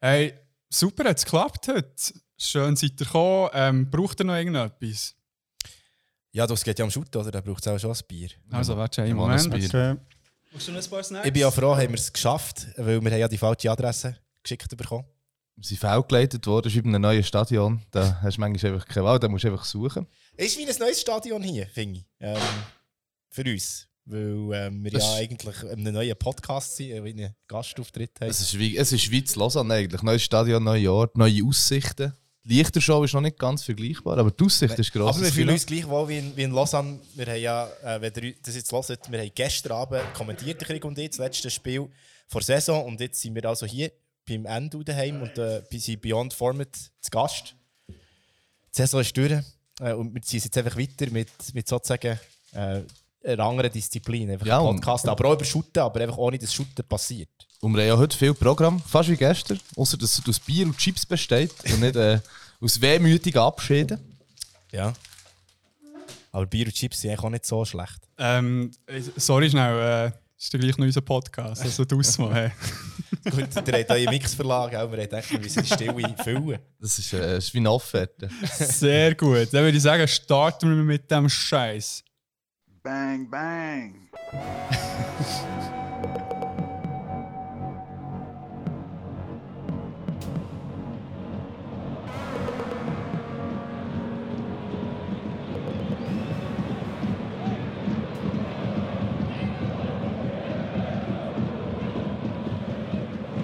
Hey, super, hat es geklappt heute. Schön seid ihr gekommen. Ähm, braucht ihr noch irgendetwas? Ja, das geht ja am Shooten, oder? Da braucht es auch schon ein Bier. Also, warte einen Moment. ein Bier. Okay. Musst du noch ein paar Snacks? Ich bin ja froh, haben wir es geschafft, weil wir haben ja die falsche Adresse geschickt bekommen. Wir sind fehlgeleitet worden, ist bei einem neuen Stadion. Da hast du manchmal einfach keine Wahl, da musst du einfach suchen. Ist wie ein neues Stadion hier, finde ich. Ähm, für uns. Weil ähm, wir Das ja eigentlich in einem neuen Podcast sind, äh, einen Gastauftritt haben. Es ist wie, es ist wie zu Lausanne eigentlich. Neues Stadion, neuer Ort, neue Aussichten. Die Lichtershow ist noch nicht ganz vergleichbar, aber die Aussicht ist gross. Aber wir fühlen uns gleich wohl wie in, wie in Lausanne. Wir haben ja, äh, wenn ihr das jetzt hört, wir haben gestern Abend kommentiert, Krieg und ich, das letzte Spiel vor Saison. Und jetzt sind wir also hier beim Endo daheim und äh, sind Beyond Format zu Gast. Die Saison ist durch äh, und wir ziehen jetzt einfach weiter mit, mit sozusagen äh, einer anderen Disziplin. Einfach Ja, Podcast, aber auch über Shooten, aber einfach ohne dass Shooten passiert. Und wir haben ja heute viel Programm, fast wie gestern, außer dass es aus Bier und Chips besteht und nicht äh, aus wehmütigen Abschieden. Ja. Aber Bier und Chips sind eigentlich auch nicht so schlecht. Ähm, äh, sorry schnell, äh, ist ja gleich noch unser Podcast, also du mal. Hey. Gut, ihr habt eure Mixverlage, auch wir gedacht, wir müssen die Stille füllen. Das ist, äh, ist wie eine Offerte. Sehr gut. Dann würde ich sagen, starten wir mit dem Scheiß. Bang, bang.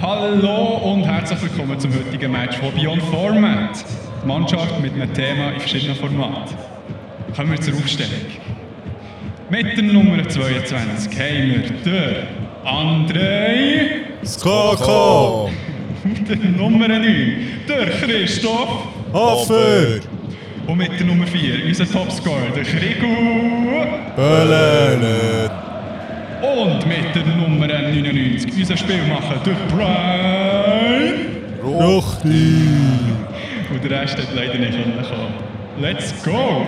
Hallo und herzlich willkommen zum heutigen Match von Beyond Format. Die Mannschaft mit einem Thema in verschiedenen Formaten. Kommen wir zur Aufstellung. Mit der Nummer 22 haben wir den André, Skoko! mit der Nummer 9 der Christoph Hofer! und mit der Nummer 4 unser Topscorer, der Krigu. Böllen! Und mit der Nummer 99 unser Spielmacher, der Brian. Ruchti! Und der Rest hat leider nicht kommen. Let's go!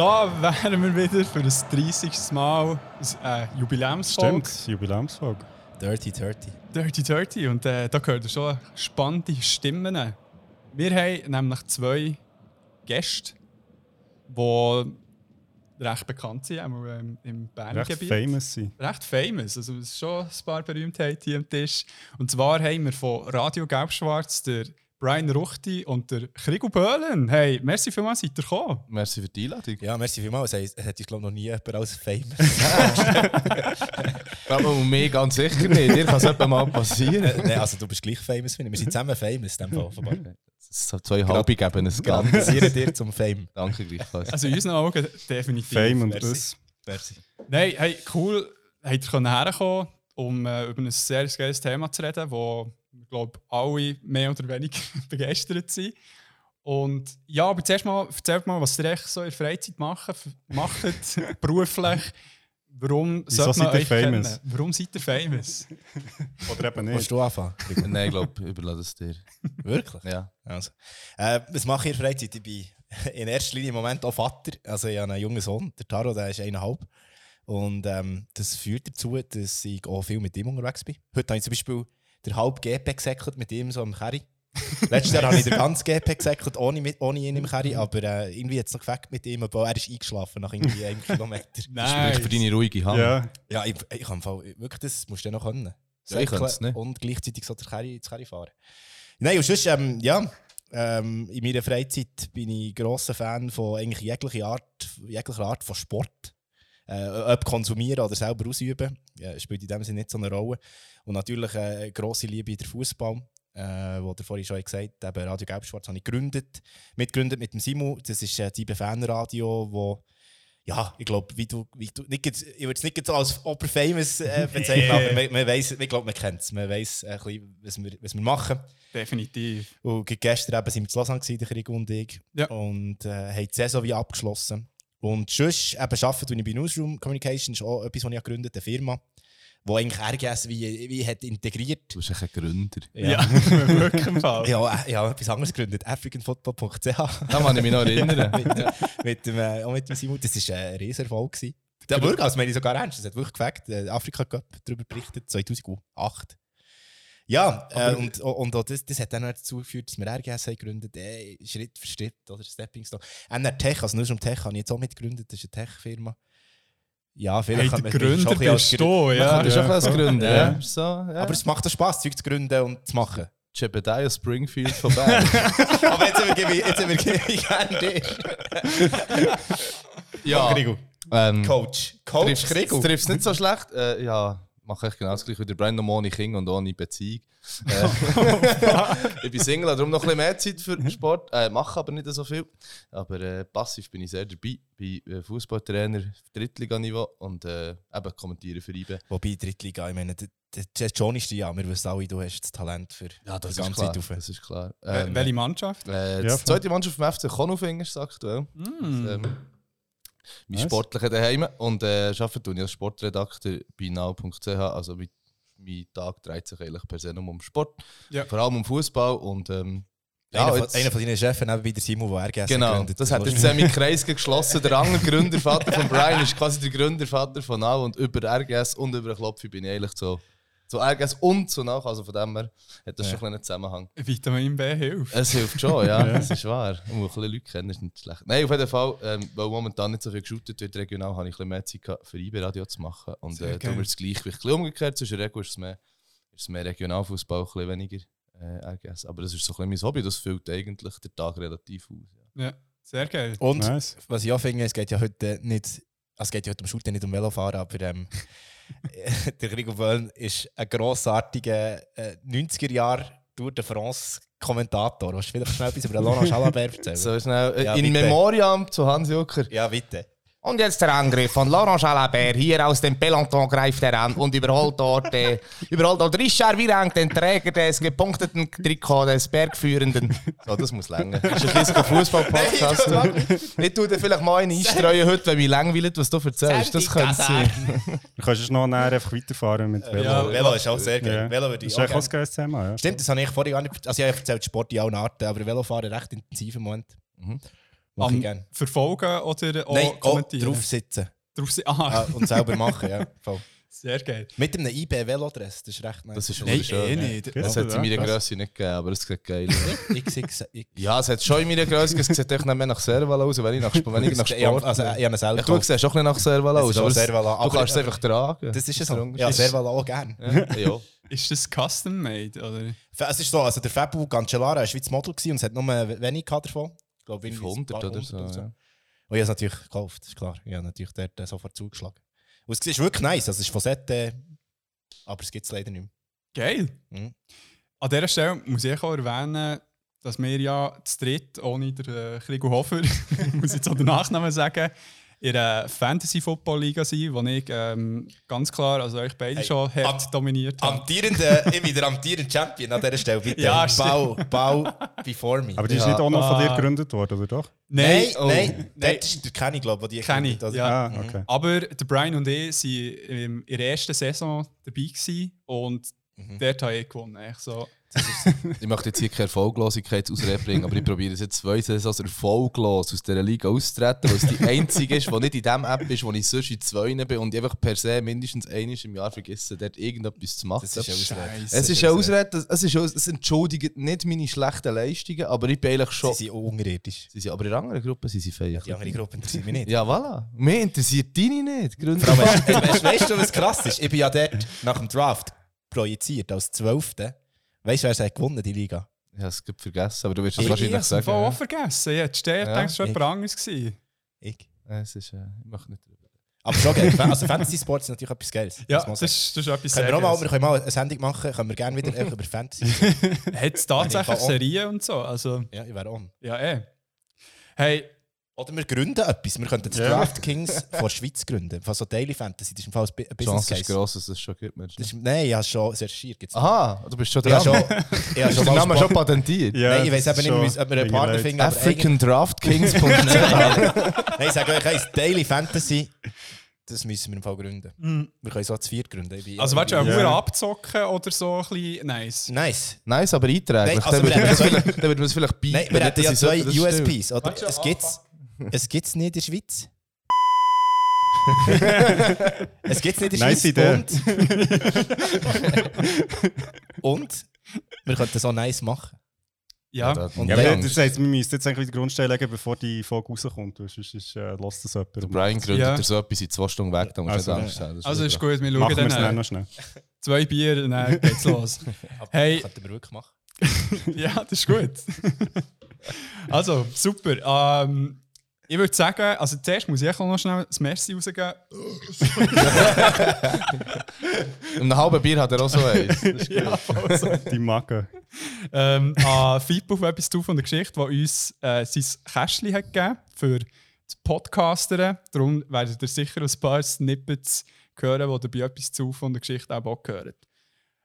Da wären wir wieder für das 30. Mal äh, Jubiläumsfolge. Stimmt, Jubiläumsfolge. Dirty, dirty. Dirty Dirty. Und äh, da gehört schon spannende Stimmen. Wir haben nämlich zwei Gäste, die recht bekannt sind, einmal ähm, im Recht Berngebiet. famous sein. Recht famous. Also es ist schon ein paar Berühmtheiten hier am Tisch. Und zwar haben wir von Radio Gelbschwarz der Brian Ruchti und der Krigo Böhlen. Hey, merci vielmals, seid ihr gekommen. Merci für die Einladung. Ja, merci vielmals. Es hat uns, glaube noch nie jemand als famous. Aber um mich ganz sicher nicht. Dir kann es etwa mal passieren. Nein, also du bist gleich famous, finde ich. Wir sind zusammen famous, in dem Fall. offenbar. Sind zwei halbe geben es ganz. Gratuliere dir zum Fame. Danke gleichfalls. Also in unseren Augen definitiv. Fame und Merci. das. Merci. Nein, hey, cool, habt ihr herkommen, um äh, über ein sehr geiles Thema zu reden, ich glaube alle mehr oder weniger begeistert sind. Und ja, aber zuerst mal, erzählt mal, was ihr echt so in der Freizeit machen, macht, beruflich. Warum Wieso sollte man seid ihr euch famous? kennen? Warum seid ihr famous? Oder eben Willst nicht. du anfangen? Nein, ich glaube, überlasse es dir. Wirklich? Ja. Also, äh, was mache ich in der Freizeit? Ich bin in erster Linie im Moment auch Vater. Also ich habe einen jungen Sohn, der Taro, der ist eineinhalb. Und ähm, das führt dazu, dass ich auch viel mit ihm unterwegs bin. Heute habe ich zum Beispiel den halben GP gesäckelt mit ihm so am Kerry. Letztes Jahr habe ich den ganzen GP gesäckelt, ohne, mit, ohne ihn im Kerry. Aber äh, irgendwie hat es noch gefällt mit ihm, aber er ist eingeschlafen nach irgendwie einem Kilometer. Sprich für deine ruhige Hand. Ja, Ja, ich, ich kann im Fall, wirklich, das musst du ja noch können. Ja, Säckeln nicht. Und gleichzeitig so Kerry, das Kerry fahren. Nein, und sonst, ähm, ja, ähm, in meiner Freizeit bin ich grosser Fan von eigentlich jeglicher Art, jeglicher Art von Sport. Äh, ob konsumieren oder selber ausüben, ja, spielt in dem Sinne nicht so eine Rolle. Und natürlich äh, eine grosse Liebe in der Fußball. Äh, wo der vorhin schon gesagt hat, Radio Gelbschwarz habe ich gegründet, mitgegründet mit dem Simu. Das ist äh, die Fanradio, wo ja, ich glaube, wie du, wie du nicht, ich würde es nicht als oberfamous äh, bezeichnen, aber man, man weiss, ich glaube, man kennt es. Man weiss, äh, was, wir, was wir machen. Definitiv. Und ge- gestern eben sind wir zu Lausanne, gewesen, der Krieg und ich. Ja. Und äh, haben die Saison wie abgeschlossen. Und sonst eben arbeiten, ich bei Newsroom Communication, ist auch etwas, was ich gegründet habe, eine Firma, wo eigentlich RGS wie, wie hat integriert. Du bist ein Gründer. Ja, wirklich im Fall. Ja, äh, ja, etwas anderes gegründet, africanfootball.ch. Da kann ich mich noch erinnern. mit, äh, mit, dem, äh, auch mit dem Simon. Das war ein Riesenerfolg. gewesen. Der wirklich, also meine ich sogar ernst. Das hat wirklich gefällt. Der Afrika Cup darüber berichtet, 2008. Ja, äh, und, und auch das, das hat dann dazu geführt, dass wir RGS haben gegründet äh, Schritt für Schritt, oder Stepping Stone. NR Tech, also nur um Tech, habe ich jetzt auch mitgegründet, das ist eine Tech-Firma. Ja, Hey, vielleicht kann man mich schon als bist du, ja. Auch Ja, als voll. Gründer. Ja. Ja. So, ja. Aber es macht auch Spass, Zeug zu gründen und zu machen. Jebediah Springfield von Bern. Aber jetzt übergebe ich, jetzt übergebe ich gerne dir. ja. Krigo. Ähm, Coach. Coach du es nicht so schlecht? Äh, ja, mache ich genau das gleiche wie der Brian, noch ohne Kind und ohne Beziehung. Äh, ich bin Single, darum noch ein bisschen mehr Zeit für Sport. Äh, mache aber nicht so viel. Aber äh, passiv bin ich sehr dabei. Bin äh, Fußballtrainer auf Drittliganiveau und äh, eben kommentiere für IBE. Wobei Drittliga, ich meine, der, der John ist ja, wir wissen alle, du hast das Talent für Ja, das, die ist ganze klar. Zeit rauf. Das ist klar. Ähm, Welche Mannschaft? äh, Ja, die zweite Mannschaft vom FC Konufing ist aktuell. Mm. Ähm, mein Nice. Sportlicher daheim. Und äh, arbeite ich als Sportredakteur bei now.ch. Also mein, mein Tag dreht sich eigentlich per se nur um Sport. Ja. Vor allem um Fußball. Und ähm, einer, ja, von, jetzt, einer von deinen Chefs, nebenbei der Simon, der RGS genau, gegründet das hat jetzt mit Kreis geschlossen. Der andere Gründervater von Brian ist quasi der Gründervater von Now. Und über RGS und über Klopfi bin ich eigentlich so. So RGS und so nach. Also von dem her hat das Ja. schon ein bisschen Zusammenhang. Vitamin B hilft. Es hilft schon, ja, das ist wahr. Man muss ein bisschen Leute kennen, ist nicht schlecht. Nein, auf jeden Fall, ähm, weil momentan nicht so viel geshootet wird regional, habe ich ein bisschen mehr Zeit gehabt, für IB-Radio zu machen. Und äh, darum wird das Gleichgewicht ein bisschen umgekehrt. Zwischen Rego ist es mehr, ist es mehr Regionalfußball, ein bisschen weniger äh, RGS. Aber das ist so ein bisschen mein Hobby, das füllt eigentlich den Tag relativ aus. Ja. Ja, sehr geil. Und Nice. was ich auch finde, es geht ja heute nicht, also es geht ja heute um Shooten, nicht um Velofahren, aber ähm, der Gregor Bölln ist ein grossartiger äh, 90er Jahre Tour de France Kommentator. Willst du vielleicht schnell etwas über Laurent Jalabert erzählen? So schnell, äh, Ja, in bitte. Memoriam zu Hans Jucker. Ja, bitte. Und jetzt der Angriff von Laurent Jalabert. Hier aus dem Peloton greift er an und überholt dort, äh, überholt dort Richard Virang, den Träger des gepunkteten Trikots des Bergführenden. So, das muss länger. Das ist ein bisschen Fußball-Podcast. Ich tue dir vielleicht mal einen einstreuen heute, wenn mich langweilt, was du erzählst. Das könnte sein. Du kannst jetzt noch näher einfach weiterfahren mit Velo. Ja, Velo ist auch sehr geil. Ja. Velo würde Das ich ist auch ein geiles Thema, ja. Stimmt, das habe ich vorhin gar nicht Also ich habe erzählt, Sport in allen Arten, aber Velofahren recht intensiv im Moment. Mhm. Mache ich Am gerne. Verfolgen oder auch Nein, auch kommentieren? drauf sitzen. Drauf si- Aha, Ah, und selber machen, ja. Voll. sehr geil. Mit einem IB-Velodress, das ist recht nice. Das ist Nein, wunderschön. eh nicht. Gut. Das hat es in meiner. Größe nicht gegeben, aber es sieht geil aus. Ja, es hat schon in meiner Größe, es sieht echt nicht mehr nach Serval aus, wenn ich nach, wenn ich nach Sport... also, ich habe einen selber Ja, du siehst auch ein bisschen nach Serval Das aus, ist aber es- Servala, du aber- kannst es einfach tragen. Das ist ja der so. Ja, Servala auch gerne. Ja, ja. Ist das custom-made? Oder? Es ist so, also der Fabu Cancellara war Schweiz Model gewesen und es hat nur wenig davon. Ich glaube, irgendwie ein 500 paar oder so. hundert Ja. Und ich habe es natürlich gekauft, ist klar. Ich habe natürlich dort äh, sofort zugeschlagen. Und es ist wirklich nice, also es ist von Sette, aber es gibt es leider nicht mehr. Geil. Mhm. An dieser Stelle muss ich auch erwähnen, dass wir ja zu dritt, ohne den äh, Krigo Hofer, muss ich jetzt auch den Nachnamen sagen, in der Fantasy-Football-Liga sind, wo ich ähm, ganz klar, also euch beide Hey, schon hart am- dominiert habe. Amtierende, ich bin der amtierende Champion an dieser Stelle, bitte. Ja, bau, bau before me. Aber die ist Ja. nicht auch noch von dir Ah. gegründet worden, oder doch? nein, oh, nein, nein. das ist der Kenny, glaube ich, die Kenny, hat. ja. Ah, okay. Aber der Brian und ich waren in der ersten Saison dabei gewesen und Mhm. dort habe ich gewonnen. Echt so. Ich möchte jetzt hier keine Erfolglosigkeit ausbringen, aber ich probiere es jetzt zwei Saisons erfolglos aus dieser Liga auszutreten, weil es die einzige ist, die nicht in dem App ist, wo ich sonst in zwei bin und ich einfach per se mindestens einmal im Jahr vergesse, dort irgendetwas zu machen. Das ist Ausrede. Es ist eine Ausrede, es, ist, es entschuldigt nicht meine schlechten Leistungen, aber ich bin eigentlich schon. Sie sind unterirdisch. Sie sind aber in anderen Gruppe sind sie feierlich. Die andere Gruppe interessiert mich nicht. Ja, voilà. Mir interessiert deine nicht. Allem, weißt, weißt, weißt du, was krass ist? Ich bin ja dort nach dem Draft projiziert als Zwölfte. Weißt du, wer es hat gewonnen, die Liga? Ich habe es gerade vergessen, aber du wirst es Ich- Ich wahrscheinlich habe es sagen. Auch vergessen. Ich hätte Ja, gedacht, es war ich- jemand anderes. gewesen. Ich. Ja, Es ist, äh, ich möchte nicht drüber. Aber schon geil. Also Fantasy Sports ist natürlich etwas Geiles. Ja, das sagen. ist, das ist etwas können wir, auch mal, wir können mal eine Sendung machen, können wir gerne wieder einfach über Fantasy Hat es tatsächlich. Serien und so? Also, Ja, ich wäre on. ja, eh. Hey, Oder wir gründen etwas. Wir könnten das Ja. Draft Kings vor der Schweiz gründen. Von so Daily Fantasy. Das ist im Fall ein Business Chance ist Case. gross, dass es schon gibt. Mensch. Das ist, nein, ich habe schon recherchiert. Gibt's. Aha, du bist schon Ich habe dran. schon, ich habe schon Namen Sport- schon patentiert? Ja, Nein, ich weiß das eben ist nicht, schon ob wir einen Partner finden. AfricanDraftKings.ch Nein, ich sage euch eins, Daily Fantasy. das müssen wir im Fall gründen. Wir können so zu viert gründen. Also, willst du ja yeah. abzocken oder so ein bisschen nice? Nice. Nice, aber einträglich. Nein, also dann wir würde man es vielleicht- es bieten. Nein, wir hätten ja zwei. USPs. Oder? Warte, Es gibt's, es nicht in der Schweiz. es gibt's nicht in der Nice Schweiz. Idee. Und, und wir könnten so nice machen. Ja. Und Ja, aber das heisst, wir müssen jetzt eigentlich die Grundsteine legen, bevor die Folge rauskommt. Sonst ist, äh, lässt das jemand. Der Brian gründet Ja. dir so etwas in zwei Stunden weg, da musst du Also, nicht Angst haben. Also ist gut, wir schauen Machen es dann äh, noch schnell. zwei Bier dann geht's los. Aber Hey. Könnten wir wirklich machen. ja, das ist gut. also, super. Ähm, ich würde sagen, also zuerst muss ich auch noch schnell das Merci rausgeben. In einem halben Bier hat er auch so eins. Das ist gut. ja, voll so. Die Magen. ähm, an Fipo auf etwas zu von der Geschichte, das uns äh, sein Kästchen hat gegeben für das Podcasteren. Darum werdet ihr sicher ein paar Snippets hören, die ihr bei etwas zu von der Geschichte auch Bock hören.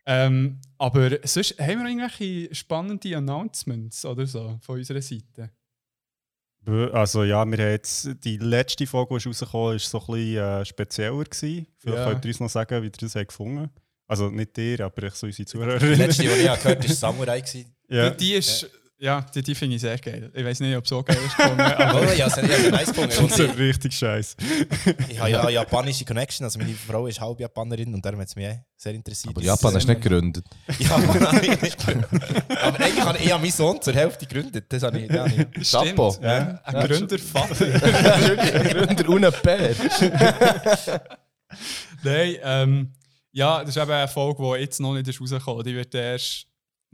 Ähm, aber sonst haben wir irgendwelche spannende Announcements oder so von unserer Seite? Also ja, wir haben jetzt, die letzte Folge, die ist rausgekommen ist, so ein bisschen äh, spezieller gewesen. Vielleicht Ja. könnt ihr uns noch sagen, wie ihr das habt gefunden Also nicht ihr, aber ich so unsere Die Zuhörer. letzte, die ich gehört habe, war Samurai. gewesen. ja. Die, die ist, ja, die, die finde ich sehr geil. Ich weiß nicht, ob es so geil ist aber Oh, ja, es hat ja nice gefunden. Das ist ich, richtig scheiße. ich habe ja eine japanische Connection, also meine Frau ist halb Japanerin und darum hat es mich sehr interessiert. Aber Japan ist nicht gegründet. Ja, aber eigentlich habe ich, ich habe meinen Sohn zur Hälfte gegründet. Das habe ich, das habe ich. Stimmt. Chapeau. Ja. Ein Gründervater. Gründer ohne Bär. Nein, ähm, ja, das ist eben eine Folge, die jetzt noch nicht ist rausgekommen Die wird erst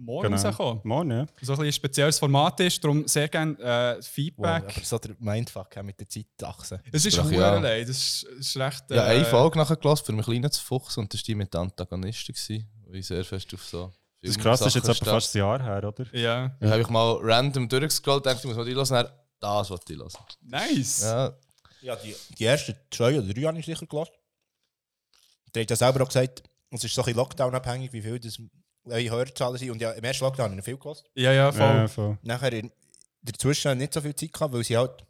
morgen Genau. rauskommen. Morgen, ja. So ein, bisschen ein spezielles Format ist, darum sehr gerne äh, Wow, Feedback. aber so der Mindfuck auch mit der Zeitachse. es ist Doch, ja. ja. das ist, das ist recht. Ja, äh, eine Folge nachher gelassen für einen kleinen Fuchs und das war die mit Antagonisten, gewesen, ich sehr fest auf so. Das ist krass, das ist jetzt etwa fast ein Jahr her, oder? Ja, Da habe ich mal random durchgescrollt, dachte ich, muss mal die hören, das wollte ich hören. nice. Ja, Ja, die, die ersten zwei oder drei habe ich sicher gelassen. Der hat ja selber auch gesagt, es ist so ein bisschen Lockdown-abhängig, wie viel das eure Hörerzahlen sind. Und ja, im ersten Lockdown habe ich noch viel gelassen. Ja, ja, voll. Ja, voll. Nachher in, dazwischen nicht so viel Zeit gehabt, weil sie halt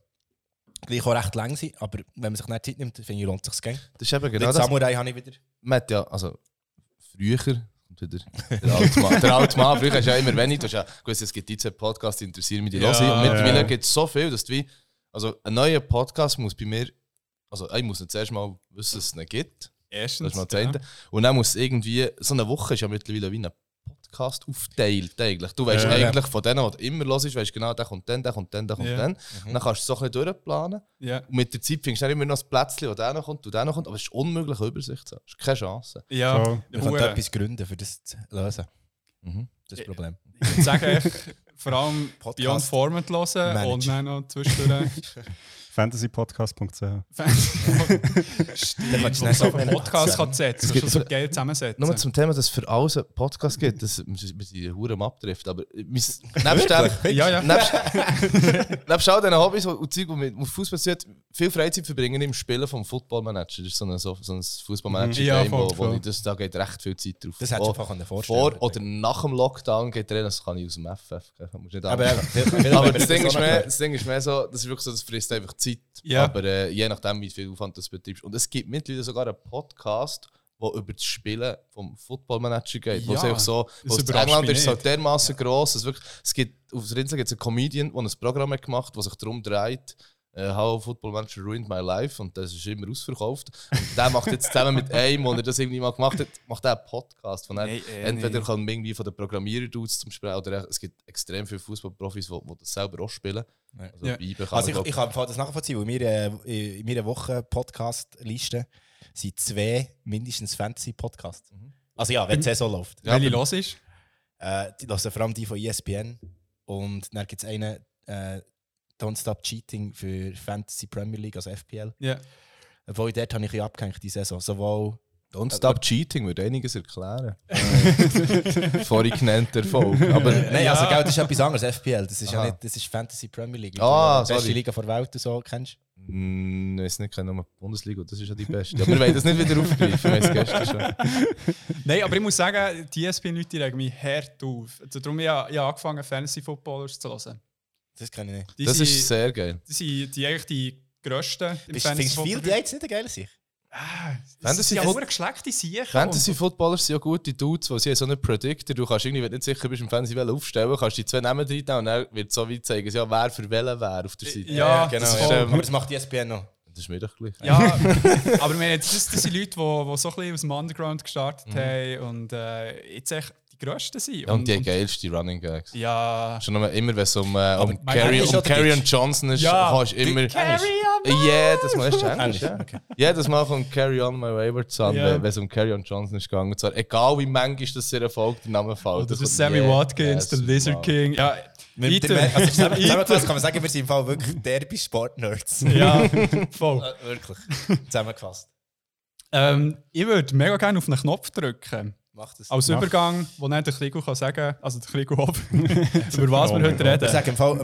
gleich auch recht lang sind. Aber wenn man sich nicht Zeit nimmt, finde ich, lohnt es sich gerne. das ist eben Genau das das. Samurai habe ich wieder. Man hat ja, also früher, kommt wieder der alte Mann, der alte Mann früher hast du ja immer wenig, du hast ja gewusst, es gibt diese Podcasts, die interessieren mich, die Ja, hören. Und mittlerweile ja. gibt es so viel, dass du wie, also ein neuer Podcast muss bei mir, also ich muss nicht zuerst mal wissen, dass es ihn gibt. Das Erstens. ist mal das eine. Und dann muss irgendwie, so eine Woche ist ja mittlerweile wie ein Podcast aufteilt eigentlich. Du weißt Ja. eigentlich von denen, die du immer hörst, weißt genau, der kommt dann, der kommt dann, der kommt Ja. dann. Und dann kannst du es so ein bisschen durchplanen. Ja, Und mit der Zeit findest du dann immer noch das Plätzchen, wo der noch kommt, und der noch kommt. Aber es ist unmöglich, eine Übersicht zu haben. Es ist keine Chance. ja. Voll. Wir können etwas gründen, für das zu lösen. Mhm. Das ist das Problem. Ich würde sagen, vor allem Podcast Beyond Format hören Manage. und dann noch zwischendurch Fantasypodcast.ch Fans dann auf einen Podcast kann setzen, Es schon geil zusammensetzen. Nur zum Thema, dass es für alles einen Podcast gibt, das, wir sind Hure am Abdrift, aber nebst ja, ja. nebst, nebst all diesen Hobbys und Zeug, die mit mit Fußball hat, viel Freizeit verbringen im Spielen vom Football Manager. Das ist so ein, so, so ein Ja, Fußballmanager-Game, voll, wo, wo ich das, da geht recht viel Zeit drauf. Das hättest du einfach vorstellen vor oder nach dem Lockdown geht er, das kann ich aus dem FF. Aber, aber viel- das, Ding ist mehr, das Ding ist mehr so, das ist wirklich so, das frisst einfach Zeit. Ja. Aber äh, je nachdem, wie viel Aufwand du betreibst. Und es gibt mittlerweile sogar einen Podcast, der über das Spielen vom Footballmanager geht. Wo es Ja, so, das wo überrascht England ist so dermaßen gross. Es, wirklich, es gibt, auf der Insel gibt es einen Comedian, der ein Programm hat gemacht der sich darum dreht, äh, How Football Manager Ruined My Life. Und das ist immer ausverkauft. Und der macht jetzt zusammen mit einem, der das irgendwie mal gemacht hat, macht er einen Podcast. Von Nee, äh, entweder nee. kann man irgendwie von den Programmierer-Dudes zum Sprechen, oder es gibt extrem viele Fußballprofis, die, die das selber auch spielen. Also Ja. Also ich, ich kann das nachvollziehen, weil wir, äh, in meiner Woche-Podcast-Liste sind zwei mindestens Fantasy-Podcasts. Also ja, wenn die Saison läuft. Ja, Welche los ist? Äh, die hören vor allem die von ESPN. Und dann gibt es einen, äh, Don't Stop Cheating für Fantasy Premier League, also FPL. Ja. Obwohl, dort habe ich abgehängt, die Saison. Sowohl Don't Stop Cheating würde einiges erklären. Vorhin genannt Erfolg. Aber Nein, Ja. also gell, das ist etwas anderes, FPL. Das ist ja Aha. nicht, das ist Fantasy Premier League. Ah, die beste sorry. Liga der Welt so, kennst du? Mm, ich weiß nicht, ich nur Bundesliga, das ist ja die beste. Aber wir wollen das nicht wieder aufgreifen, wir haben es gestern schon. Nein, aber ich muss sagen, die ESPN-Leute regen mich hart auf. Also darum habe ich, ich habe angefangen, Fantasy-Footballers zu hören. Das kenne ich nicht. Die Das sind, ist sehr geil. die sind die, eigentlich die grössten im Bist- Findest du viel Fantasy-Football. die jetzt nicht eine geile Sicht? Das Fantasy sind ja Foot- nur geschleckte Siechen. Fantasy-Footballer sind ja gute Dudes, weil sie haben so einen Predictor. Du kannst irgendwie, wenn du nicht sicher bist, im Fantasy aufstellen, kannst du die zwei Namen rein und dann wird so weit zeigen, ja, wer für welchen wäre auf der Seite. Ja, genau. das ist ja. voll. Aber das macht die SPN noch. Das ist mir doch gleich. Ja, aber wir, das, das sind Leute, die, die so ein bisschen aus dem Underground gestartet haben und äh, jetzt echt die Größten sind. Ja, und die haben geilste Running Gags. ja, Schon immer, wenn es um, äh, um, Carry, um Carrion Deutsch? Johnson ist, Ja, kannst du immer... Englisch. Jedes Mal, ist Englisch, ja. okay. Jedes Mal kommt Carry On My Wayward Son, Ja. wenn es um Carry On Johnson ist gegangen. Und zwar, egal wie manchmal das sehr erfolgt, der Name fällt. oder der Sammy Watkins, der jedes Lizard Mal. King. Ja, Mit der, also zusammen, Iter. zusammengefasst kann man sagen, wir sind im Fall wirklich Derby-Sport-Nerds. ja, voll. Äh, wirklich. Zusammengefasst. Ähm, ich würde mega gerne auf einen Knopf drücken. Macht es. Als. Übergang, wo dann der Krigo kann sagen also der Krigo Hoff, über was wir heute Ich reden. sage im Fall,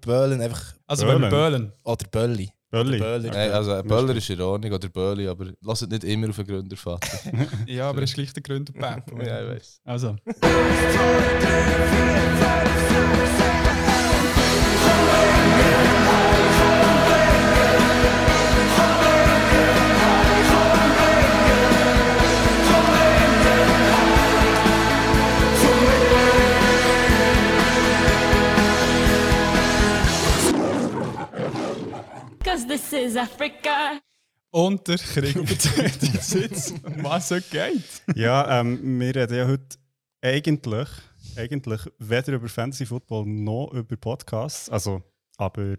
Böhlen einfach, Also Böhlen. Böhlen. oder Bölli. Bölli. Nein, also Böller ist in Ordnung, oder Böli, aber lasst nicht immer auf den Gründervater. Ja, aber er ist gleich der Gründer Pep. ja, ich weiß. Also. Cause this is Africa. Und der Krigo betätigt Sitz, um was es geht. Ja, ähm, wir reden ja heute eigentlich, eigentlich weder über Fantasy Football noch über Podcasts. Also, aber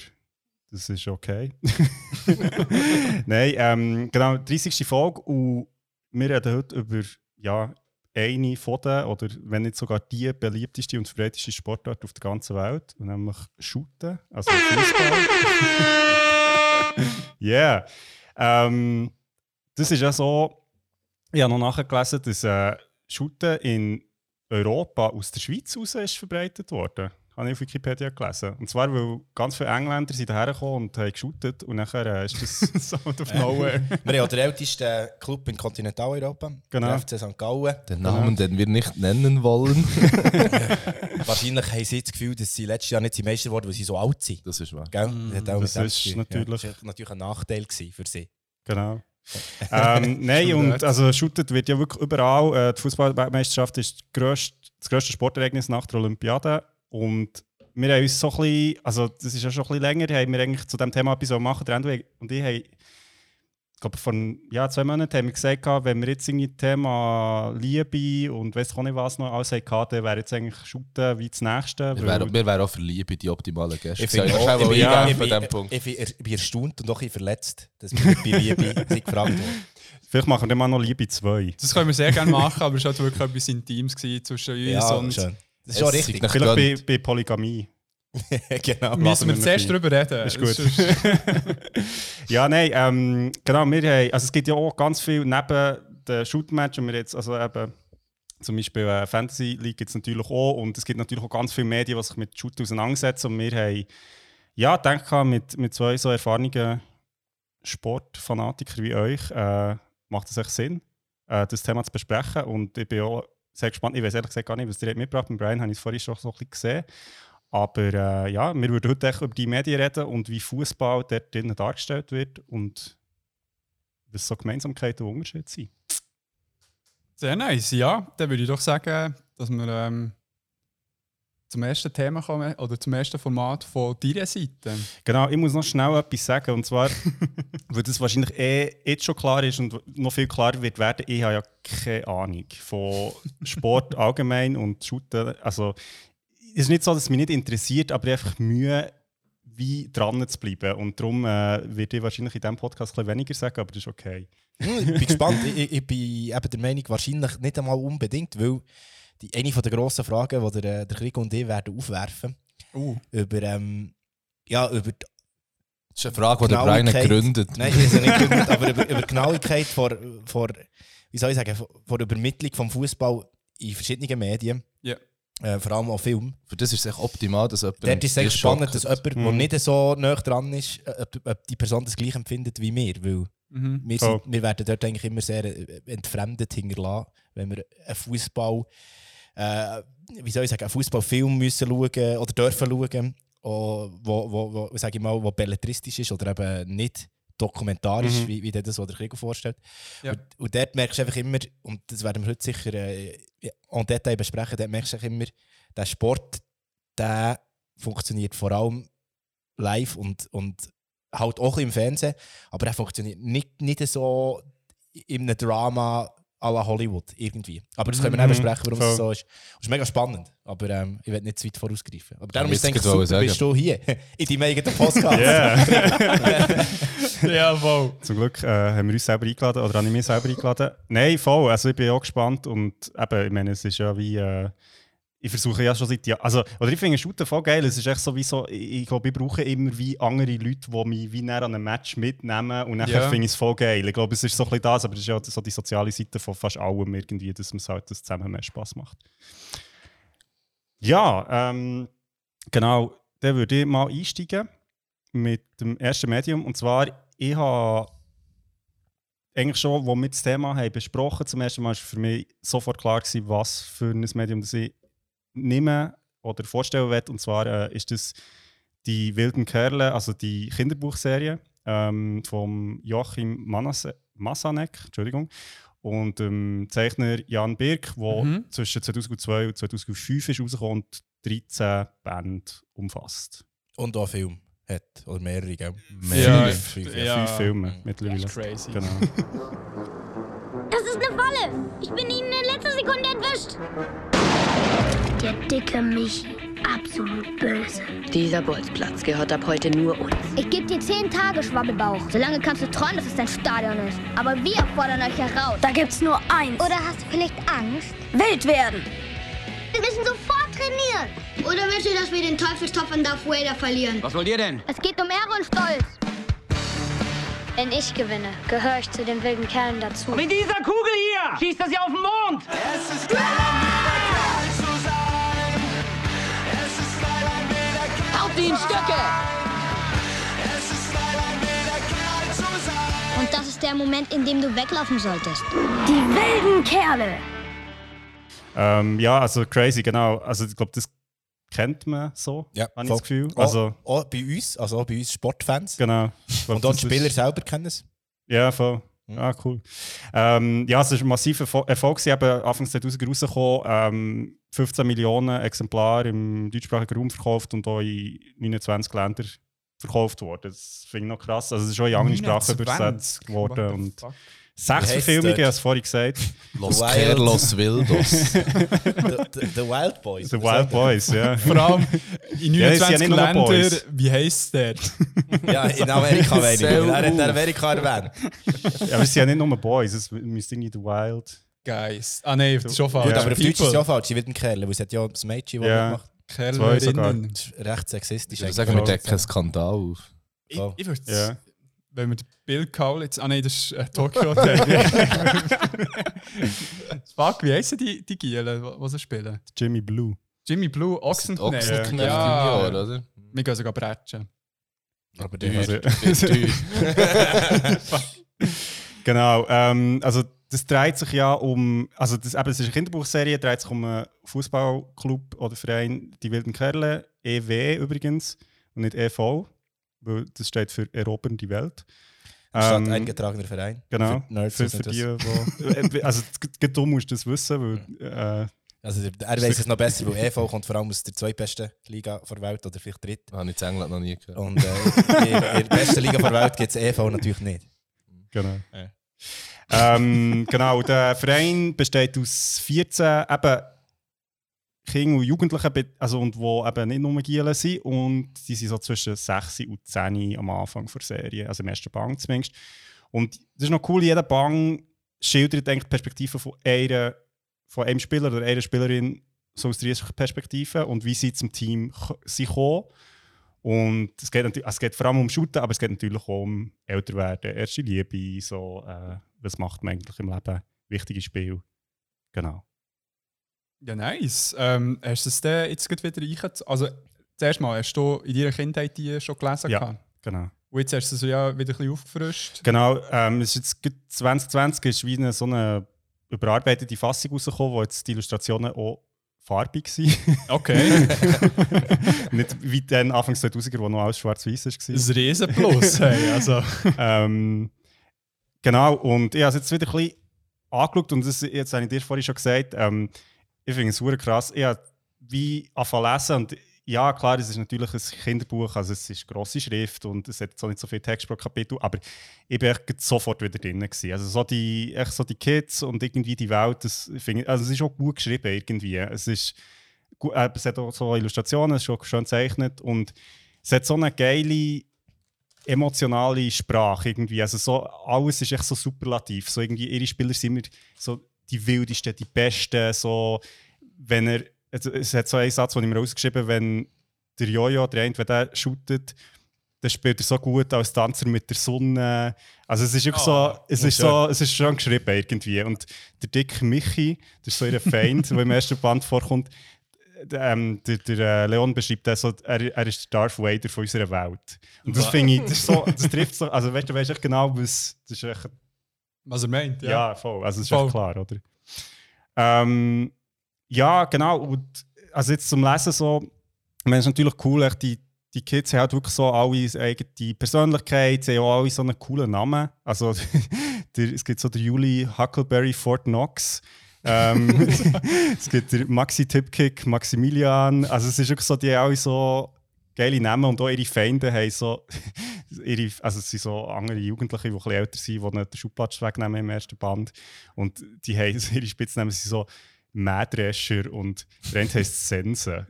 das ist okay. Nein, ähm, genau, 30. Folge und wir reden heute über ja, eine von den, oder wenn nicht sogar die beliebteste und verbreiteste Sportart auf der ganzen Welt, und nämlich Shooten, also Fußball. yeah. Ähm, das ist ja so, ich habe noch nachgelesen, dass äh, Shooten in Europa aus der Schweiz raus ist verbreitet worden. Habe ich auf Wikipedia gelesen. Und zwar, weil ganz viele Engländer sind hergekommen und haben geshootet und nachher äh, ist das Sound of Nowhere. Wir haben den ältesten Club in Kontinentaleuropa. Genau. Der FC St. Gallen. Den Namen, den wir nicht nennen wollen. Wahrscheinlich haben sie das Gefühl, dass sie letztes Jahr nicht sie Meister wurden, weil sie so alt sind. Das ist wahr. Gell? Das hat auch Das ist natürlich- Ja, das war natürlich ein Nachteil für sie. Genau. ähm, nein, und also shootet wird ja wirklich überall. Äh, die Fußballweltmeisterschaft ist das grösste, das grösste Sportereignis nach der Olympiade. Und wir haben uns so ein bisschen, also das ist ja schon ein bisschen länger, haben wir eigentlich zu diesem Thema etwas machen. Der Endo und ich haben, ich glaube, vor ja, zwei Monaten haben wir gesagt, wenn wir jetzt irgendwie Thema Liebe und weiß auch nicht was noch alles hatten, dann wäre jetzt eigentlich Shooten wie das Nächste. Wir wären wären auch für Liebe die optimalen Gäste. Ich, auch, bin, ich ja, ich, von bin, diesem Punkt. ich, bin, ich bin erstaunt und auch ein bisschen verletzt, dass wir bei Liebe sind gefragt wurden. Vielleicht machen wir dann mal noch Liebe 2. Das können wir sehr gerne machen, aber es war halt wirklich etwas Intimes gewesen zwischen uns. Ja, und schön. Das ist Es richtig. Vielleicht bei, bei Polygamie. genau. müssen wir zuerst darüber reden. Ist gut. Ja, nein, ähm, genau, wir haben, also es gibt ja auch ganz viel neben den Shoot-Matchen, wir jetzt, also eben, zum Beispiel äh, Fantasy League gibt es natürlich auch und es gibt natürlich auch ganz viele Medien, die sich mit Shoot auseinandersetzen und wir haben, ja, denke mit, mit zwei so erfahrenen Sportfanatikern wie euch, äh, macht es echt Sinn, äh, das Thema zu besprechen und ich bin auch sehr gespannt, ich weiß ehrlich gesagt gar nicht, was ihr habt mitgebracht mit Brian habe ich es vorhin schon so ein bisschen gesehen, aber äh, ja, wir würden heute über die Medien reden und wie Fußball dort drinnen dargestellt wird und was so Gemeinsamkeiten und Unterschiede sind. Sehr nice, ja. Dann würde ich doch sagen, dass wir ähm, zum ersten Thema kommen oder zum ersten Format von deiner Seite. Genau, ich muss noch schnell etwas sagen und zwar, weil das wahrscheinlich eh jetzt schon klar ist und noch viel klarer wird werden, ich habe ja keine Ahnung von Sport allgemein und Shooten. Also, es ist nicht so, dass es mich nicht interessiert, aber ich habe einfach Mühe, wie dran zu bleiben. Und darum äh, werde ich wahrscheinlich in diesem Podcast ein bisschen weniger sagen, aber das ist okay. Hm, ich bin gespannt. Ich, ich, ich bin eben der Meinung, wahrscheinlich nicht einmal unbedingt, weil die, eine der grossen Fragen, die der, der Krieg und ich werden aufwerfen Uh. über, ähm, ja, über die Das ist eine Frage, die der Brian Genauigkeit. gründet. Nein, ich habe nicht gegründet, aber über, über die Genauigkeit vor, vor, wie soll ich sagen, vor, der Übermittlung vom Fußball in verschiedenen Medien, Ja. äh, vor allem auch Film. Für das ist es echt optimal, dass jemand Dort ist es echt spannend, dass jemand, der Mhm. nicht so nah dran ist, ob, ob die Person das gleich empfindet wie wir. Weil Mhm. wir, wir werden dort eigentlich immer sehr entfremdet hinterlassen, wenn wir einen Fußball, äh, wie soll ich sagen, einen Fußballfilm müssen schauen oder dürfen schauen, wo, wo, wo, sag ich mal, wo belletristisch ist oder eben nicht dokumentarisch, Mhm. wie, wie der das so der Krieg vorstellt. Ja. Und, und dort merkst du einfach immer, und das werden wir heute sicher äh, en Detail besprechen, dort merkst du einfach immer, der Sport, der funktioniert vor allem live und, und halt auch im Fernsehen, aber er funktioniert nicht, nicht so in einem Drama à la Hollywood irgendwie. Aber das können wir Mhm, besprechen, warum es so ist. Das ist mega spannend, aber ähm, ich will nicht zu weit vorausgreifen. Aber darum Ja, ist es eigentlich super, wollte bist du hier, in deinem eigenen Podcast. Yeah. ja, voll. Zum Glück äh, haben wir uns selber eingeladen oder habe ich mich selber eingeladen. Nein, voll. Also ich bin auch gespannt und eben, ich meine, es ist ja wie. Äh, ich versuche ja schon seit Jahren. Also, oder ich finde Shooten voll geil. Es ist echt so wie so. Ich, ich glaube, ich brauche immer wie andere Leute, die mich wie näher an einem Match mitnehmen und nachher Ja. finde ich es voll geil. Ich glaube, es ist so ein bisschen das, aber es ist ja so die soziale Seite von fast allem irgendwie, dass es halt das zusammen mehr Spaß macht. Ja, ähm, genau. Dann würde ich mal einsteigen mit dem ersten Medium. Und zwar, ich habe eigentlich schon, als wir das Thema haben besprochen zum ersten Mal, war für mich sofort klar gewesen, was für ein Medium das ich nehme oder vorstellen will. Und zwar äh, ist das die Wilden Kerle, also die Kinderbuchserie ähm, vom Joachim Manase Massanek, Entschuldigung, und dem Zeichner Jan Birk, der Mhm. zwischen 2002 und 2005 ist rausgekommen und 13 Bände umfasst. Und auch einen Film hat, oder mehrere, gell? Ja, Fünf, fünf, ja. Fünf Filme mittlerweile. Crazy. Genau. Das ist eine Falle. Ich bin Ihnen in letzter Sekunde entwischt. Der dicke Michi. Absolut böse. Dieser Bolzplatz gehört ab heute nur uns. Ich gebe dir zehn Tage, Schwabbelbauch. Solange kannst du träumen, dass es dein Stadion ist. Aber wir fordern euch heraus. Da gibt's nur eins. Oder hast du vielleicht Angst? Wild werden. Wir müssen sofort trainieren. Oder willst du, dass wir den Teufelstopf an Darth Vader verlieren? Was wollt ihr denn? Es geht um Ehre und Stolz. Wenn ich gewinne, gehöre ich zu den wilden Kerlen dazu. Mit dieser Kugel hier schießt er sie auf den Mond. Haut sie in Stücke. Und das ist der Moment, in dem du weglaufen solltest. Die wilden Kerle. ähm, ja, also crazy, genau. Also ich glaube, das kennt man so, Ja, habe ich voll. das Gefühl. Auch, Also, auch bei uns, also auch bei uns Sportfans. genau. Glaub, Und auch die ist- Spieler selber kennen es. Ja, voll. Ah, cool. Ähm, ja, es ist ein massiver Erfol- Erfolg. Sie haben Anfang 2000 rausgekommen, ähm, 15 Millionen Exemplare im deutschsprachigen Raum verkauft und auch in 29 Ländern verkauft worden. Das finde ich noch krass. Also es ist auch in andere Sprachen 29? übersetzt worden. Und? Sechs Verfilmungen, ich habe es vorhin gesagt. Los Wild. Wildos. The, the, the Wild Boys. The Wild Boys, ja. Vor allem in Ja, das sind ja 29 nicht nur Ländern, Boys. wie heisst der? Ja, in Amerika. Sehr Er hat. Amerika erwähnt. ja, aber es sind ja nicht nur Boys, es müsste irgendwie The Wild. Guys. Ah nein, das ist schon falsch. Gut, aber auf Deutsch ist es People. ja falsch. Sie wird ein Kerl, weil es hat ja das Mädchen, das Ja. Kerlerinnen. Das ist recht sexistisch. Ich würde sagen, wir decken einen Skandal auf. Ich, ich würde Ja. Wenn wir den Bill Kaulitz. Ah nein, das ist äh, Tokyo Hotel. Fuck, wie heissen die, die Gielen, die sie spielen? Jimmy Blue. Jimmy Blue, Ochsenknecht. Ochsenknecht Ja, Junior, oder? wir gehen sogar bretschen. Aber Die- Also- Genau, ähm, also das dreht sich ja um, also das, eben, das ist eine Kinderbuchserie, dreht sich um einen Fußballclub oder Verein, die Wilden Kerle, EW übrigens, und nicht EV, weil das steht für Erobern die Welt. Statt Ähm, eingetragener Verein. Genau, Für die Nerds, für, die für die, wo, also du musst das wissen, weil äh, Also er weiß es noch besser, weil EV kommt vor allem aus der zweitbesten Liga der Welt oder vielleicht dritt. Habe ich in England noch nie gehört. Und äh, in, in der besten Liga der Welt gibt es EV natürlich nicht. Genau. Ja. ähm, genau, der Verein besteht aus 14 eben Kinder und Jugendlichen, be- also, und wo eben nicht nur Gielen sind. Und die sind so zwischen 6 und 10 am Anfang der Serie, also im ersten Bang zumindest. Und das ist noch cool, jeder Bang schildert eigentlich die Perspektive von, einer, von einem Spieler oder einer Spielerin so aus der Perspektive und wie sie zum Team k- sind gekommen. Und es geht, also es geht vor allem um Shooten, aber es geht natürlich auch um Älterwerden, erste Liebe, so, äh, was macht man eigentlich im Leben, wichtige Spiel. Genau. Ja, nice. Ähm, hast du es denn jetzt wieder reingezogen? Also, zuerst mal, hast du in deiner Kindheit die schon gelesen? Ja. gehabt? Genau. Und jetzt hast du sie ja wieder ein bisschen aufgefrischt. Genau, ähm, es ist jetzt gerade 2020 ist wie eine, so eine überarbeitete Fassung rausgekommen, wo jetzt die Illustrationen auch farbig. gewesen. Okay. Nicht wie dann Anfang 2000er, wo noch alles schwarz-weiß war. Ein Riesenplus. Hey, also. ähm, genau, und ich habe es jetzt wieder ein bisschen angeschaut und das, jetzt habe ich dir vorhin schon gesagt, ähm, ich finde es super krass. Ich habe wie angefangen lesen und ja, klar, es ist natürlich ein Kinderbuch, also es ist grosse Schrift und es hat so nicht so viel Text pro Kapitel, aber ich bin echt sofort wieder drin gewesen. Also so die, echt so die Kids und irgendwie die Welt, das finde ich, also es ist auch gut geschrieben irgendwie. Es ist gut, äh, es hat auch so Illustrationen, es ist auch schön gezeichnet und es hat so eine geile emotionale Sprache irgendwie. Also so, alles ist echt so superlativ. So irgendwie, ihre Spieler sind immer so die wildesten, die besten. So, wenn er, also es hat so einen Satz, den ich mir rausgeschrieben wenn der Jojo, der eine, wenn der shootet, dann spielt er so gut als Tanzer mit der Sonne. Also es ist wirklich so, es ist so, es ist schon geschrieben irgendwie. Und der dicke Michi, das ist so ihr Feind, der im ersten Band vorkommt, ähm, der, der äh, Leon beschreibt das so, er, er ist der Darth Vader von unserer Welt. Und das finde ich, das, so, das trifft so, also weißt du, weißt echt genau, was, das ist echt, Was er meint, ja. ja, voll, also das ist Voll. klar, oder? Ähm, ja, genau, und also jetzt zum Lesen so, es ist natürlich cool, echt, die, die Kids haben halt wirklich so alle eigene Persönlichkeit, sie haben auch alle so einen coolen Namen. Also der, es gibt so den Juli Huckleberry Fort Knox. ähm, es gibt den Maxi Tipkick, Maximilian. Also es ist wirklich so, die haben alle so geile Namen und auch ihre Feinde haben so, ihre, also es sind so andere Jugendliche, die ein bisschen älter sind, die ihnen den Schubplatz wegnehmen im ersten Band. Und die haben ihre Spitznamen sind so Mähdrescher und der eine heisst Sense.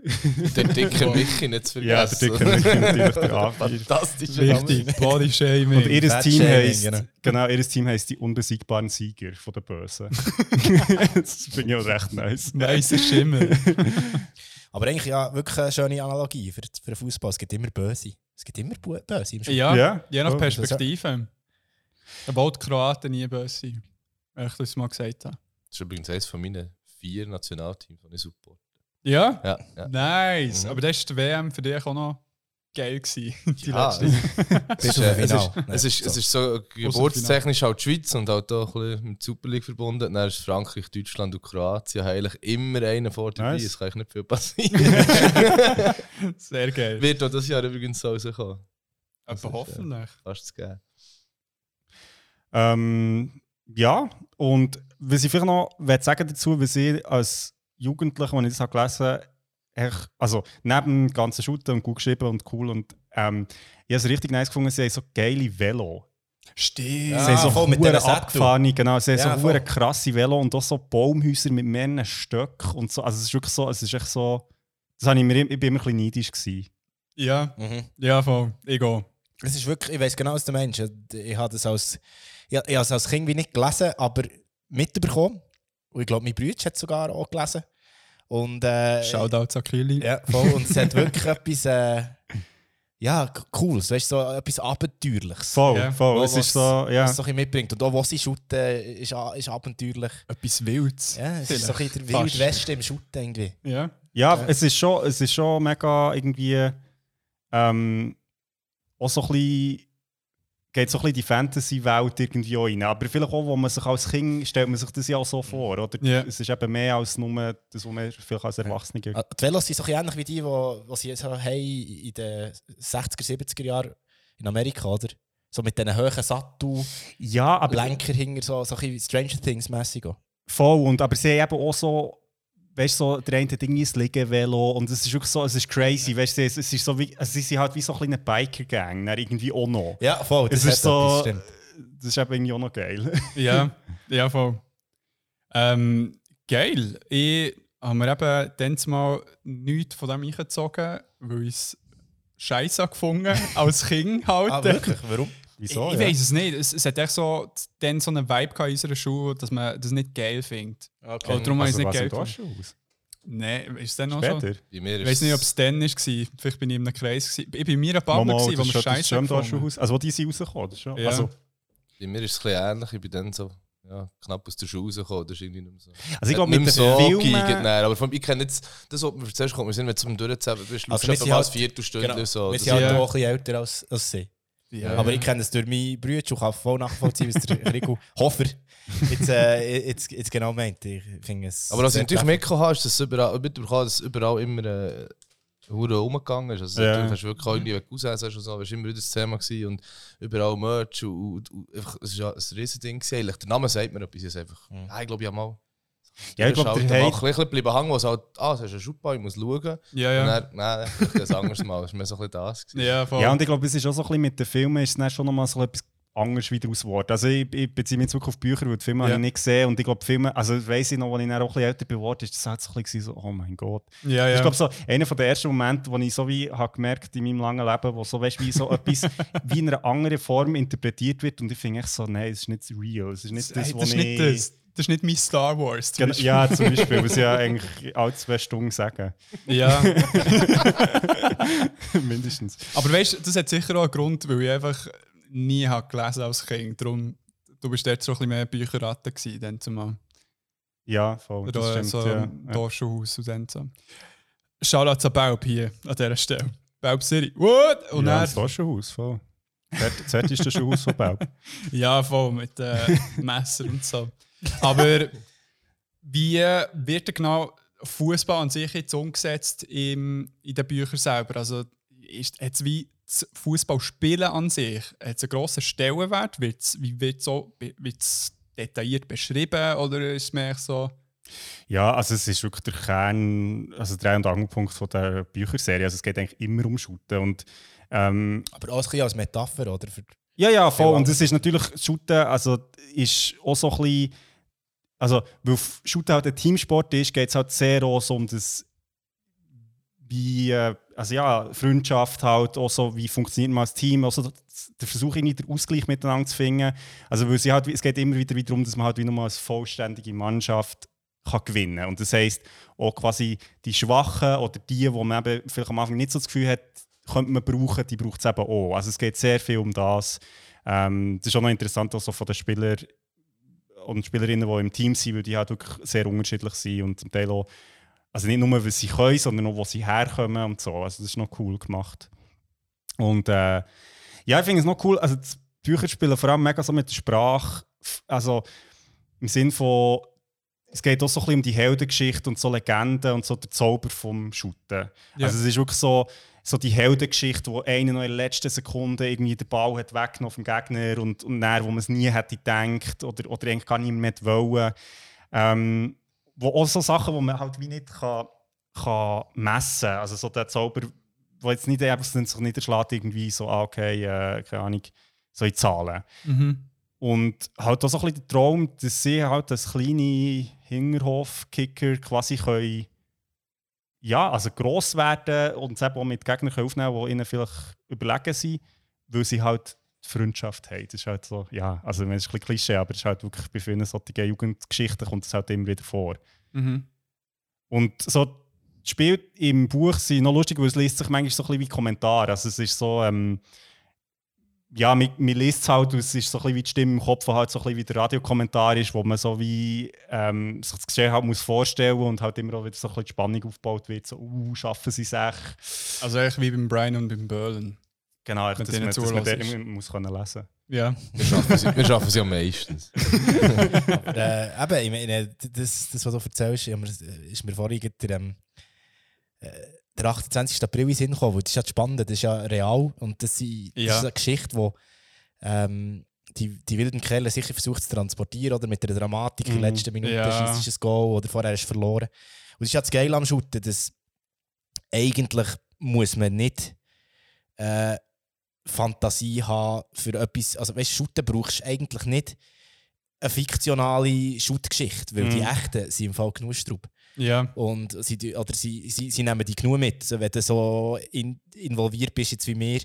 Der dicke Michi nicht zu vergessen. Ja, der dicke Michi natürlich, der A4. Fantastischer Name. Richtig, Bodyshaming. Und ihr Team Shaming, heisst, genau. genau, ihr Team heisst die unbesiegbaren Sieger von der Bösen. das finde ich auch recht nice. Nice Schimmel. Aber eigentlich ja wirklich eine schöne Analogie für, für den Fußball. Es gibt immer Böse. Es gibt immer Böse im Fußball. Ja, Ja. je nach Perspektive. Obwohl die Kroaten nie böse sind. Wenn ich das mal gesagt habe. Das ist übrigens eines von meinen vier Nationalteams, die ich support. Ja? Ja, ja. Nice. Mhm. Aber das war die WM für dich auch noch geil. Gewesen, die Ja, letzte. Bis Es zum ist, äh, es, ist, es, ist, es so. ist so geburtstechnisch halt die Schweiz und halt auch ein bisschen mit der Super League verbunden. Dann ist Frankreich, Deutschland und Kroatien eigentlich immer einen vor dabei. Nice. Es kann eigentlich nicht viel passieren. Sehr geil. Wird auch das Jahr übrigens so rauskommen. Aber hoffentlich. Kannst du es geben. Ähm, ja, und was ich vielleicht noch will sagen dazu, was ich als Jugendlicher, als ich das gelesen habe, also neben dem ganzen Shooten und gut geschrieben und cool und ähm, ich habe es richtig nice gefunden, sie haben so geile Velo. Stimmt. sie Ah, haben so voll, mit Sätteln. abgefahrene, genau, sie haben Ja, so voll. krasse Velo und auch so Baumhäuser mit mehreren Stöcken und so, also es ist wirklich so, es ist echt so, das habe ich mir, ich bin immer ein bisschen neidisch gewesen. Ja, Mhm. ja, voll. Ich gehe. Es ist wirklich, ich weiß genau, was du meinst. Ich habe das als, ich, ich habe es als Kind wie nicht gelesen, aber mitbekommen. Und ich glaube, mein Bruder hat es sogar auch gelesen. Und, äh, Shoutout an Kili. Ja, voll. Und es hat wirklich etwas, äh, ja, c- Cooles, weißt so etwas Abenteuerliches. Voll, Ja. voll, Wo- es ist was- so, ja. Was so ein mitbringt. Und auch, was sie shooten, ist, ist abenteuerlich. Etwas Wildes. Ja, es ist so ein Vielleicht. bisschen der Wild. Westen im Shooten irgendwie. Ja. Ja, Es, ist schon, es ist schon mega irgendwie. Ähm, auch so ein bisschen. Geht so ein bisschen die Fantasy-Welt irgendwie auch rein. Aber vielleicht auch, wo man sich als Kind stellt man sich das ja auch so vor. Oder? Ja. Es ist eben mehr als nur das, was man vielleicht als Erwachsener Ah, Die Velos sind so ähnlich wie die, die, die sie so haben in den 60er, 70er Jahren in Amerika, oder? So mit diesen hohen Sattel, Ja, aber Lenker hinter, so, so ein bisschen Stranger Things-mässig. voll. Und, aber sie haben eben auch so. Weißt du, so, der eine hat irgendwie ein Liegen-Velo und es ist wirklich so, es ist crazy. Weißt du, es, es ist so wie, also sie sind halt wie so ein kleiner Biker-Gang, irgendwie auch noch. Ja, voll. Es hat ist so, stimmt. das ist eben irgendwie auch noch geil. Ja, ja, voll. Ähm, geil. Ich habe mir eben dann mal nichts von dem eingezogen, weil ich es scheiße gefunden als Kind halt. Ah, wirklich? Warum? Wieso? ich ich ja? weiß es nicht. Es, es hat echt so, dann so einen Vibe in unserer Schule, dass man das nicht geil findet. Okay. Oder darum habe ich es Also, nicht geil? Nein, ist es dann noch schon? Später? Mir Ich weiß nicht, ob es- dann war. Vielleicht bin ich in einem Kreis. Gewesen. Ich bin in meiner Bubble, Mama, gewesen, wo wir scheiße gefunden. Scheiße Also, wo die sind rausgekommen, das ist schon. Ja. Also, Bei mir ist es ein bisschen ähnlich. Ich bin dann so ja, knapp aus der Schule rausgekommen. Das ist irgendwie nicht mehr so. also ich glaube, mit den so Filmen... nein, aber von, ich kenne jetzt, das, was du mir erzählst, kommt, wir sind, wenn du zum Durchzählen bist, Also also wir sind als halt- Viertelstunde Genau. so. Wir sind halt Ja. auch ein bisschen älter als, als sie. Ja. Aber ich kenne es durch meine Brüder und kann voll nachvollziehen, was der Rico Hofer jetzt, äh, jetzt, jetzt genau meint. Ich finde es Aber was ich natürlich mitbekommen habe, ist, dass es überall, mitbekommen, dass überall immer äh, Hure rumgegangen ist. Also Ja. natürlich hast du wirklich auch irgendwie, Cousins hast und so, war immer wieder das Thema gewesen und überall Merch und, und, und einfach, es war ja ein riesen Ding gewesen. Eigentlich. Der Name sagt mir etwas, es ist einfach, ja, ich glaube, ich habe mal Ja, ich glaube, der Hype- ein bisschen bleiben hängen, wo es halt, ah, es ist ein Schuppbau, ich muss schauen. Ja, ja. Und dann, nein, ein anderes Mal, das war mir so ein bisschen das. gewesen. Ja, voll. Ja, und ich glaube, es ist auch so ein bisschen mit den Filmen ist es schon nochmal so etwas anderes wieder aus Wort. Also ich, ich beziehe mich wirklich auf Bücher, weil die Filme Ja. habe ich nicht gesehen und ich glaube, Filme, also weiss ich noch, als ich dann auch ein bisschen älter geworden ist, das halt so ein bisschen so, oh mein Gott. Ja, ja. Ich glaube, so einer der ersten Momente, wo ich so wie habe gemerkt in meinem langen Leben, wo so, weißt, wie so etwas wie in einer anderen Form interpretiert wird und ich finde echt so, nein, es ist nicht real, es ist nicht das, was das, ist ich... nicht das. Das ist nicht mein Star Wars. zum Genau, Beispiel. ja, zum Beispiel, was ja eigentlich alle zwei Stunden sagen. Ja. Mindestens. Aber weißt du, das hat sicher auch einen Grund, weil ich einfach nie habe gelesen als Kind. Darum, du bist dort so ein bisschen mehr Bücherratte gewesen, dann zumal. Ja, voll, das Oder stimmt, so ja. Dorfschulhaus und dann so. Shoutout an Baub hier an dieser Stelle. Baub City. What? Und ja, dann, das war schon Haus, voll. Das zweite Schulhaus von Baub. Ja, voll mit äh, Messer und so. Aber wie wird denn genau Fußball an sich jetzt umgesetzt im, in den Büchern selber? Also ist jetzt wie das Fußballspielen an sich hat es einen grossen Stellenwert? Wird's, wie wird es so wird's detailliert beschrieben oder ist es mehr so? Ja, also es ist wirklich der Kern, also der Dreh- und Angelpunkt von der Bücherserie. Also es geht eigentlich immer um Shooten. Und, ähm, Aber auch ein bisschen als Metapher, oder? Für ja, ja, voll. Und es ist natürlich, Shooten also, ist auch so ein bisschen, also weil halt ein Teamsport ist, geht es halt sehr auch um das, wie, äh, also ja, Freundschaft halt, auch so, wie funktioniert man als Team, also der Versuch, irgendwie den Ausgleich miteinander zu finden. Also weil sie halt, es geht immer wieder darum, dass man halt wie nochmal als vollständige Mannschaft kann gewinnen Und das heisst, auch quasi die Schwachen oder die, wo man eben vielleicht am Anfang nicht so das Gefühl hat, könnte man brauchen, die braucht es eben auch. Also es geht sehr viel um das. Ähm, das ist auch noch interessant, also von den Spielern und Spielerinnen, die im Team sind, weil die halt wirklich sehr unterschiedlich sind und zum Teil auch, also nicht nur, was sie können, sondern auch, wo sie herkommen und so. Also das ist noch cool gemacht. Und äh, ja, ich finde es noch cool, also das Bücher spielen vor allem mega so mit der Sprache, also im Sinn von, es geht auch so ein bisschen um die Heldengeschichte und so Legenden und so der Zauber vom Shooten. Ja. Also es ist wirklich so, so die Heldengeschichte, wo einer noch in der letzten Sekunde irgendwie den Ball hat weggenommen vom Gegner und, und dann, wo man es nie hätte gedacht oder, oder eigentlich gar nicht mehr wollen. Ähm, wo auch so Sachen, die man halt wie nicht kann, kann messen kann. Also so der Zauber, wo jetzt nicht einfach sich niederschlägt, irgendwie so, ah, okay, äh, keine Ahnung, so in Zahlen. Mhm. Und halt auch so ein bisschen der Traum, dass sie halt als kleine Hinterhof-Kicker quasi können, ja, also gross werden und es eben auch mit Gegnern aufnehmen können, die ihnen vielleicht überlegen sind, weil sie halt die Freundschaft haben. Das ist halt so, ja, also es ist ein bisschen Klischee, aber es ist halt wirklich bei vielen solchen Jugendgeschichten kommt es halt immer wieder vor. Mhm. Und so die Spiele im Buch sind noch lustig, weil es liest sich manchmal so ein bisschen wie Kommentare. Also es ist so, ähm, ja, man, man liest es halt, es ist so ein bisschen wie die Stimme im Kopf, halt so ein bisschen wie der Radiokommentar ist, wo man so wie ähm, sich das Geschehen halt muss vorstellen und halt immer auch wieder so ein bisschen die Spannung aufgebaut wird, so, uh, schaffen sie es echt. Also eigentlich wie beim Brian und beim Berlin. Genau, echt, dass denen man, dass man den muss können lesen Ja. Wir schaffen sie, wir schaffen sie am meistens. Aber, äh, eben, ich meine, das, das, was du erzählst, ist mir, ist mir vorhin gerade der, ähm, äh, der 28. April in Sinn gekommen. weil Das ist ja das Spannende, das ist ja real und das, das Ja. ist eine Geschichte, die ähm, die, die wilden Kerle sicher versucht zu transportieren oder mit der Dramatik in Mhm. der letzten Minute Ja. ist ein Goal oder vorher ist verloren. Und das ist ja das Geile am Shooten, dass eigentlich muss man nicht äh, Fantasie haben für etwas. Also, weißt Shooten brauchst du eigentlich nicht eine fiktionale Shoot-Geschichte, weil die Mhm. echten sind im Fall genug Strub. Ja. Und sie, oder sie, sie, sie nehmen die genug mit. Wenn du so in, involviert bist, jetzt wie wir,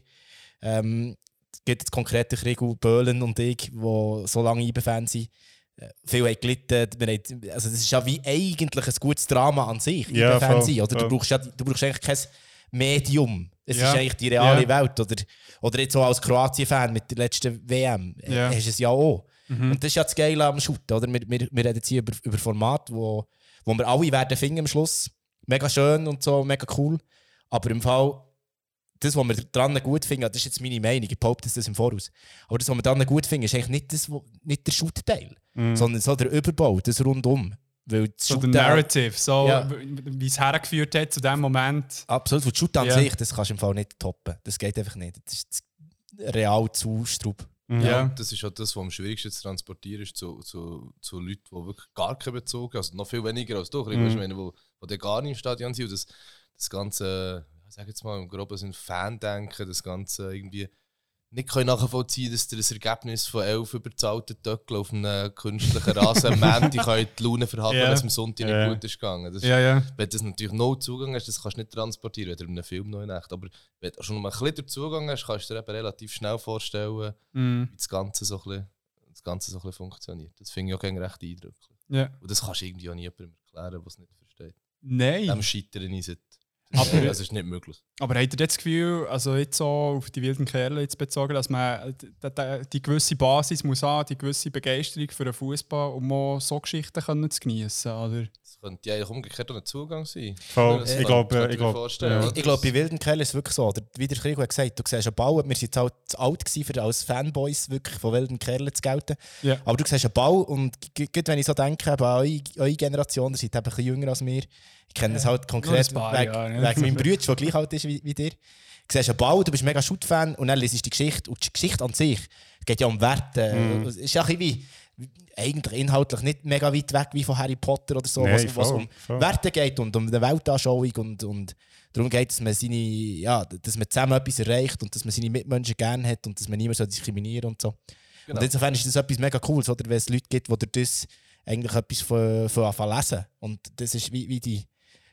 ähm, geht jetzt konkret der Krieg Böhlen und ich, die so lange IBE-Fans sind, äh, viel haben gelitten. Haben, also das ist ja wie eigentlich ein gutes Drama an sich, Ja, IBE-Fan sein. Oder? Du, brauchst ja, du brauchst eigentlich kein Medium. Es Ja. ist eigentlich die reale Ja. Welt. Oder, oder jetzt auch als Kroatien-Fan mit der letzten WM. äh, Ja. Hast du es ja auch. Mhm. Und das ist ja das Geile am Shooten. Oder? Wir, wir, wir reden jetzt hier über, über Format, wo, wo wir alle werden finden am Schluss. Mega schön und so, mega cool. Aber im Fall, das, was wir dran gut finden, das ist jetzt meine Meinung, ich behaupte das im Voraus. Aber das, was wir dran gut finden, ist eigentlich nicht, das, nicht der Shoot-Teil, Mhm. sondern so der Überbau, das rundum. Weil das So der Narrative, so Ja. wie es hergeführt hat zu dem Moment. Absolut, weil das Shoot an Ja. sich, das kannst du im Fall nicht toppen. Das geht einfach nicht. Das ist real zu strub. Ja, und das ist auch das, was am schwierigsten zu transportieren ist zu, zu, zu Leuten, die wirklich gar keinen Bezug haben. Also noch viel weniger als du, Mhm. mhm. weißt, wenn, wo, wo die gar nicht im Stadion sind. Und das, das ganze, ich sag jetzt mal im Groben, sind Fan-Denken, das ganze irgendwie nicht können nachvollziehen dass ihr das Ergebnis von elf überzahlten Töckeln auf einem künstlichen Rasen am Montag könnt die Laune verhalten, Ja. wenn es am Sonntag Ja. nicht gut ist gegangen. Das ist, Ja, ja. Wenn du das natürlich no Zugang hast, das kannst du nicht transportieren, weder in einem Film noch in echt. Aber wenn du schon mal ein bisschen Zugang hast, kannst du dir eben relativ schnell vorstellen, Mhm. wie das Ganze so ein bisschen, das Ganze so ein bisschen funktioniert. Das finde ich auch recht eindrücklich. Ja. Und das kannst du irgendwie auch nie jemandem erklären, der es nicht versteht. Nein. Dem Scheitern ist es. Aber- das ist nicht möglich. Aber habt ihr das Gefühl, also jetzt so auf die wilden Kerle jetzt bezogen, dass man die, die, die gewisse Basis muss haben, die gewisse Begeisterung für den Fußball, um auch so Geschichten können zu genießen, oder? Könnte ja eigentlich umgekehrt auch ein Zugang sein. Voll. Ich kann- glaube, kann ich glaube, vorstellen, Ich, ich glaube, bei Wilden Kerl ist es wirklich so. Oder wie der Krieg hat gesagt, du siehst einen Ball, wir sind jetzt halt zu alt gewesen, als Fanboys wirklich von Wilden Kerlen zu gelten. Ja. Aber du siehst einen Ball und gerade wenn ich so denke, eben an eure, eure Generation, ihr seid eben ein bisschen jünger als mir, ich kenne das Ja, halt konkret paar wegen, Jahre, ne? wegen meinem Bruder, der gleich alt ist wie, wie dir. Du siehst einen Ball, du bist mega Shoot-Fan und dann liest du die Geschichte. Und die Geschichte an sich geht ja um Werte. Mhm. Es ist ja ein bisschen wie- eigentlich inhaltlich nicht mega weit weg wie von Harry Potter oder so, Nein, was, was voll, um voll. Werte geht und um eine Weltanschauung und, und darum geht es, dass man, seine, ja, dass man zusammen etwas erreicht und dass man seine Mitmenschen gerne hat und dass man niemand diskriminieren und so. Genau. Und insofern ist das etwas mega Cooles, oder, wenn es Leute gibt, die durch das eigentlich etwas von, von anfangen lesen. Und das ist wie, wie die,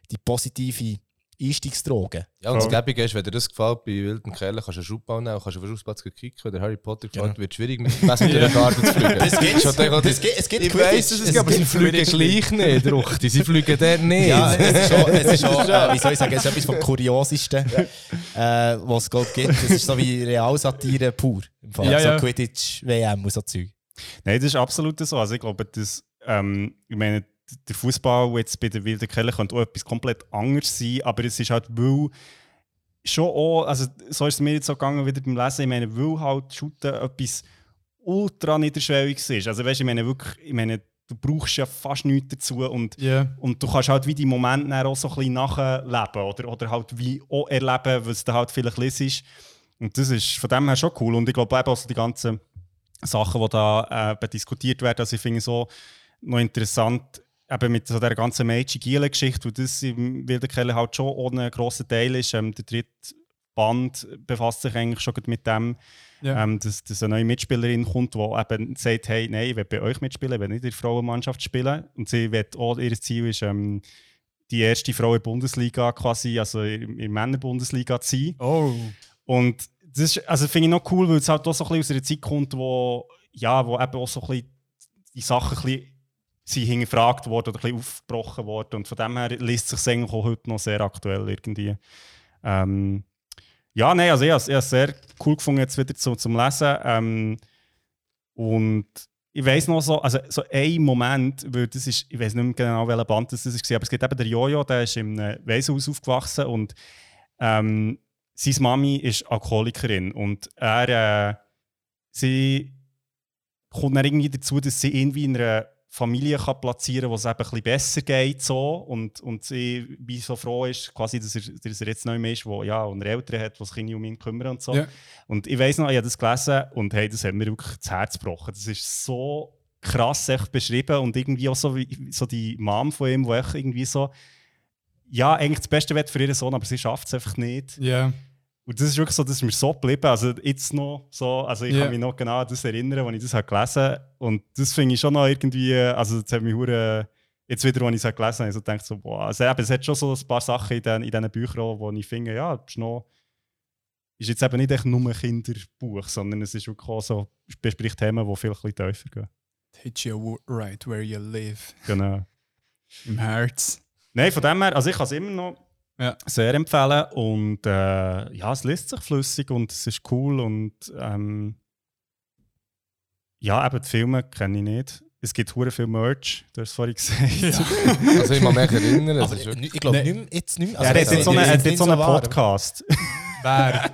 die positive Einstiegsdroge. Ja, und das Gäbige ist, wenn dir das gefällt, bei wilden Kerlen kannst du einen Schubbau nehmen kannst auf den Schussplatz kicken. Wenn der Harry Potter gefällt, wird es schwierig, mit dem Messer durch den Garten zu fliegen. Das gibt's. Das gibt- es gibt Ich weiss, dass es Es gibt, aber sie fliegen gleich nicht, Ruchti. Sie fliegen der nicht. Ja, es ist schon, es ist schon äh, wie soll ich sagen, es ist etwas vom Kuriosisten, äh, was es gibt. Es ist so wie Realsatire pur. Im Fall. Ja, so ja. Quidditch, WM und so Zeug. Nein, das ist absolut so. Also ich glaube, das, ähm, ich meine, der Fußball jetzt bei den wilden Kerlen könnte auch etwas komplett anderes sein, aber es ist halt, weil schon auch, also so ist es mir jetzt so gegangen wieder beim Lesen, ich meine, weil halt Shooten etwas ultra niederschwelliges ist. Also weißt du, ich meine wirklich, ich meine, du brauchst ja fast nichts dazu und, und du kannst halt wie die Momente auch so ein bisschen nachleben oder, oder halt wie auch erleben, was du halt vielleicht liest. Und das ist von dem her schon cool und ich glaube eben auch so die ganzen Sachen, die da äh, diskutiert werden. Also ich finde es so noch interessant, eben mit so der ganzen Meiji Giele-Geschichte, wo das im Wilden Kerle halt schon ohne grossen Teil ist. Ähm, der dritte Band befasst sich eigentlich schon mit dem, Ja. ähm, dass, dass eine neue Mitspielerin kommt, die eben sagt, hey, nein, ich will bei euch mitspielen, ich will nicht in der Frauenmannschaft spielen. Und sie wird auch, ihr Ziel ist, ähm, die erste Frau in der Bundesliga quasi, also in in der Männerbundesliga zu sein. Oh. Und das ist, also finde ich noch cool, weil es halt auch so ein bisschen aus einer Zeit kommt, wo, ja, wo eben auch so ein bisschen die Sachen ein bisschen sind hingefragt worden oder ein bisschen aufgebrochen worden. Und von dem her liest es sich eigentlich auch heute noch sehr aktuell irgendwie. Ähm, ja, nein, also ich habe es- sehr cool gefunden, jetzt wieder zu, zum Lesen. Ähm, und ich weiß noch so, also so ein Moment, weil das ist, ich weiß nicht mehr genau, welcher Band das ist, aber es gibt eben der Jojo, der ist im äh, Waisenhaus aufgewachsen und ähm, seine Mami ist Alkoholikerin und er, äh, sie kommt dann irgendwie dazu, dass sie irgendwie in einer Familie kann platzieren kann, wo es eben ein bisschen besser geht so und, und sie wie so froh ist, quasi, dass er, dass er jetzt neu mehr ist, wo, ja, und er Eltern hat, die sich um ihn kümmern und so. Ja. Und ich weiß noch, ich habe das gelesen und hey, das hat mir wirklich das Herz gebrochen. Das ist so krass echt beschrieben und irgendwie auch so, wie, so die Mom von ihm, die irgendwie so, ja, eigentlich das Beste will für ihren Sohn, aber sie schafft es einfach nicht. Ja. Und das ist wirklich so, das ist mir so geblieben. Also jetzt noch so, also ich Ja. kann mich noch genau an das erinnern, als ich das habe gelesen habe. Und das finde ich schon noch irgendwie, also das hat mich hure jetzt wieder, als ich es gelesen habe, ich so gedacht so, boah, also eben, es hat schon so ein paar Sachen in diesen in diesen Büchern, wo ich finde, ja, das ist noch, ist jetzt eben nicht echt nur ein Kinderbuch, sondern es ist wirklich auch so, es bespricht Themen, die ein bisschen tiefer gehen. Hit you right where you live. Genau. Im Herz. Nein, von dem her, also ich kann es immer noch Ja. sehr empfehlen und äh, ja, es liest sich flüssig und es ist cool und ähm, ja, eben die Filme kenne ich nicht. Es gibt hure viel Merch, du hast es vorhin gesagt. Also ich mag mich erinnern, Aber ist wirklich- ich glaube Nee. nicht mehr- jetzt nicht mehr. Ja, er hat jetzt so einen, so wahr. Podcast. Wer?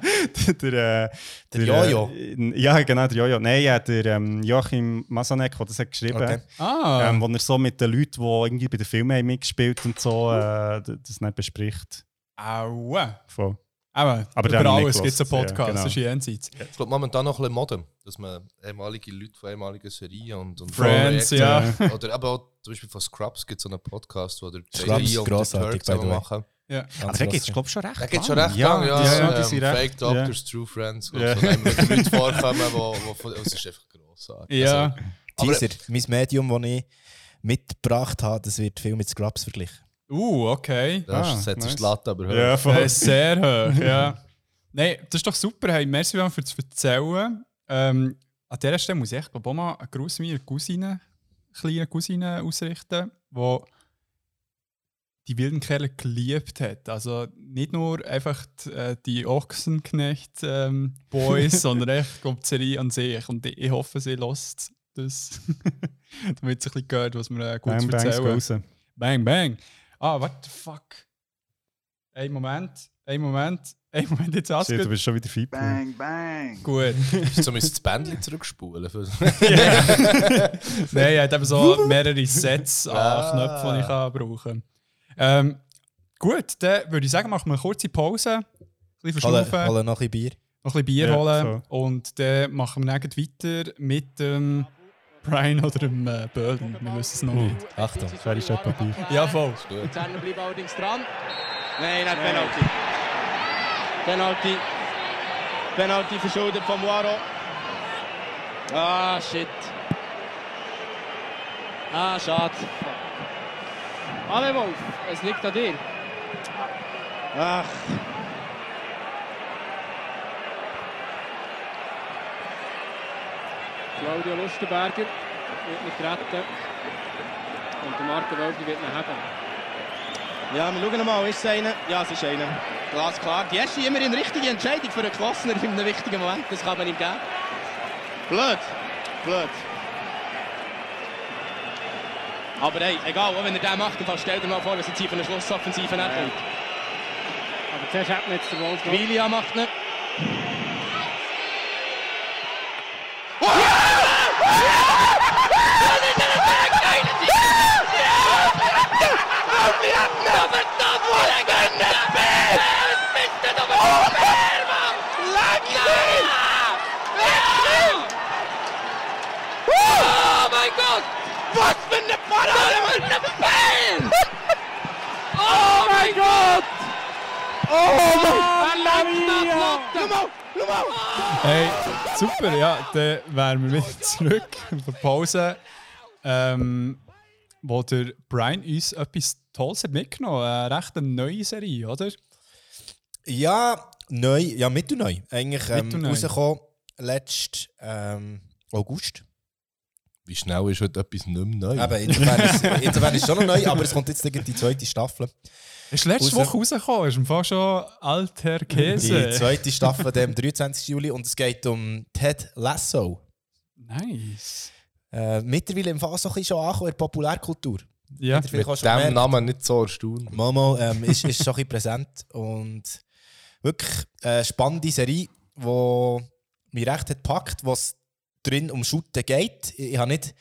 der, äh, Der Jojo? Äh, ja, genau, der Jojo. Nein, ja, der ähm, Joachim Masanek, der das hat geschrieben Okay. Ah. ähm, wo er so mit den Leuten, die irgendwie bei den Filmen mitgespielt und so, äh, das nicht bespricht. Aua. Voll. Aber, Aber über alles gibt es einen ja, Podcast, genau. das ist jenseits. Ich glaube, momentan noch ein bisschen Mode, dass man ehemalige Leute von ehemaligen Serien und, und Friends, ja. Oder aber auch zum Beispiel von Scrubs gibt es so einen Podcast, wo der Scrubs, und der grossartig, Turk zusammen way. machen. Ja. Aber da gibt es, glaube ich, schon recht Da gibt schon lang. recht lang, ja. die, ja sind ähm, recht, Fake Doctors, True Friends, Ja. so einem mit Leuten vorkommen, wo, wo, von- es ist einfach grossartig. Ja. Also, Teaser, mein Medium, das ich mitgebracht habe, das wird viel mit Scrubs verglichen. Uh, okay. da Ah, setzt nice. die Latte aber höher. Ja, voll. Äh, sehr hoch, ja. Nein, das ist doch super. Hey, merci für das Erzählen. Ähm, an dieser Stelle muss ich echt, glaube auch mal einen Gruß meiner Cousine, kleine Cousine ausrichten, die die wilden Kerle geliebt hat. Also nicht nur einfach die, äh, die Ochsenknecht-Boys, sondern echt die Serie an sich. Und ich, ich hoffe, sie lässt das, damit sie ein bisschen gehört, was wir äh, gut Bang, erzählen. Bang, bang. Ah, what the fuck? Ein Moment, ein Moment, ein Moment, jetzt hast du du bist schon wieder fit. Bang, bang. Gut. So müssen das Bändchen zurückspulen. Nein, er hat eben so mehrere Sets an Ah. Knöpfen, die ich kann brauchen kann. Ähm, gut, dann würde ich sagen, machen wir eine kurze Pause. Ein bisschen Holen holen noch ein bisschen Bier. noch ein Bier Ja, holen und dann machen wir dann weiter mit dem Brian oder dem äh, Böhlen. Wir wissen es noch Uh. nicht. Achtung. Schwere Papier. Ja, voll. Die Zerner bleiben allerdings dran. Nein, nicht Penalty. Penalty. Penalty verschuldet von Moiro. Ah, shit. Ah, schade. Alle Wolf, es liegt an dir. Ach. Claudio Lustenberger wird nicht retten. Und der Marco Wölfli wird ihn haben. Ja, wir schauen mal, ist es einer? Ja, es ist einer. Glasklar. Die erste immer eine richtige Entscheidung für einen Klassener in einem wichtigen Moment. Das kann man ihm geben. Blöd. Blöd. Aber hey, egal, auch wenn er den macht, dann stell dir mal vor, was jetzt hier für eine Schlussoffensive ja. kommt. Aber zuerst hat man jetzt den Wolf. Vilia macht nicht. Oh mein Gott! Was für eine Parade! Das ist Bam! Oh mein Gott! Oh Hey, super, ja, dann wären wir wieder zurück von der Pause, ähm, wo der Brian uns etwas Tolles hat mitgenommen hat. Eine recht neue Serie, oder? Ja, neu, ja, mittelneu. Eigentlich ähm, Mittelneu. rausgekommen letzten ähm, August. Wie schnell ist heute etwas nicht mehr neu? Eben, insofern ist, insofern ist es schon noch neu, aber es kommt jetzt die zweite Staffel. Ist letzte. Woche rausgekommen, ist im Fall schon alter Käse. Die zweite Staffel dem 23. Juli und es geht um Ted Lasso. Nice. Äh, mittlerweile im Fall so ein bisschen schon angekommen in der Populärkultur. Ja. Mit auch schon dem gemerkt? Namen nicht so erstaunt. Momo ähm, ist, ist schon ein bisschen präsent und wirklich eine spannende Serie, die mich recht hat gepackt, was drin um Shooten geht. Ich, ich habe nicht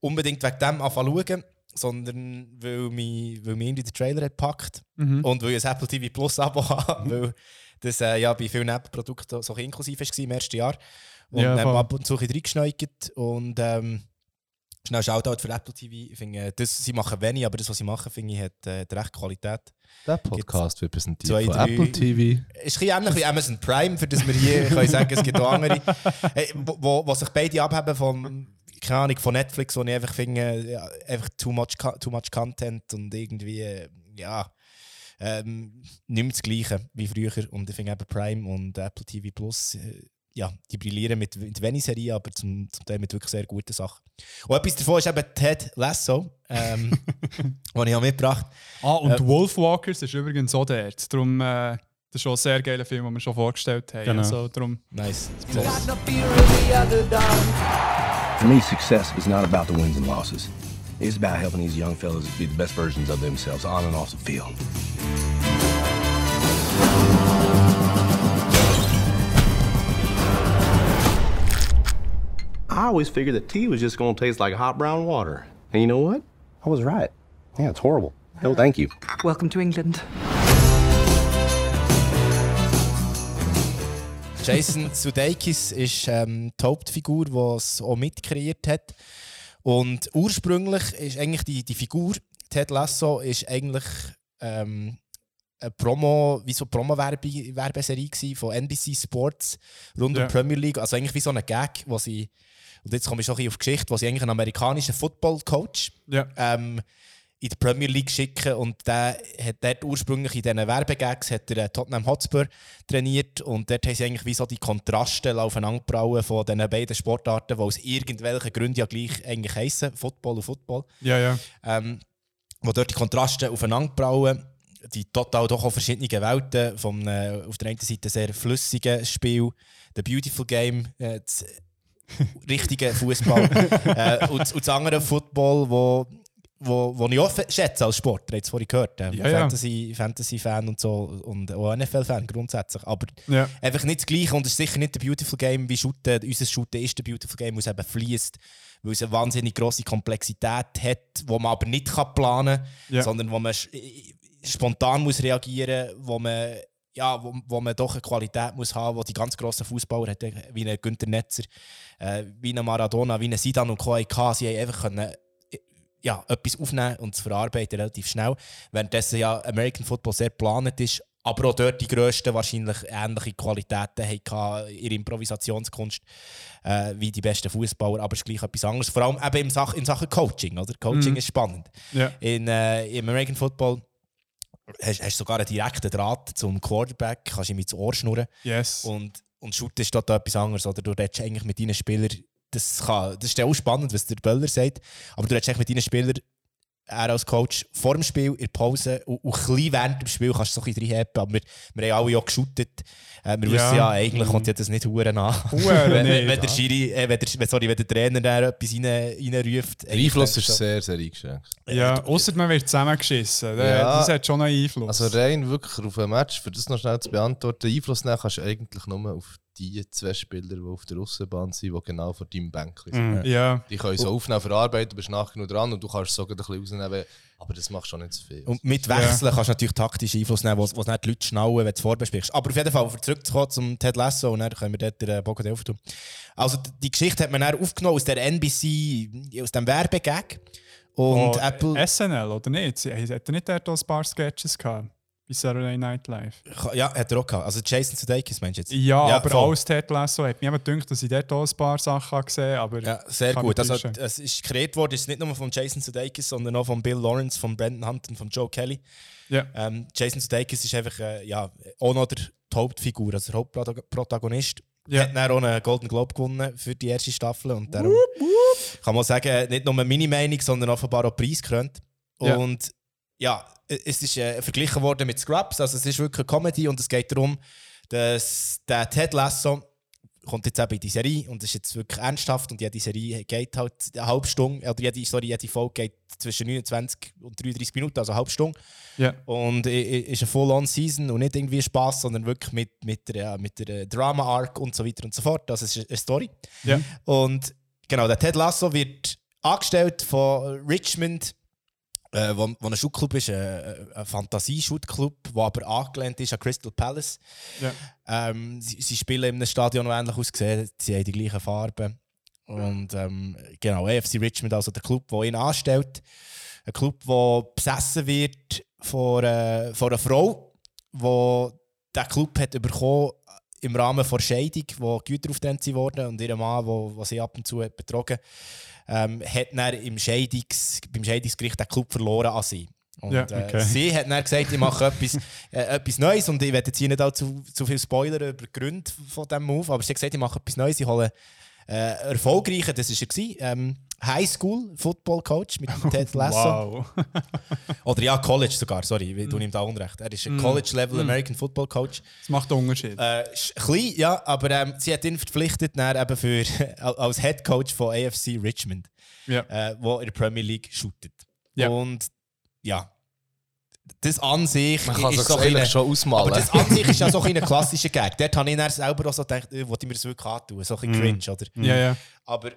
unbedingt wegen dem angefangen zu schauen, sondern weil mich, weil mich irgendwie der Trailer hat gepackt Mhm. und weil ich ein Apple TV Plus Abo habe, weil das äh, ja bei vielen Apple-Produkten so inklusiv war im ersten Jahr. Und Ja, voll. ab und zu ein reingeschneigt und ähm, Schnell Shoutout für Apple TV. Ich finde, das, sie machen wenig, aber das, was sie machen, finde ich, hat, äh, hat recht Qualität. Der Podcast wird präsentiert Zwei, von drei- Apple TV. Ist ein bisschen ähnlich wie Amazon Prime, für das wir hier können sagen es gibt auch andere. Hey, wo, wo, wo sich beide abheben von, keine Ahnung, von Netflix, wo ich einfach finde, ja, einfach too much, too much Content und irgendwie, äh, ja, ähm, nicht mehr das Gleiche wie früher. Und ich finde eben Prime und Apple TV Plus, äh, ja, die brillieren mit, mit wenig Serien, aber zum, zum Teil mit wirklich sehr guten Sachen. Und etwas davon ist eben Ted Lasso, ähm, den ich auch mitgebracht Ah, und Äh, Wolfwalkers ist übrigens auch dort. Darum, äh, das ist schon ein sehr geiler Film, den wir schon vorgestellt haben. Genau. Also, darum, Nice. For me, success is not about the wins and losses. It's about helping these young fellas be the best versions of themselves on and off the field. Always figured that tea was just going to taste like hot brown water. And you know what? I was right. Yeah, it's horrible. No, thank you. Welcome to England. Jason Sudeikis ist ähm, die Hauptfigur, die es auch mitkreiert hat. Und ursprünglich ist eigentlich die, die Figur, Ted Lasso, ist eigentlich ähm, eine Promo, wie so eine Promo-Werbeserie gewesen von NBC Sports rund Ja. um die Premier League. Also eigentlich wie so ein Gag, wo sie, und jetzt komme ich schon auf die Geschichte, wo sie eigentlich einen amerikanischen Football-Coach Ja. ähm, in die Premier League schicken und der hat dort ursprünglich in diesen Werbegags hat er äh, Tottenham Hotspur trainiert und dort haben sie eigentlich wie so die Kontraste aufeinandergebrauen von diesen beiden Sportarten, die aus irgendwelchen Gründen ja gleich eigentlich heissen, Football und Football. Ja, ja. Ähm, wo dort die Kontraste aufeinanderbrauen, die total doch auch verschiedene Welten, vom äh, auf der einen Seite sehr flüssigen Spiel, The Beautiful Game, äh, das richtige Fußball äh, und, und das andere Football, wo wo, wo ich auch schätze als Sport, ihr habt es vorhin gehört, äh, Ja, ja. Fantasy, Fantasy-Fan und so und auch NFL-Fan grundsätzlich, aber Ja. einfach nicht das Gleiche und es ist sicher nicht der Beautiful Game wie Shooten. Unser Shooten ist der Beautiful Game, weil es eben fließt, weil es eine wahnsinnig grosse Komplexität hat, wo man aber nicht kann planen kann, Ja. sondern wo man spontan muss reagieren muss, wo man ja, wo, wo man doch eine Qualität muss haben, wo die ganz grossen Fußballer hat, wie ein Günther Netzer, äh, wie ein Maradona, wie ein Sidan und Co. hatten. Sie haben einfach können, äh, ja, etwas aufnehmen und zu verarbeiten relativ schnell. Währenddessen ja American Football sehr geplant ist, aber auch dort die grössten wahrscheinlich ähnliche Qualitäten hatten, ihre Improvisationskunst, äh, wie die besten Fußballer, aber es ist gleich etwas anderes. Vor allem eben in Sachen, in Sachen Coaching. Oder? Coaching Mhm. ist spannend. Ja. In, äh, Im American Football hast du sogar einen direkten Draht zum Quarterback, kannst ihm ins Ohr schnurren. Yes. Und, und Shoot ist dort etwas anderes. Oder? Du redest eigentlich mit deinen Spielern, das, kann, das ist ja auch spannend, was der Böller sagt, aber du redest eigentlich mit deinen Spielern, er als Coach, vor dem Spiel, in der Pause und, und ein bisschen während dem Spiel kannst du so ein bisschen reinhaben, aber wir, wir haben alle auch geshootet. Äh, wir Ja. wissen ja, eigentlich Mhm. kommt ja das nicht Huren an. Huren wenn, wenn, nicht, wenn, der. Schiri, äh, wenn, der, sorry, wenn der Trainer da etwas rein, reinruft. Der Einfluss ist so- sehr, sehr eingeschränkt. Ja, außer man wird zusammengeschissen. Ja. Das hat schon einen Einfluss. Also rein wirklich auf ein Match, für das noch schnell zu beantworten, Einfluss nehmen kannst du eigentlich nur auf die zwei Spieler, die auf der Aussenbahn sind, die genau vor deinem Bänkchen sind. Mhm. Ja. Die können so aufnehmen, verarbeiten, du bist nachher genug dran und du kannst so ein bisschen rausnehmen, aber das machst schon nicht zu viel. Und mit Wechseln kannst du natürlich taktisch Einfluss nehmen, wo, wo nicht die Leute schnallen, wenn du es vorbesprichst. Aber auf jeden Fall, um zurückzukommen zum Ted Lasso, und dann können wir dort den äh, Bogen tun. Also die Geschichte hat man dann aufgenommen aus der NBC, aus dem Werbegag. Und oh, Apple... SNL, oder nicht? Hat er nicht dort ein paar Sketches gehabt? Bei Saturday Night Live? Ja, hat er auch gehabt. Also Jason Sudeikis meinst du jetzt? Ja, aber voll. alles Ted Lasso hat eben gedacht, dass ich dort auch ein paar Sachen gesehen habe. Ja, sehr gut. Also, es ist kreiert worden, ist nicht nur von Jason Sudeikis, sondern auch von Bill Lawrence, von Brandon Hunt und von Joe Kelly. Ja. Ähm, Jason Sudeikis ist einfach äh, ja, auch noch der, die Hauptfigur, also der Hauptprotagonist. Ja. Hat dann auch einen Golden Globe gewonnen für die erste Staffel. Und darum kann man sagen, nicht nur meine Meinung, sondern offenbar auch preisgekrönt. Ja. Und ja, es ist äh, verglichen worden mit Scrubs. Also es ist wirklich eine Comedy und es geht darum, dass der Ted Lasso kommt jetzt eben in die Serie und es ist jetzt wirklich ernsthaft und jede Serie geht halt eine halbe Stunde, oder jede, sorry, jede Folge geht zwischen 29 und 33 Minuten, also eine halbe Stunde. Ja. Und ist eine Full-on-Season und nicht irgendwie Spaß, sondern wirklich mit, mit der, mit der Drama-Arc und so weiter und so fort. Das ist eine Story. Ja. Und genau, der Ted Lasso wird angestellt von Richmond, äh, wo, wo ein Schuttclub ist, äh, ein Fantasie-Schuttclub, der aber angelehnt ist an Crystal Palace. Ja. Ähm, sie, sie spielen in einem Stadion, das ähnlich aussieht, sie haben die gleichen Farben. Und ähm, genau, AFC Richmond, also der Club, der ihn anstellt. Ein Club, der besessen wird von, äh, von einer Frau, die der Club hat bekommen im Rahmen der Scheidung, wo Güter aufgetrennt wurden und ihr Mann, wo sie ab und zu hat betrogen ähm, hat dann im Scheidungs, beim Scheidungsgericht den Club verloren an sie. Und Ja, äh, okay. sie hat dann gesagt, ich mache etwas, äh, etwas Neues und ich werde jetzt hier nicht allzu zu viel Spoiler über die Gründe von diesem Move, aber sie hat gesagt, ich mache etwas Neues, ich hole äh, erfolgreichen, das war er, gewesen, ähm, Highschool Football Coach mit Ted Lasso. Wow. Oder ja, College sogar, sorry, ich tue ihm da Unrecht. Er ist ein Mm. College-Level Mm. American Football Coach. Das macht einen Unterschied. Äh, klein, ja, aber ähm, sie hat ihn verpflichtet dann eben für, als Head Coach von AFC Richmond, Ja. äh, wo in der Premier League shootet. Ja. Und ja, das an sich Man kann ist so ein eigentlich bisschen- schon ausmalen. Aber das an sich ist ja so ein klassischer Gag. Dort habe ich dann selber auch so gedacht, äh, wollte ich mir das wirklich antun, so ein Mhm. cringe, oder? Ja, ja. Aber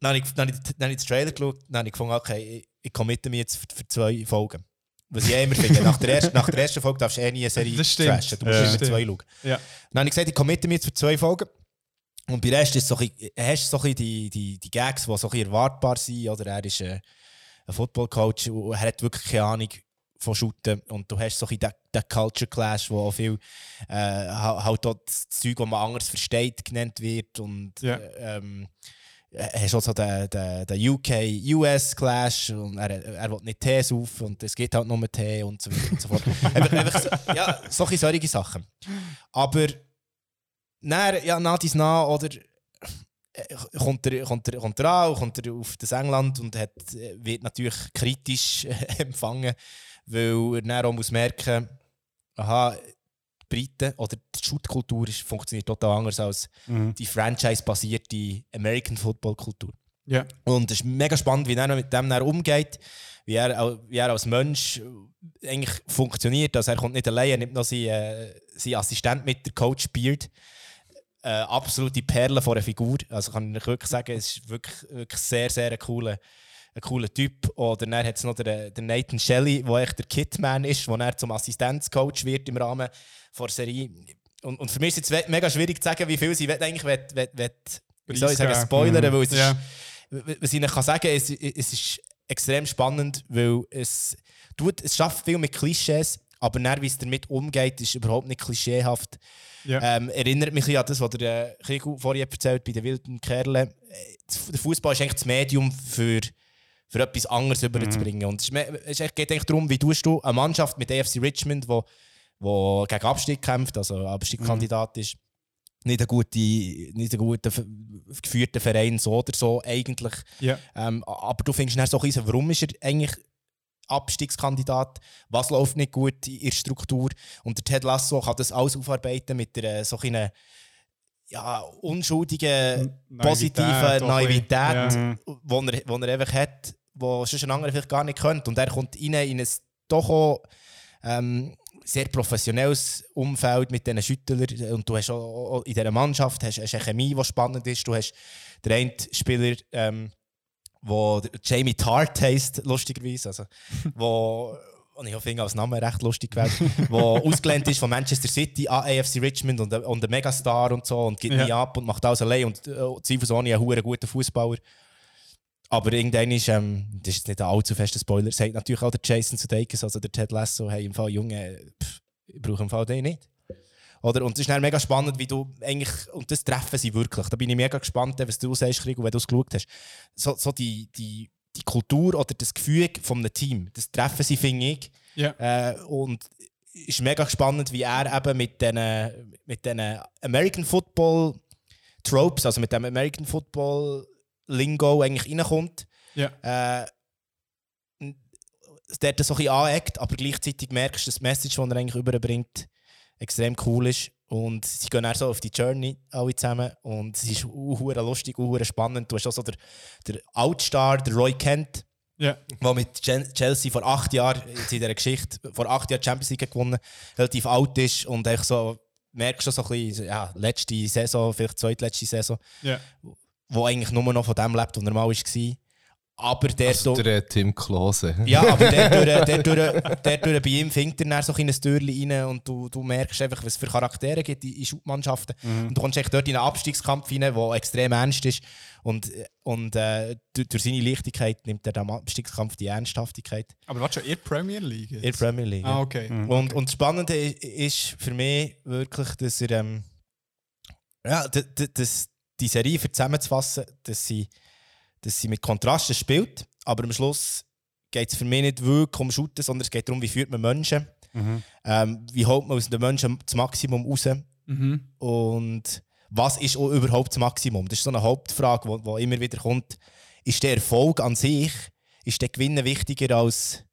dann habe ich, dann habe ich, dann habe ich den Trailer geschaut, dann habe ich gefunden, okay, ich, ich committe mich jetzt für, für zwei Folgen. Was ich eh immer finde, nach der, ersten, nach der ersten Folge darfst du eh nie eine Serie trashen. Du musst Ja. immer zwei schauen. Ja. Dann habe ich gesagt, ich committe mich jetzt für zwei Folgen. Und bei ersten ist so ein hast du so ein die, die, die Gags, die so ein erwartbar sind. Oder er ist äh, ein Football-Coach und er hat wirklich keine Ahnung von Shooten. Und du hast so ein den, den Culture Clash, wo auch viel äh, ha- halt dort das Zeug, das man anders versteht, genannt wird. Und Ja. äh, ähm, äh, hast auch so den, den, den UK-US-Clash und er, er will nicht Tee saufen und es geht halt nur Tee und so weiter und so fort. einfach, einfach so, ja, solche solche Sachen. Aber dann, ja, nach dies nach, oder äh, kommt er, kommt, er, kommt er an, kommt er auf das England und hat, äh, wird natürlich kritisch äh, empfangen, weil er dann auch muss merken aha, Briten oder die Shootkultur funktioniert total anders als Mhm. die franchise-basierte American Football-Kultur. Ja. Und es ist mega spannend, wie er mit dem dann umgeht, wie er, wie er als Mensch eigentlich funktioniert. Also er kommt nicht allein, er nimmt noch seinen, äh, seinen Assistent mit, der Coach Beard. Äh, absolute Perle von einer Figur. Also kann ich wirklich sagen, es ist wirklich, wirklich sehr, sehr ein cooler, ein cooler Typ. Oder dann hat es noch den, den Nathan Shelley, der echt der Kitman ist, wo er zum Assistenzcoach wird im Rahmen der Serie. Und, und für mich ist es jetzt mega schwierig zu sagen, wie viel sie eigentlich will, will, will, wie soll ich sagen, spoilern, Mhm. weil es Ja. ist, was ich Ihnen kann sagen es, es ist extrem spannend, weil es, tut, es schafft viel mit Klischees, aber dann, wie es damit umgeht, ist überhaupt nicht klischeehaft. Ja. Ähm, erinnert mich an das, was der Krigu vorhin erzählt bei den wilden Kerlen. Äh, Der Fußball ist eigentlich das Medium für, für etwas anderes überzubringen. Und es, geht eigentlich darum, wie tust du eine Mannschaft mit AFC Richmond, wo, wo gegen Abstieg kämpft, also Abstiegkandidat ist, nicht ein guter, nicht ein guter geführter Verein, so oder so eigentlich. Ja. Ähm, aber du findest dann so ein warum ist er eigentlich Abstiegskandidat? Was läuft nicht gut in der Struktur? Und der Ted Lasso kann das alles aufarbeiten mit einer so einer ja, unschuldigen, Naivität positiven Naivität, bisschen, wo, er, wo er einfach hat, wo sonst ein anderer vielleicht gar nicht könnte. Und er kommt rein in ein doch auch ähm, sehr professionelles Umfeld mit diesen Schüttlern. Und du hast auch, in dieser Mannschaft hast, hast eine Chemie, die spannend ist. Du hast den einen Spieler, ähm, wo der Jamie Tart heisst, lustigerweise. Also, wo, und ich finde als Name recht lustig gewählt, wo ausgelehnt ist von Manchester City an AFC Richmond und, und ein Megastar und so und gibt Ja. nie ab und macht alles allein und äh, zweifelsohne ein guter Fußballer. Aber irgendwann ist, ähm, das ist jetzt nicht ein allzu fester Spoiler, sagt natürlich auch der Jason Sudeikis, also der Ted Lasso, hey, im Fall, Junge, pff, ich brauche im Fall den nicht. Oder? Und es ist dann mega spannend, wie du eigentlich, und das treffen sie wirklich. Da bin ich mega gespannt, was du sagst, Krieg, und wenn du es geschaut hast. So, so die, die, die Kultur oder das Gefühl von einem Team, das treffen sie, finde ich. Ja. Äh, und es ist mega spannend, wie er eben mit diesen mit den American Football Tropes, also mit dem American Football Lingo eigentlich reinkommt. Ja. Äh, der so ein bisschen aneckt, aber gleichzeitig merkst du, dass das Message, das er eigentlich überbringt, extrem cool ist. Und sie gehen dann so auf die Journey alle zusammen und es ist hure lustig, hure spannend. Du hast auch so der, der Outstar, der Roy Kent, Ja. der mit Chelsea vor acht Jahren, jetzt in dieser Geschichte, vor acht Jahren Champions League gewonnen, relativ alt ist und echt so, merkst du so ein bisschen, ja, letzte Saison, vielleicht zweitletzte Saison, Ja. Wo eigentlich nur noch von dem lebt, was normal war. Aber der Also so- der äh, Tim Klose. ja, aber der durch, der durch, der durch bei ihm findet er so ein Türchen rein und du, du merkst einfach, was es für Charaktere gibt in, in Schubmannschaften. Mhm. Und du kommst echt dort in einen Abstiegskampf rein, der extrem ernst ist. Und, und äh, durch, durch seine Leichtigkeit nimmt er am Abstiegskampf die Ernsthaftigkeit. Aber was schon in der Premier League? In der Premier League. Ah, okay. Mhm. Und, und das Spannende ist für mich wirklich, dass er ähm, ja, d- d- dass die Serie für zusammenzufassen, dass sie, dass sie mit Kontrasten spielt, aber am Schluss geht es für mich nicht wirklich um Shooten, sondern es geht darum, wie führt man Menschen, Mhm. ähm, wie holt man aus den Menschen das Maximum raus Mhm. und was ist auch überhaupt das Maximum? Das ist so eine Hauptfrage, die wo immer wieder kommt. Ist der Erfolg an sich, ist der Gewinn wichtiger als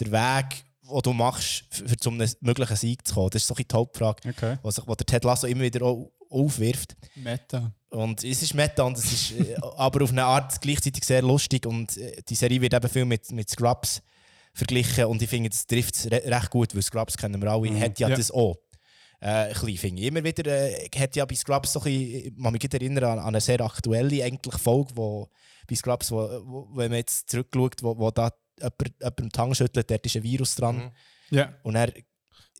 der Weg, den du machst, für, zum einem möglichen Sieg zu kommen? Das ist so die Hauptfrage, Okay. was, was der Ted Lasso immer wieder au- aufwirft. Meta. Und es ist Meta und es ist äh, aber auf eine Art gleichzeitig sehr lustig und äh, die Serie wird eben viel mit, mit Scrubs verglichen und ich finde, das trifft es re recht gut, weil Scrubs kennen wir alle, Mhm. hat ja, Ja. das auch. Äh, ein bisschen. Immer wieder äh, hat ja bei Scrubs so ein bisschen, ich kann mich erinnern an, an eine sehr aktuelle eigentlich Folge, wo, bei Scrubs, wo, wo, wenn man jetzt zurückschaut, wo, wo da jemand, jemand die Hand schüttelt, dort ist ein Virus dran. Ja. Und er,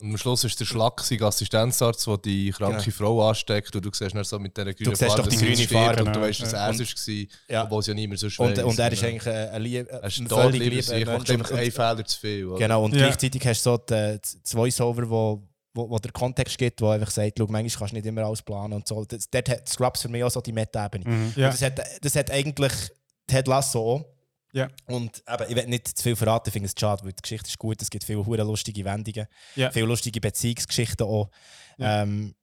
Und am Schluss ist der Schlagsig Assistenzarzt, der die kranke Genau. Frau ansteckt und du siehst dann so mit dieser grünen siehst doch die grüne Farbe, und du weißt, dass Ja. er es Und- war, ja. obwohl es ja niemand sonst und, weiss, und er ist eigentlich ein, ein, lieb, Er ist ein tot, völlig lieber sich, macht Mensch. einfach einen Fehler zu viel. oder? Genau, und Ja. gleichzeitig hast du so die- das Voice-Over, wo, wo, wo der Kontext gibt, wo einfach sagt, schau, manchmal kannst du nicht immer alles planen und so. Das, dort hat Scrubs für mich auch so die Meta-Ebene. Mhm. Ja. Das, hat, das hat eigentlich Ted Lasso Ja. Und eben, ich will nicht zu viel verraten, ich finde es schade, weil die Geschichte ist gut, es gibt viele hure lustige Wendungen, Ja. viele lustige Beziehungsgeschichten auch. Ja. Ähm,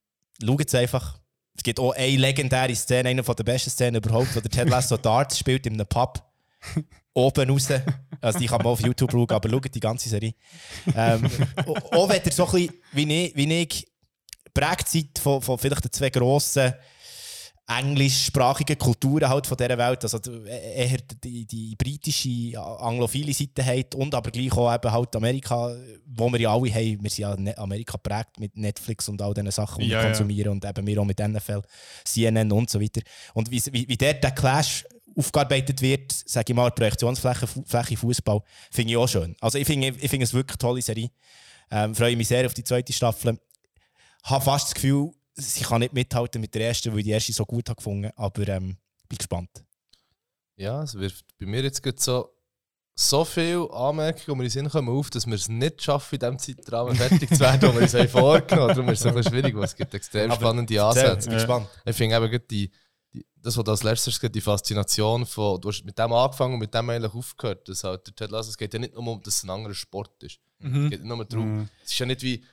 Schaut es einfach. Es gibt auch eine legendäre Szene, eine der besten Szenen überhaupt, wo der Ted Lasso Darts spielt in einem Pub. Oben raus. Also die kann man auf YouTube schauen, aber schaut die ganze Serie. Ähm, auch wenn ihr so ein bisschen, wie ich, wie ich prägt seid von, von vielleicht den zwei grossen englischsprachigen Kulturen halt von dieser Welt, also eher die, die britische, anglophile Seite hat und aber gleich auch eben halt Amerika, wo wir ja alle haben, wir sind ja Ne- Amerika prägt mit Netflix und all diesen Sachen, die Ja, wir ja. konsumieren und eben wir auch mit NFL, CNN und so weiter. Und wie, wie, wie dort der Clash aufgearbeitet wird, sage ich mal, Projektionsfläche Fu- Fläche Fußball, finde ich auch schön. Also ich finde ich finde es wirklich eine tolle Serie. Ähm, freue mich sehr auf die zweite Staffel. Habe fast das Gefühl, sie kann nicht mithalten mit der ersten, weil ich die erste so gut habe gefunden aber ähm, bin gespannt. Ja, es wirft bei mir jetzt gerade so, so viele Anmerkungen, die in den Sinn kommen, auf, dass wir es nicht schaffen, in diesem Zeitrahmen fertig zu werden, den wir uns haben vorgenommen haben. Darum ist es ein bisschen schwierig, weil es gibt extrem Aber spannende Ansätze. ich bin gespannt. Ich finde eben gerade die, die, das, was du als letztes gesagt die Faszination von, du hast mit dem angefangen und mit dem eigentlich aufgehört, dass halt der Ted Lasso, es geht ja nicht nur um, dass es ein anderer Sport ist. Mhm. Es geht nicht nur darum, Mhm. es ist ja nicht wie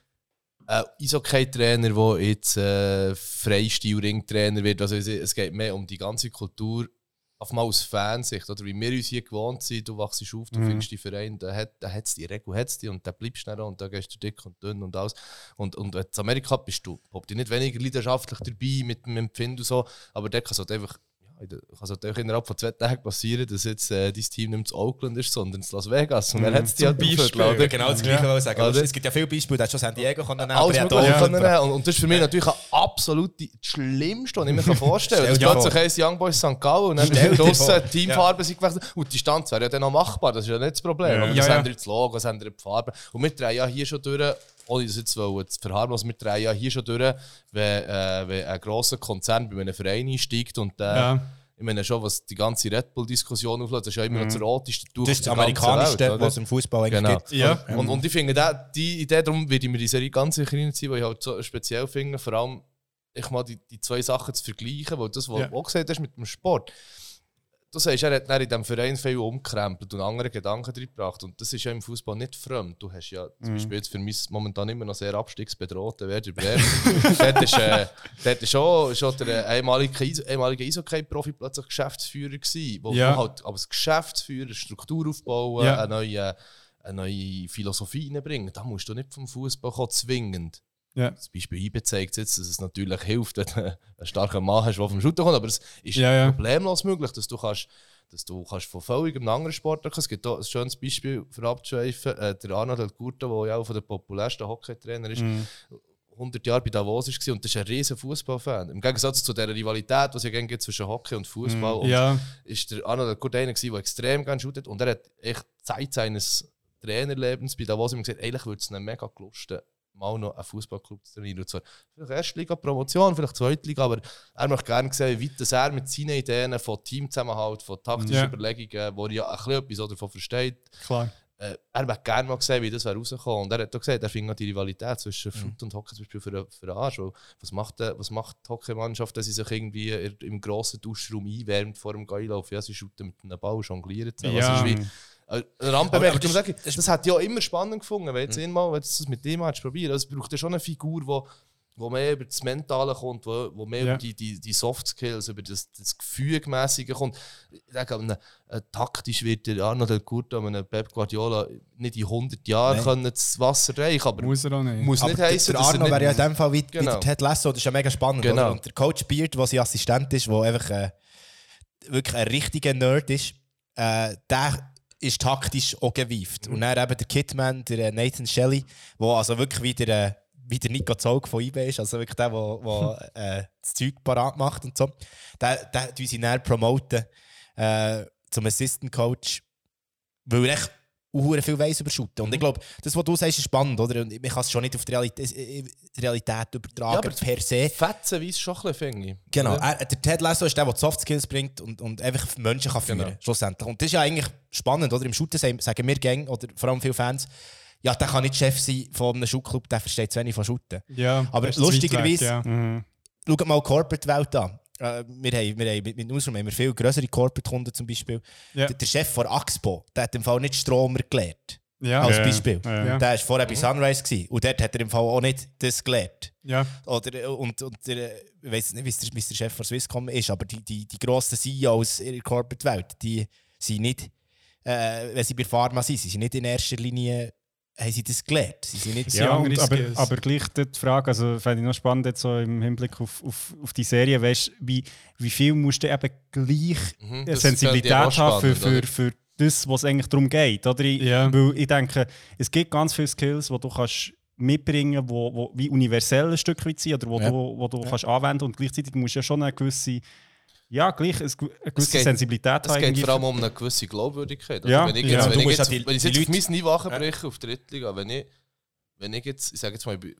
ein Eishockey-Trainer, der jetzt äh, Freistil-Ring-Trainer wird. Also es, geht mehr um die ganze Kultur, auf mal aus Fansicht, oder wie wir uns hier gewohnt sind, du wachst auf, du Mhm. findest die Verein, da hat da hat's die Regel, hat's die und da bleibst du auch und da gehst du dick und dünn und alles. Und, und wenn du in Amerika bist, du ob du nicht weniger leidenschaftlich dabei mit dem Empfinden und so, aber da kann es halt einfach der- kann es einfach innerhalb von zwei Tagen passieren, dass jetzt äh, dein Team nicht zu Oakland ist, sondern zu Las Vegas. Und dann Mhm. hat es die Zum halt Beispiel. Genau das Gleiche Ja. wollte ich sagen. Oder? Es gibt ja viele Beispiele, da hast du schon San Diego können nehmen, Alles er Mögliche auch- können nehmen. Und, und das ist für mich natürlich eine absolute das Schlimmste, was ich mir kann vorstellen kann. Dass dir plötzlich heisst Young Boys St. Gallen und dann dir draussen, die Teamfarben sind gewechselt. Und die Distanz wäre ja dann noch machbar, das ist ja nicht das Problem. Ja. Aber Ja, das ja. ändert das Logo, das ändert die Farbe. Und wir drehen ja hier schon durch, ohne das jetzt zu verharmlosen, wir drehen ja hier schon durch, wenn, äh, wenn ein grosser Konzern bei einem Verein einsteigt und äh, Ja. ich meine schon, was die ganze Red Bull-Diskussion auflädt, das ist ja immer noch das roteste Tuch Das ist das der amerikanischste, oder? was im Fußball eigentlich Genau. gibt. Ja. Und, und ich finde, da, die Idee, darum würde ich mir die Serie ganz sicher reinziehen, weil ich halt so speziell finde, vor allem ich mal die, die zwei Sachen zu vergleichen, weil das, was Ja. du auch gesagt hast mit dem Sport, du sagst, er hat in diesem Verein viel umgekrempelt und andere Gedanken drin gebracht und das ist ja im Fußball nicht fremd. Du hast ja zum Mhm. Beispiel jetzt für mich momentan immer noch sehr abstiegsbedrohter Werder Bremen. dort ist, äh, dort ist schon, schon der ehemalige, Eis- ehemalige Eishockey-Profi plötzlich Geschäftsführer gewesen, wo Ja. halt als Geschäftsführer Struktur aufbauen, Ja. eine neue eine neue Philosophie reinbringen. Da musst du nicht vom Fußball zwingend. Ja. Das Beispiel IBE zeigt jetzt, dass es natürlich hilft, wenn du einen starken Mann hast, der vom Shooter kommt, aber es ist Ja, ja. problemlos möglich, dass du kannst dass du kannst von völlig einem anderen Sport kommen. Es gibt auch ein schönes Beispiel für abzuschweifen. Äh, der Arnold Curto, der ja auch von der populärsten Hockeytrainer ist, Mhm. 100 Jahre bei Davos war und das ist ein riesen Fußballfan. Im Gegensatz zu der Rivalität, die es ja gibt zwischen Hockey und Fußball, und Ja. ist der Arnold Curto einer, der extrem gerne shootet und er hat echt Zeit seines Trainerlebens bei Davos immer gesagt, eigentlich würde es ihn mega gelusten, mal noch einen Fußballclub zu trainieren. Und zwar vielleicht Erstliga-Promotion, vielleicht Zweitliga, aber er möchte gerne sehen, wie weit das er mit seinen Ideen von Teamzusammenhalt, von taktischen Ja. Überlegungen, wo er ja ein bisschen etwas davon versteht, Klar. äh, er möchte gerne mal sehen, wie das wäre rausgekommen. Und er hat auch gesagt, er findet die Rivalität zwischen Mhm. Foot und Hockey zum Beispiel für, für den Arsch. Was macht, äh, was macht die Hockeymannschaft, dass sie sich irgendwie im grossen Duschraum einwärmt vor dem Geilauf? Ja, sie shooten mit einem Ball, jonglieren zusammen. Ja. Also, wie, äh, Randbemerkung. Das- sagen, das, hat ja immer spannend gefunden, wenn jetzt einmal, wenn du das mit dem hast probieren. Also, es braucht ja schon eine Figur, die wo mehr über das Mentale kommt, wo, wo mehr Ja. über die, die, die Soft Skills, über das, das Gefühlmäßige kommt. Ich denke, einem, äh, taktisch wird der Arnold Del Curto, einem Pep Guardiola nicht in 100 Jahren Nein. können das Wasser reichen, aber Muss er auch nicht. muss Aber nicht heißen, der er Arno wäre ja in dem Fall wie, wie Genau. der Ted Lasso, das ist ja mega spannend. Genau. Oder? Und der Coach Beard, der sein Assistent ist, der einfach äh, wirklich ein richtiger Nerd ist, äh, der ist taktisch auch gewieft. Und dann eben der Kidman, der äh, Nathan Shelley, der also wirklich wieder äh, wie der Nico Zog von IB ist, also wirklich der, der äh, das Zeug parat macht und so, der, der tun sie näher promoten äh, zum Assistant Coach, weil er echt hure viel weiss über Shooten. Und ich glaube, das, was du sagst, ist spannend, oder? Und man kann es schon nicht auf die Realität, äh, die Realität übertragen, aber per se. Fetzenweise schon ein bisschen, finde ich. Genau, Oder? er, der Ted Lasso ist der, der die Soft Skills bringt und, und einfach Menschen kann führen Genau. schlussendlich. Und das ist ja eigentlich spannend, oder? Im Shooten sagen wir Gang oder vor allem viele Fans, ja, der kann nicht Chef sein von einem Schuhclub, der versteht zu wenig von Shooten. Ja, Aber lustigerweise, ja. Mhm. schaut mal die Corporate-Welt an. Äh, wir haben, wir haben mit, mit Newsroom haben wir viel größere Corporate-Kunden zum Beispiel. Ja. Der, der Chef von Axpo, der hat im Fall nicht Stromer gelernt. Ja. Als Beispiel. ja. Der war vorher bei Sunrise gewesen, und dort hat er im Fall auch nicht das gelernt. Ja. Oder, und, und der, ich weiß nicht, wie es der, wie es der Chef von Swisscom ist, aber die, die, die grossen CEOs in der Corporate-Welt, die sind nicht, äh, wenn sie bei Pharma sind, sie sind nicht in erster Linie, haben sie das gelernt. Sie sind nicht Ja, und, aber, aber gleich die Frage, also fände ich noch spannend jetzt so im Hinblick auf, auf, auf die Serie, weißt, wie, wie viel musst du eben gleich Mhm, Sensibilität haben für, spannend, für, oder? für das, was es eigentlich darum geht. Oder? Ich, Weil ich denke, es gibt ganz viele Skills, die du kannst mitbringen wo, wo wie universell ein Stück weit sind oder wo Ja. du, wo du Ja. kannst anwenden und gleichzeitig musst du ja schon eine gewisse ja, gleich eine gewisse Sensibilität es haben. geht irgendwie vor allem um eine gewisse Glaubwürdigkeit. Ja. Also wenn ich Ja, jetzt, du wenn ich jetzt, ja die- wenn ich jetzt auf mein Niveau abbreche, auf die Drittliga, wenn ich, wenn ich jetzt, ich sage jetzt mal, ich bin-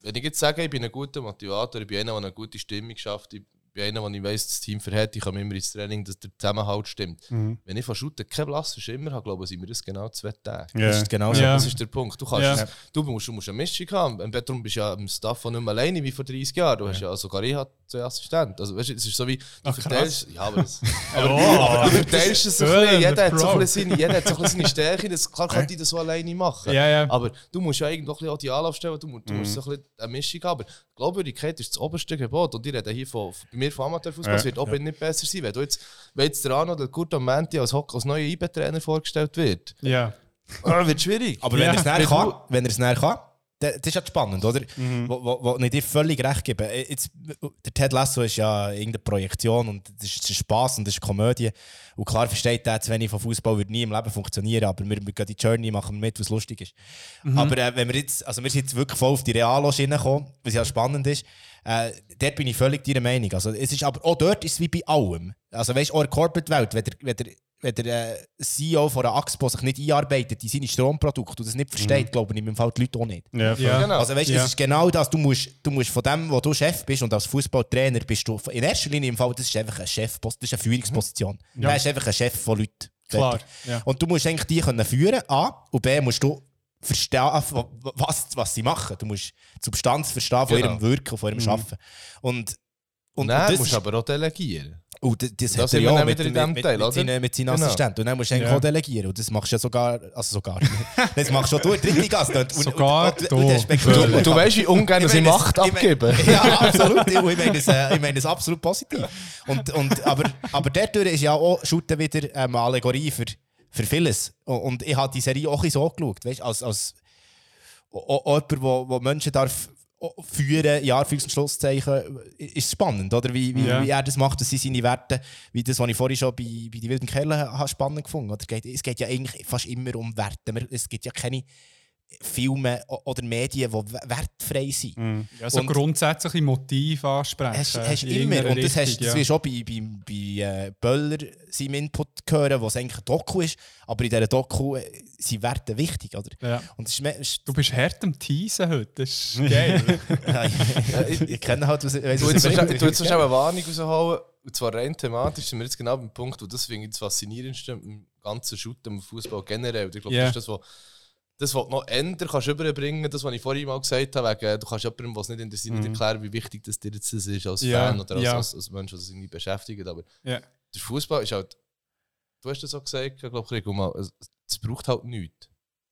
wenn ich jetzt sage, ich bin ein guter Motivator, ich bin einer, der eine gute Stimmung schafft, ich bin einer, der ich weiss, das Team verhält, ich komme immer ins Training, dass der Zusammenhalt stimmt. Mhm. Wenn ich von Shooten keinen blassen Schimmer habe, glaube ich, sind wir das genau zwei Tage. Ja. Das ist genau so. Ja. Ja. Das ist der Punkt. Du, kannst Ja. es, du, musst, du musst eine Mischung haben. Im Darum bist du ja im Staff von nicht mehr alleine wie vor 30 Jahren. Du hast ja sogar ich hatte zwei Assistenten. Also, weißt du, es ist so wie, du Ach, krass. verteilst... Ja, aber, das, aber, Oh. aber du verteilst es ein bisschen. Jeder der hat so ein Pro. bisschen seine, jeder hat so ein bisschen seine Stärke. Das, klar kann ich das so alleine machen. Ja, ja. Aber du musst ja irgendwo ein bisschen auch die Anlauf stellen. Du, musst- du musst Mhm. so ein bisschen eine Mischung haben. Aber Glaubwürdigkeit ist das oberste Gebot. Und ich rede hier von, bei mir von Amateurfußball. Ja, Es wird auch ja. nicht besser sein. Wenn, du jetzt, wenn jetzt der Arno del Curto Menti als, als neuer IB-Trainer vorgestellt wird, Ja. ah, wird schwierig. Aber wenn er es näher Wenn kann, du- wenn er es näher kann, da- das ist ja spannend, oder? Mhm. Wo, wo, wo ich dir völlig recht gebe. Äh, Jetzt, der Ted Lasso ist ja irgendeine Projektion und das ist, das ist Spaß und das ist Komödie. Und klar versteht er zu wenig von Fußball, würde nie im Leben funktionieren, aber wir, wir gehen die Journey, machen mit, was lustig ist. Mhm. Aber äh, wenn wir jetzt, also wir sind jetzt wirklich voll auf die Realo-Schiene gekommen, was ja spannend ist, äh, dort bin ich völlig deiner Meinung. Also, es ist, aber auch dort ist es wie bei allem. Also weißt du, auch in der Corporate-Welt, wenn der, wenn der, wenn der äh, CEO von einer Axpo sich nicht einarbeitet in seine Stromprodukte und das nicht versteht, Mhm. glaube ich, im Fall die Leute auch nicht. Ja. Ja. Genau. Also weißt du, Ja. es ist genau das, du musst, du musst von dem, wo du Chef bist und als Fußballtrainer bist du in erster Linie im Fall, das ist einfach ein Chef, das ist eine Führungsposition. Mhm. Ja. Du bist einfach ein Chef von Leuten. Klar, ja. Und du musst eigentlich die können führen, A, und B, musst du verstehen, was, was sie machen. Du musst die Substanz verstehen von Genau. ihrem Wirken, von ihrem Mhm. Arbeiten. Und, und, dann und das musst ist- du aber auch delegieren. und das, das Da hat sind er wir ja dann auch mit, wieder in mit, mit, Teil, mit, seinen, mit seinen Genau. Assistenten. Und dann musst du eigentlich Ja. auch delegieren. Und das machst du ja sogar, also sogar, das machst du schon du in der dritten Gasse. Und, und, Sogar und, und, du. und, Und Und du weißt, wie ungern Ich sie Macht das- ich meine- abgeben. Ja, absolut. Ich meine das, äh, ich meine das absolut positiv. Und, und, aber, aber dadurch ist ja auch Shooten wieder ähm, eine Allegorie für, für vieles. Und, ich habe die Serie auch so geschaut, weißt, als, als auch, auch jemand, wo, wo Menschen darf führen, ja, Anführungs- und Schlusszeichen, ist spannend, oder? Wie, wie, Ja. wie er das macht, dass sie seine Werte, wie das, was ich vorhin schon bei, bei «Die wilden Kerle» habe, spannend gefunden? Geht, Es geht ja eigentlich fast immer um Werte. Es gibt ja keine Filme oder Medien, die we- wertfrei sind. Mhm. Ja, so Und- grundsätzliche Motive ansprechen. Hast, hast in immer, und das, hast, das ja. wirst du auch bei, bei, bei äh, Böller seinem Input hören, wo es eigentlich ein Doku ist, aber in dieser Doku äh, sind Werte wichtig, oder? Ja. Und ist, ist Du bist hart am Teasen heute, das ist geil. ich, ich, ich kenne halt, was, weiss, Ich tue was jetzt schnell eine Warnung rausholen. Und zwar rein thematisch sind wir jetzt genau beim Punkt, wo das finde ich das Faszinierendste im ganzen Shooten im Fußball generell. Und Ich glaube, Ja. das ist das, was das, was du noch ändern kannst, überbringen, das, was ich vorhin mal gesagt habe, wegen, du kannst jemandem, was nicht interessiert, Mhm. erklären, wie wichtig das dir jetzt ist als Ja, Fan oder als, ja. als, als Mensch, der sich irgendwie beschäftigt. Aber Ja. der Fußball ist halt, du hast das auch gesagt, ich glaube, es braucht halt nichts.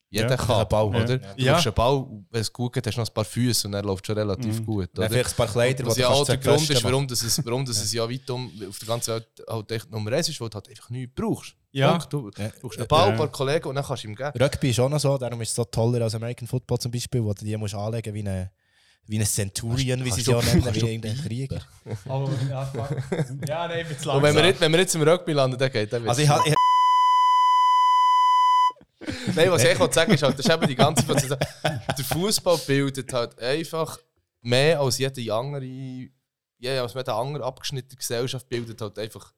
Jeder Ja, kann, einen Ball, oder? ja. Du Ja. brauchst einen Ball, wenn es gut geht, hast du noch ein paar Füße und er läuft schon relativ Mhm. gut. Dann Oder? vielleicht ein paar Kleider, Was die ja du auch der Grund ist, warum das es, warum das es ja weit um, auf der ganzen Welt halt echt Nummer eins ist, weil du halt einfach nichts brauchst. Ja. Punkt. Du Ja. brauchst einen Ball, Ja. ein paar Kollegen und dann kannst du ihm geben. Rugby ist auch noch so, darum ist es so toller als American Football zum Beispiel, wo du die musst anlegen wie eine wie ein Centurion, wie sie du- auch nennen, kannst wie irgendein Krieger. Aber, ja, ja, nein, ich bin zu Und wenn wir, langsam. jetzt, wenn wir jetzt im Rugby landen, dann geht dann Also ich, ich, Nein, was ich sagen ist halt, das ist eben die ganze Zeit, der Fußball bildet halt einfach mehr als jede andere, ja, als jede andere Abgeschnitt der Gesellschaft bildet halt einfach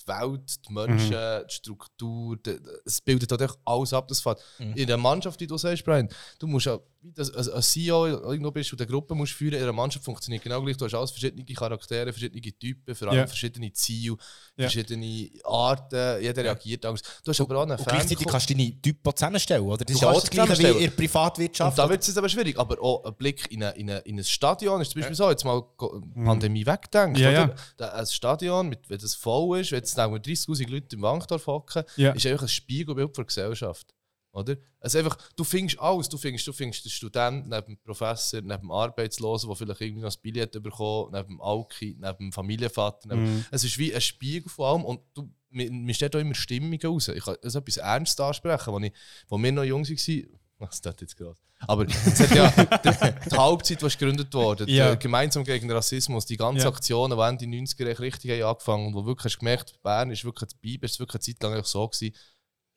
die Welt, die Menschen, die Struktur, die, es bildet halt alles ab. Das fällt. Mhm. In der Mannschaft, wie du sagst, Brian, du musst ja, wie das, als, als CEO irgendwo bist und eine Gruppe musst führen, in einer Mannschaft funktioniert genau gleich. Du hast alles verschiedene Charaktere, verschiedene Typen, vor allem Ja. verschiedene Ziele, Ja. verschiedene Arten, jeder reagiert anders. Du hast aber auch einen Und Fan gleichzeitig kannst du deine Typen zusammenstellen, oder? Das Du ist ja auch das Gleiche wie in der Privatwirtschaft. Und da wird es aber schwierig. Aber auch ein Blick in, eine, in, eine, in ein Stadion ist zum Beispiel so, jetzt mal go- Pandemie wegdenkt. Ja, ja. Ein Stadion, mit, wenn das voll ist, wenn wir 30'000 Leute im Wankdorf hocken, Ja. ist einfach ein Spiegelbild der Gesellschaft. Oder? Also einfach, du findest alles. Du findest, du findest den Student neben dem Professor, neben dem Arbeitslosen, der vielleicht irgendwie noch ein Billett bekommt, neben dem Alki, neben dem Familienvater. Neben, Mhm. Es ist wie ein Spiegel von allem und du, mir, mir steht auch immer Stimmungen raus. Ich kann also etwas ernst ansprechen, als, ich, als wir noch jung waren. Das tut jetzt gerade. Aber es hat ja die, die Halbzeit, die gegründet wurde, Ja. die, gemeinsam gegen den Rassismus, die ganzen Ja. Aktionen, die Ende 90er echt richtig haben angefangen und wo wirklich hast gemerkt, Bern ist wirklich, Biber ist wirklich eine Zeit lang so gewesen,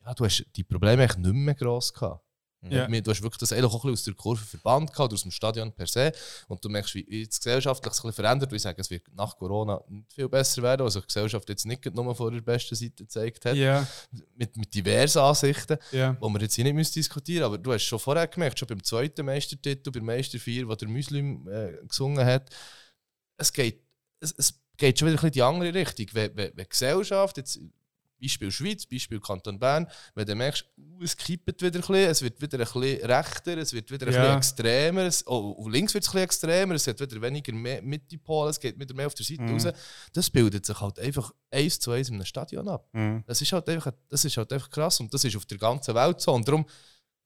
ja, du hast die Probleme eigentlich nicht mehr gross gehabt. Ja. Du hast wirklich das eigentlich auch ein bisschen aus der Kurve verbannt gehabt, aus dem Stadion per se. Und du merkst, wie jetzt gesellschaftlich sich ein bisschen verändert. Und ich sage, es wird nach Corona nicht viel besser werden, also die Gesellschaft jetzt nicht nur von der besten Seite gezeigt hat. Ja. Mit, mit diversen Ansichten, Ja. die wir jetzt hier nicht müssen diskutieren müssen. Aber du hast schon vorher gemerkt, schon beim zweiten Meistertitel, beim Meister 4, wo der Muslim äh, gesungen hat, es geht, es, es geht schon wieder ein bisschen in die andere Richtung. Wenn, wenn, wenn Gesellschaft, jetzt Beispiel Schweiz, Beispiel Kanton Bern, wenn du merkst, uh, es kippt wieder ein bisschen, es wird wieder ein bisschen rechter, es wird wieder ein Ja. bisschen extremer, es, oh, auf links wird es ein bisschen extremer, es wird wieder weniger mehr Mitte-Pol, es geht wieder mehr auf der Seite Mhm. raus. Das bildet sich halt einfach eins zu eins in einem Stadion ab. Mhm. Das ist halt einfach, das ist halt einfach krass und das ist auf der ganzen Welt so. Und darum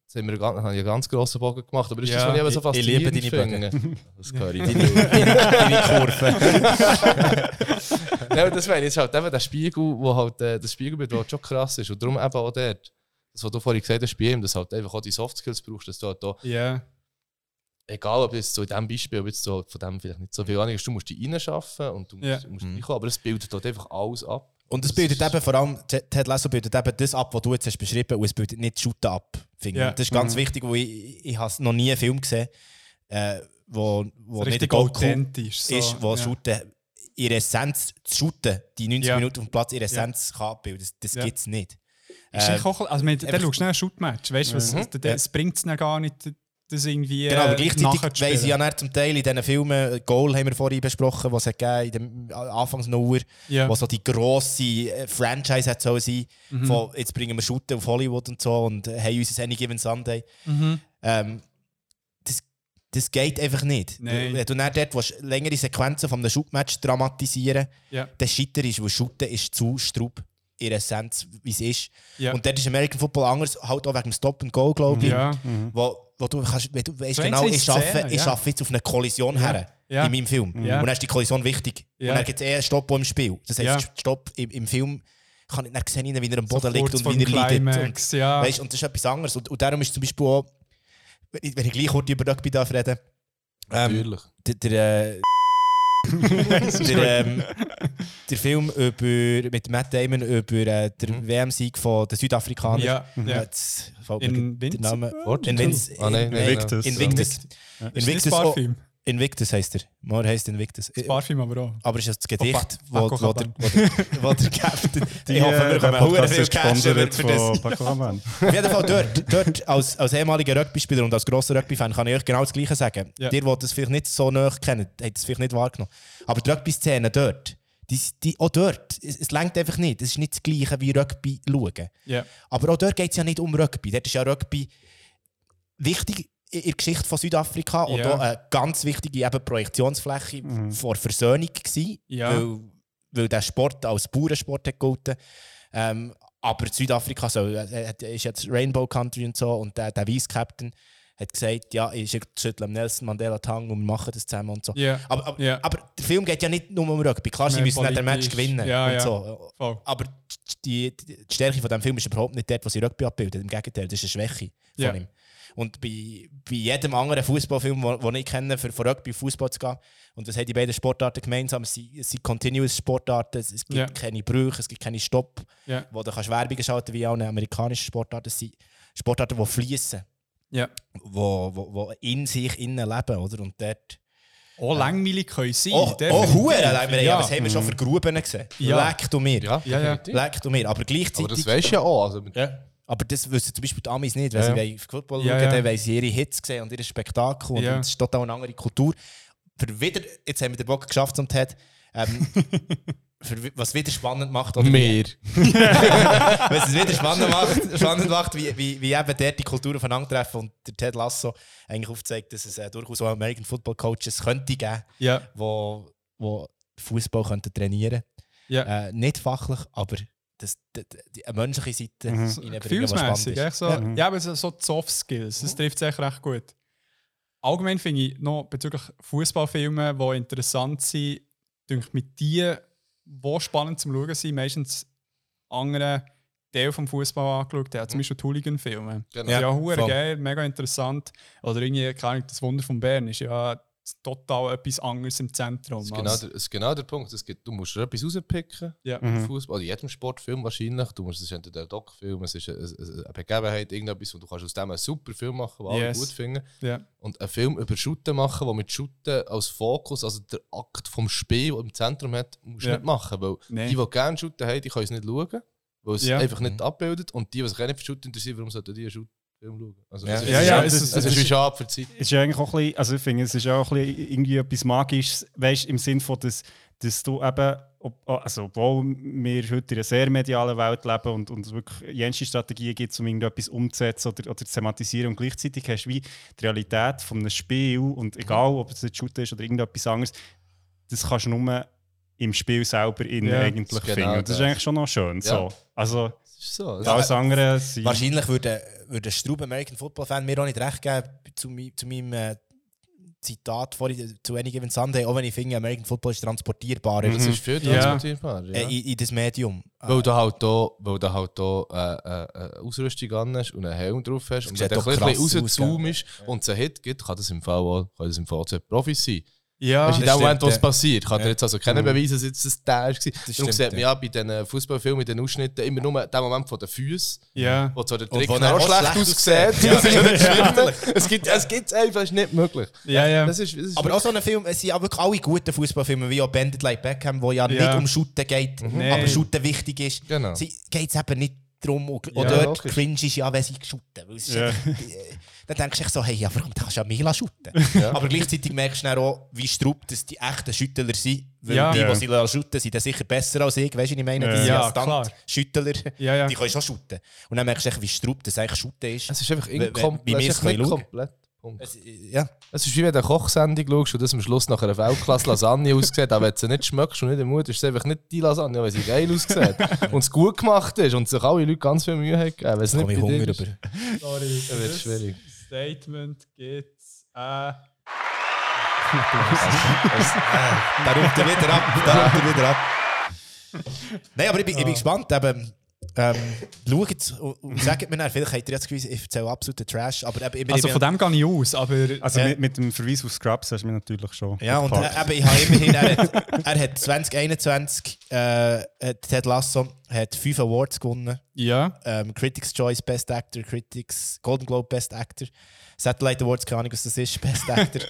jetzt haben wir ganz- habe ich einen ganz grossen Bogen gemacht, aber ist Ja, das, was ich eben so ich- ich liebe faszinierend deine finde. Das höre ich Deine, deine, deine Kurve. Nein, das meine ich, ist halt eben der Spiegel, wo halt, äh, das Spiegelbild, halt schon krass ist. Und darum eben auch dort, das, was du vorhin gesagt hast, bei ihm, dass halt einfach auch die Softskills brauchst, dass du halt auch, Ja. egal ob jetzt so in diesem Beispiel, ob jetzt so von dem vielleicht nicht so viel Ahnung hast, du musst dich reinschaffen und du musst, du musst reinkommen, aber es bildet halt einfach alles ab. Und es bildet eben vor allem, Ted Lasso bildet eben das ab, was du jetzt hast beschrieben und es bildet nicht Shooten ab. Ja. Und Das ist ganz Mhm. wichtig, weil ich, ich habe noch nie einen Film gesehen, äh, wo, wo nicht Goku authentisch, so, ist, wo ja. Shooten ihre Essenz, das Shooten, die 90 Ja. Minuten auf dem Platz, ihre Essenz kann abbilden. Das, das Ja. gibt es nicht. Ist Äh, eigentlich auch, also, wenn, dann schaust du schnell ein Shootmatch. Weißt du, was, Mhm. das, das bringt es gar nicht, das irgendwie. Genau, aber äh, gleichzeitig weiss ich ja nicht zum Teil in diesen Filmen, äh, Goal haben wir vorhin besprochen, was es gegeben in dem Anfangs Uhr, Ja. wo so die grosse äh, Franchise hat sein, Mhm. von jetzt bringen wir Shooten auf Hollywood und so und äh, haben unser Any Given Sunday. Mhm. Ähm, das, das geht einfach nicht. Nein. Wenn du dann dort willst, längere Sequenzen von einem Shootmatch dramatisieren Ja. dann scheiterst du, weil Shooten ist zu strub in der Essenz, wie es ist. Ja. Und dort ist American Football anders, halt auch wegen dem Stop and Go, glaube ich. Ja. Mhm. Wo, wo du, kannst, wenn du weißt So genau, ich schaffe, ich ja. schaffe jetzt auf eine Kollision Ja. her Ja. in meinem Film. Ja. Und dann ist die Kollision wichtig. Ja. Und dann gibt es eher einen Stopp im Spiel. Das heisst, Ja. Stopp im, im Film kann ich dann sehen, wie er am So Boden liegt kurz und wie er leidet. Und, ja. weißt, und das ist etwas anderes. Und, und darum ist zum Beispiel auch, wenn ich, wenn ich gleich kurz über Rugby darf reden ähm, Natürlich. Der, der, äh, der, ähm, der Film über, mit Matt Damon über äh, den WM-Sieg von den Südafrikanern. Ja, ja. Jetzt fällt mir der? Name. Fortitude? Invinci Ah, nein, nein, Invictus. nein. Invictus. Ja. Invictus. oh, Barfilm? Invictus heisst er. Mar heisst Invictus. Das Barfilm aber auch. Aber es ist das Gedicht, Pa- wo, der, wo, der, Captain. Die, ich hoffe, wir äh, der kommen Podcast viel Cash für das. Auf jeden Fall dort, dort als, als ehemaliger Rugby-Spieler und als grosser Rugby-Fan kann ich euch genau das Gleiche sagen. Ja. Dir, die das vielleicht nicht so nah kennen, habt es vielleicht nicht wahrgenommen. Aber die Rugby-Szene dort, die, die, auch dort, es, es lenkt einfach nicht. Es ist nicht das Gleiche wie Rugby schauen. Ja. Aber auch dort geht es ja nicht um Rugby. Dort ist ja Rugby wichtig in der Geschichte von Südafrika und Ja. auch eine ganz wichtige eben Projektionsfläche Mhm. vor Versöhnung gewesen, Ja. weil, weil der Sport als Bauernsport hat gelten. Ähm, aber Südafrika so, äh, hat- ist jetzt Rainbow Country und so und der, der Vice-Captain hat gesagt, ja, ich schüttle Nelson Mandela die Hand und wir machen das zusammen und so. Ja. Aber, aber, Ja. aber der Film geht ja nicht nur um Rugby. Klar, sie müssen nicht den Match gewinnen Ja, und ja. so. Voll. Aber die, die Stärke von diesem Film ist überhaupt nicht dort, was sie Rugby abbildet. Im Gegenteil, das ist eine Schwäche von Ja. ihm. Und bei, bei jedem anderen Fußballfilm, den ich kenne, für, für Rugby Fußball zu gehen, und das haben die beiden Sportarten gemeinsam, es sind, es sind Continuous Sportarten, es, es gibt Ja. keine Brüche, es gibt keine Stopp, Ja. wo du kannst Werbung schalten wie auch eine amerikanische Sportart. Es sind Sportarten, die fließen, Ja. wo, wo, wo in sich innen leben, oder? Und dort... Auch langweilig können sein. Oh, oh. Huren, ja. Ja. das haben wir schon für Gruben gesehen. Ja. Leck du mir. Ja, Ja, ja. definitiv. Leck du mir. Aber gleichzeitig... Aber das weisst du ja auch. Also, Ja. Aber das wissen zum Beispiel die Amis nicht. Wenn Ja, sie Football Ja, schauen, ja. dann wollen sie ihre Hits sehen und ihre Spektakel. Und Ja. das ist total eine andere Kultur. Für wieder, jetzt haben wir den Bock geschafft zum TED. Ähm, für, was wieder spannend macht. Oder Mehr. was es wieder spannend macht, spannend macht wie, wie, wie eben dort die Kulturen aufeinandertreffen. Und der Ted Lasso eigentlich aufzeigt, dass es äh, durchaus auch American Football Coaches könnte geben, Ja. wo, wo Fußball könnten trainieren Ja. äh, Nicht fachlich, aber das, die, die, eine menschliche Seite Mhm. reinbringen, was spannend ist. echt so. Ja. Ja, aber so, so die Soft Skills, das trifft sich recht gut. Allgemein finde ich noch bezüglich Fußballfilme, die interessant sind, denke mit die, die spannend zum Schauen sind, meistens andere Teil vom Fußball angeschaut haben, zum Beispiel die Hooligan-Filme. Genau. Ja, Ja, geil, mega interessant. Oder irgendwie, keine Ahnung, das Wunder von Bern ist ja total etwas anderes im Zentrum. Das ist, genau der, das ist genau der Punkt. Es gibt, du musst etwas rauspicken. Ja. im Mhm. Fußball, oder in jedem Sportfilm wahrscheinlich. Du musst, es ist entweder ein Doc-Film, es ist eine, Begebenheit, irgendetwas, und du kannst aus dem einen super Film machen, den alle Yes. gut finden. Ja. Und einen Film über Shooten machen, der mit Shooten als Fokus, also der Akt vom Spiel, der im Zentrum hat, musst du Ja. nicht machen. Weil Nee. die, die gerne Shooten haben, die können es nicht schauen, weil es Ja. einfach nicht abbildet. Und die, die sich nicht für Shooten interessieren, warum sollten die einen Shoot Film schauen? Also, Ja. das ist, Ja, ja, es es ist, ist- es ist wie schade für Zeit. ist ja eigentlich auch ein bisschen, also ich finde, es ist auch ein bisschen irgendwie etwas Magisches, weißt im Sinn von, dass, dass du eben, ob, also obwohl wir heute in einer sehr medialen Welt leben und, und es wirklich jenste Strategien gibt, um irgendetwas umzusetzen oder, oder zu thematisieren und gleichzeitig hast du wie die Realität von einem Spiel und egal, ob es jetzt Shooter ist oder irgendetwas anderes, das kannst du nur im Spiel selber innen Ja, eigentlich genau finden. Und das ist eigentlich schon noch schön. Ja. So. Also ist so. Ja, alles andere sind... Wahrscheinlich würde, würde ein Straub American Football Fan mir auch nicht recht geben zu, zu meinem äh, Zitat vorhin zu Any Given Sunday, auch wenn ich finde, American Football ist transportierbarer Das ist viel Ja. transportierbar. Ja. äh, in, in das Medium. Weil du halt weil du halt äh, äh, eine Ausrüstung an hast und einen Helm drauf hast und wenn du ein bisschen rauszoomst und es einen Hit gibt, kann das im Fall auch, kann das im Fall zwei Profis sein. Ja, weißt, du, in das dem Moment, was ja. passiert, kann Ja. jetzt also keiner beweisen, dass jetzt das der war. Darum stimmt, sieht man ja. bei diesen Fußballfilmen, in den Ausschnitten immer nur den Moment von den Füßen, ja. wo zwar der Und Trick wo auch auch schlecht aussieht. Ja. Das ist ja nicht Ja. schlimm. Es gibt es gibt's einfach, es ist nicht möglich. Ja, ja. Das ist, das ist Aber auch so ein Film, es sind ja wirklich alle guten Fußballfilme, wie auch Bandit Like Beckham, wo ja, Ja. nicht um Shooten geht, Nee. aber Shooten wichtig ist. Genau. Geht es eben nicht darum, und Ja, und dort logisch. cringe ist ja, wenn sie shooten. Weil es Ja. äh, dann denkst du echt so, hey, ja, warum kannst du ja mehr shooten? Ja. Aber gleichzeitig merkst du auch, wie strupp dass die echten Schüttler sind. Weil Ja. die, Ja. die sie shooten, sind dann sicher besser als ich. Weißt du, was ich meine? Ja. Die sind Ja, ja Ja, ja. die können schon shooten. Und dann merkst du echt, wie strupp das eigentlich shooten ist. Es ist einfach inkomplett. es ist nicht komplett. Es, ja. Es ist wie wenn du eine Kochsendung schaust und das am Schluss nach einer Weltklasse Lasagne aussieht, aber wenn du sie nicht schmeckst und nicht im Mut, ist es einfach nicht die Lasagne, weil sie geil aussieht und es gut gemacht ist und sich alle Leute ganz viel Mühe haben gegeben. Wenn es nicht Hunger über. Sorry. dann wird es schwierig. Statement gibt's. Äh, Da ruft er wieder ab, da ruft er wieder ab. Nein, aber ich bin, ich bin gespannt. Eben, ähm, schaut und, sagt mir dann, vielleicht habt ihr jetzt gewusst, ich erzähle absoluten Trash, aber eben, ich bin- also von dem gehe ich aus, aber Also Ja. mit, mit dem Verweis auf Scrubs hast du mich natürlich schon Ja, und äh, eben, ich habe immerhin, er hat, er hat 2021, äh, hat Ted Lasso hat fünf Awards gewonnen. ja. Ähm, Critics' Choice Best Actor, Critics Golden Globe Best Actor, Satellite Awards, keine Ahnung, was das ist, Best Actor,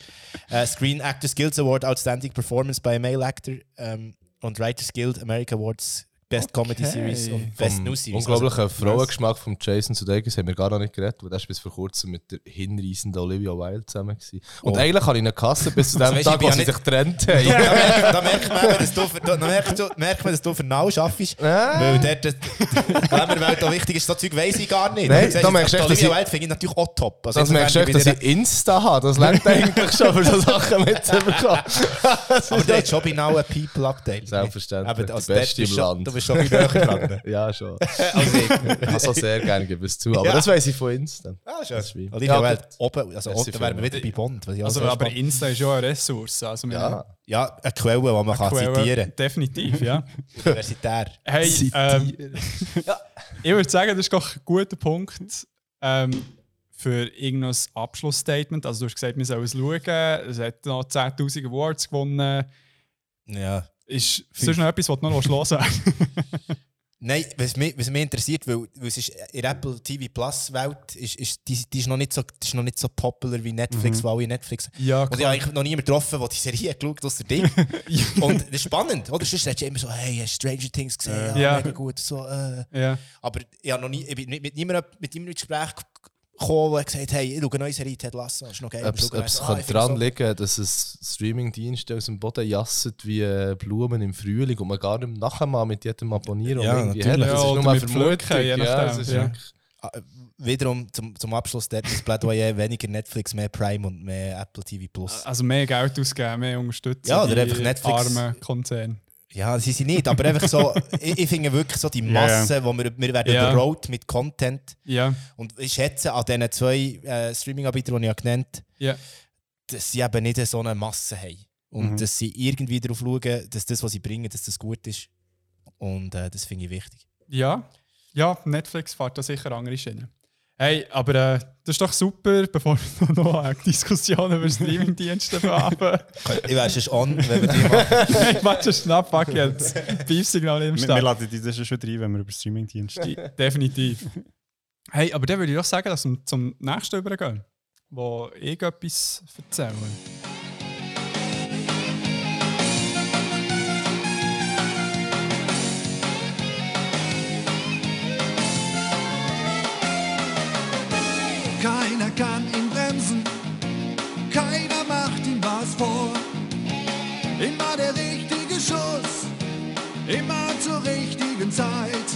äh, Screen Actors Guild Award, Outstanding Performance by a Male Actor ähm, und Writers Guild America Awards, Best Comedy Okay. Series und Best Vom New Series. unglaublichen Also, Frauengeschmack von Jason Sudeikis haben wir gar noch nicht geredet, weil der ist bis vor kurzem mit der hinreißenden Olivia Wilde zusammen gewesen. Und Oh. eigentlich habe ich ihn gekassen bis zu dem Tag, wo bin sie ja sich getrennt da, haben. merkt, da merkt man, dass du, für- da merkt, merkt man, dass du für schaffst. Ah. Weil dort die Glamour-Welt auch wichtig ist. So Zeug weiss ich gar nicht. Nein, da jetzt, merkst du echt, dass Olivia Wilde finde ich natürlich auch top. Also Das merkst du echt, dass ich Insta habe. Das lernt eigentlich schon für so Sachen mitzubekommen. Aber der hat schon bei Now ein People-Update. Selbstverständlich. Aber also die beste im schon- Du bist schon ein bisschen näher dran. ja, schon. Okay. Ich habe sehr gerne, gebe es zu. Aber Ja. das weiss ich von Insta. Ah, schön. Das ist Ja, Wilde, gut. oben, also unten wären wir wieder bei Bond. was ich Also, auch so aber spannend- Insta ist ja eine Ressource. Also Ja. Ja, eine Quelle, die man kann Quelle, zitieren Definitiv, ja. Universitär. Hey, ähm, ich würde sagen, das ist doch ein guter Punkt ähm, für irgendein Abschlussstatement. Also du hast gesagt, wir sollen es schauen. Es hat noch 10'000 Awards gewonnen. Ja. Ist sonst noch etwas, was du noch hören? Nein, was mich, was mich interessiert, weil, weil es ist in der Apple TV Plus Welt ist, ist, die, die ist noch nicht so, die ist noch nicht so popular wie Netflix, Mhm. weil alle Netflix. Ja, und ich habe eigentlich noch niemanden getroffen, der die Serie geschaut aus der Ding. und das ist spannend, oder? Sonst redest du immer so, hey, hast Stranger Things gesehen? Ja, Ja. mega gut. So, äh. Ja. Aber ich, habe noch nie, ich bin mit niemandem, mit niemandem ins Gespräch gekommen, der gesagt hat, hey, ich schaue eine neue Serie Ted Lasso, das ist noch geil. Ob es ah, daran so- liegen, dass es Streamingdienste aus dem Boden jassen wie äh, Blumen im Frühling und man gar nicht nachher mal mit jedem abonnieren Ja, und irgendwie natürlich. hat. Das Ja, ist nur eine Vermutung. Pflücken, je Ja, nachdem, ja. wirklich- Ah, Wiederum zum, zum Abschluss das Plädoyer weniger Netflix, mehr Prime und mehr Apple TV Plus. Also mehr Geld ausgeben, mehr unterstützen. Ja, oder die einfach Netflix. armen Konzerne. Ja, sie sind nicht, aber einfach so, ich, ich finde wirklich so die Masse, wo wir, wir werden Ja. überrollt mit Content. Ja. Und ich schätze an diesen zwei äh, Streaming-Anbietern, die ich ja genannt habe, Ja. dass sie eben nicht so eine Masse haben. Und Mhm. dass sie irgendwie darauf schauen, dass das, was sie bringen, dass das gut ist. Und äh, das finde ich wichtig. Ja, ja, Netflix fährt da sicher andere Schienen. Hey, aber äh, das ist doch super, bevor wir noch eine Diskussion über Streamingdienste haben. Ich wäre schon on, wenn wir die machen. Nein, warte, schnapp, fuck jetzt. Beef-Signal im Wir, wir Start. laden die das schon rein, wenn wir über Streamingdienste Definitiv. Hey, aber dann würde ich doch sagen, dass wir zum nächsten übergehen, wo ich etwas erzähle. Immer zur richtigen Zeit.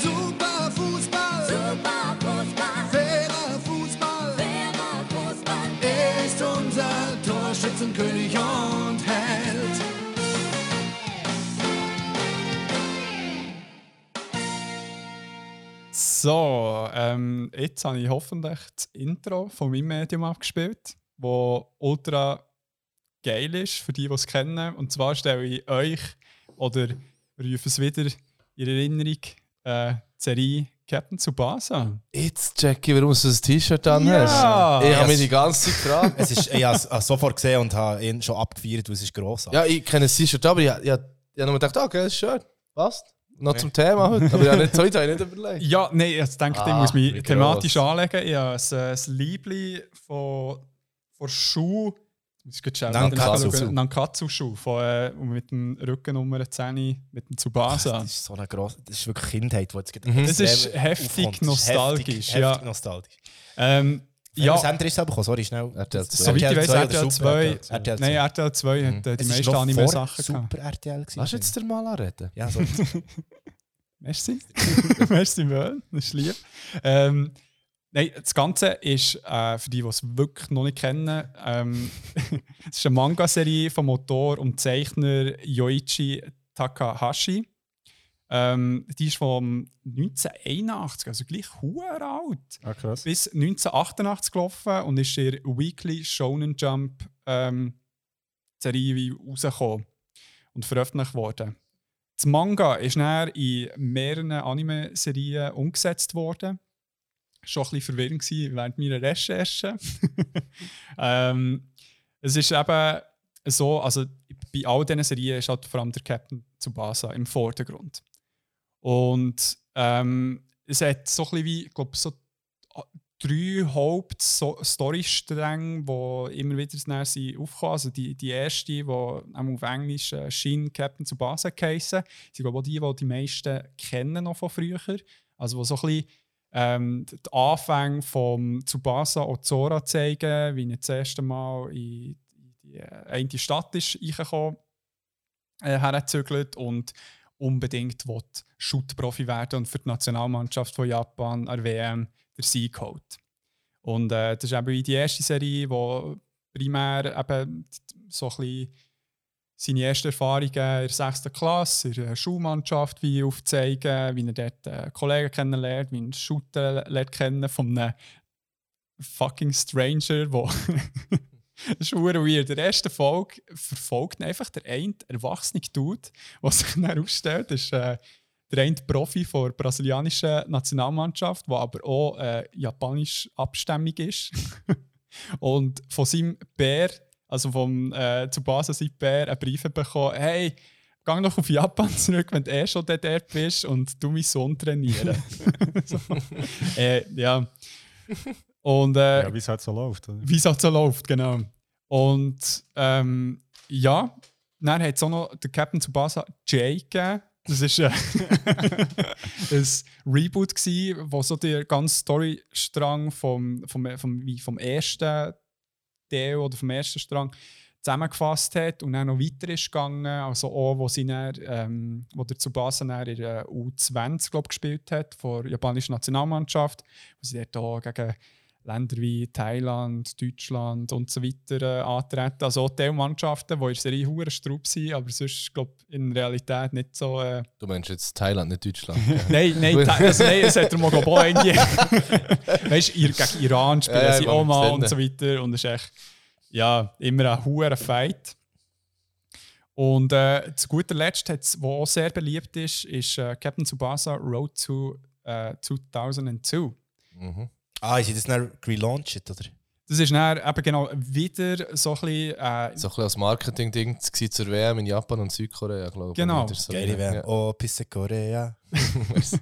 Super Fußball, super Fußball, fairer Fußball, fairer Fußball. Er ist unser Torschützenkönig und Held. So, ähm, jetzt habe ich hoffentlich das Intro von meinem Medium abgespielt, wo ultra geil ist für die, die es kennen. Und zwar stelle ich euch oder rufe es wieder in Erinnerung äh, die Serie Captain Tsubasa. Jetzt check ich, warum du ein T-Shirt an Ja. hast. Ich habe mich die ganze Zeit gefragt. Es ist, ich habe es habe sofort gesehen und habe ihn schon abgefeiert, weil es ist grossartig. Ja, ich kenne das T-Shirt, aber ich, ich, ich habe nur gedacht, ah, okay, das ist schön. Passt. Noch zum Thema heute. Aber ich habe nicht, heute habe ich nicht überlegt. Ja, nein, ich denke, ich Ah, muss mich thematisch gross. anlegen. Ich habe ein, ein Liebling von, von Schuh. Ich muss schnell Nankatsu. Nankatsu-Schuh. Von, äh, mit dem Rückennummer 10, mit dem Tsubasa. Das ist so eine grosse, das ist wirklich Kindheit, die jetzt gerade Mhm. Das ist heftig aufkommt. Das ist nostalgisch, Heftig, ja. heftig nostalgisch. Ähm, Ja. Was Sender ist es bekommen? Sorry, schnell. RTL 2. soweit ich weiß, RTL Super 2. RTL 2. Nein, RTL 2 hat äh, die Es ist meisten Anime-Sachen Super gehabt. RTL gewesen. Lass jetzt dir mal anreden. Ja, so. Merci. Merci, Möll. Das ist lieb. Ähm, nein, das Ganze ist, äh, für die, die es wirklich noch nicht kennen, ähm, es ist eine Manga-Serie vom Autor und Zeichner Yoichi Takahashi. Ähm, die ist von 1981, also gleich huere alt. Ah. Bis 1988 gelaufen und ist der Weekly Shonen Jump ähm, Serie wie rausgekommen und veröffentlicht worden. Das Manga ist dann in mehreren Anime-Serien umgesetzt worden. Schon ein bisschen verwirrend gewesen während meiner Recherche. ähm, es ist eben so, also bei all diesen Serien ist halt vor allem der Captain Tsubasa im Vordergrund. Und ähm, es hat so ein bisschen wie, ich glaube, so drei Haupt-Storystränge, die immer wieder näher sind aufgekommen. Also die, die erste, die auf Englisch äh, Shin Captain Tsubasa geheissen, sind glaube ich auch die, die die meisten kennen noch von früher. Also wo so ein bisschen ähm, die Anfänge vom Tsubasa Ozora zeigen, wie er das erste Mal in die äh, eine Stadt ist reingekommen, äh, hergezügelt und unbedingt Shoot-Profi werden und für die Nationalmannschaft von Japan an WM der Sieg holt. Und äh, das ist eben die erste Serie, wo primär eben so ein bisschen seine ersten Erfahrungen in der 6. Klasse, in der Schulmannschaft wie aufzeigen, wie er dort äh, Kollegen kennenlernt, wie er Shooter lernt kennen von einem fucking Stranger, der Das ist weird. Der ersten Folge verfolgt einfach der eine erwachsene Dude, der sich dann ausstellt. Das ist äh, der eine Profi der brasilianischen Nationalmannschaft, der aber auch äh, japanisch abstämmig ist. Und von seinem Bär, also vom äh, Tsubasa sein Bär, einen Brief bekommen: Hey, geh doch auf Japan zurück, wenn du eh schon dort bist und du meinen Sohn trainieren. so. äh, ja. Und, äh, Ja, wie es halt so läuft. Wie es halt so läuft, genau. Und ähm, ja, dann hat es auch noch den Captain Tsubasa J gegeben. Das war äh, ein Reboot, gewesen, wo so der ganze Storystrang vom, vom, vom, vom ersten Teil oder vom ersten Strang zusammengefasst hat und dann noch weiter ist gegangen. Also auch, wo, sie dann, ähm, wo der Tsubasa dann in der U20 glaub, gespielt hat, vor der japanischen Nationalmannschaft, wo sie dort auch gegen Länder wie Thailand, Deutschland und so weiter äh, antreten. Also auch Teilmannschaften, die in der Serie hure Strupp sind, aber sonst glaube in Realität nicht so. Äh, Du meinst jetzt Thailand, nicht Deutschland. nein, nein, also, nein, es hat er mal auch irgendwie. weißt du, gegen Iran spielen Ja, sie auch mal und so weiter. Und es ist echt ja, immer ein hoher Fight. Und äh, zu guter Letzt, was auch sehr beliebt ist, ist äh, Captain Tsubasa Road to äh, 2002. Mhm. Ah, ist das dann relaunched, oder? Das ist dann eben genau wieder so ein bisschen. Äh, So ein bisschen als Marketing-Ding zur WM in Japan und Südkorea, glaube ich. Genau. So- Geile WM. Ja. Oh, Pisse Korea.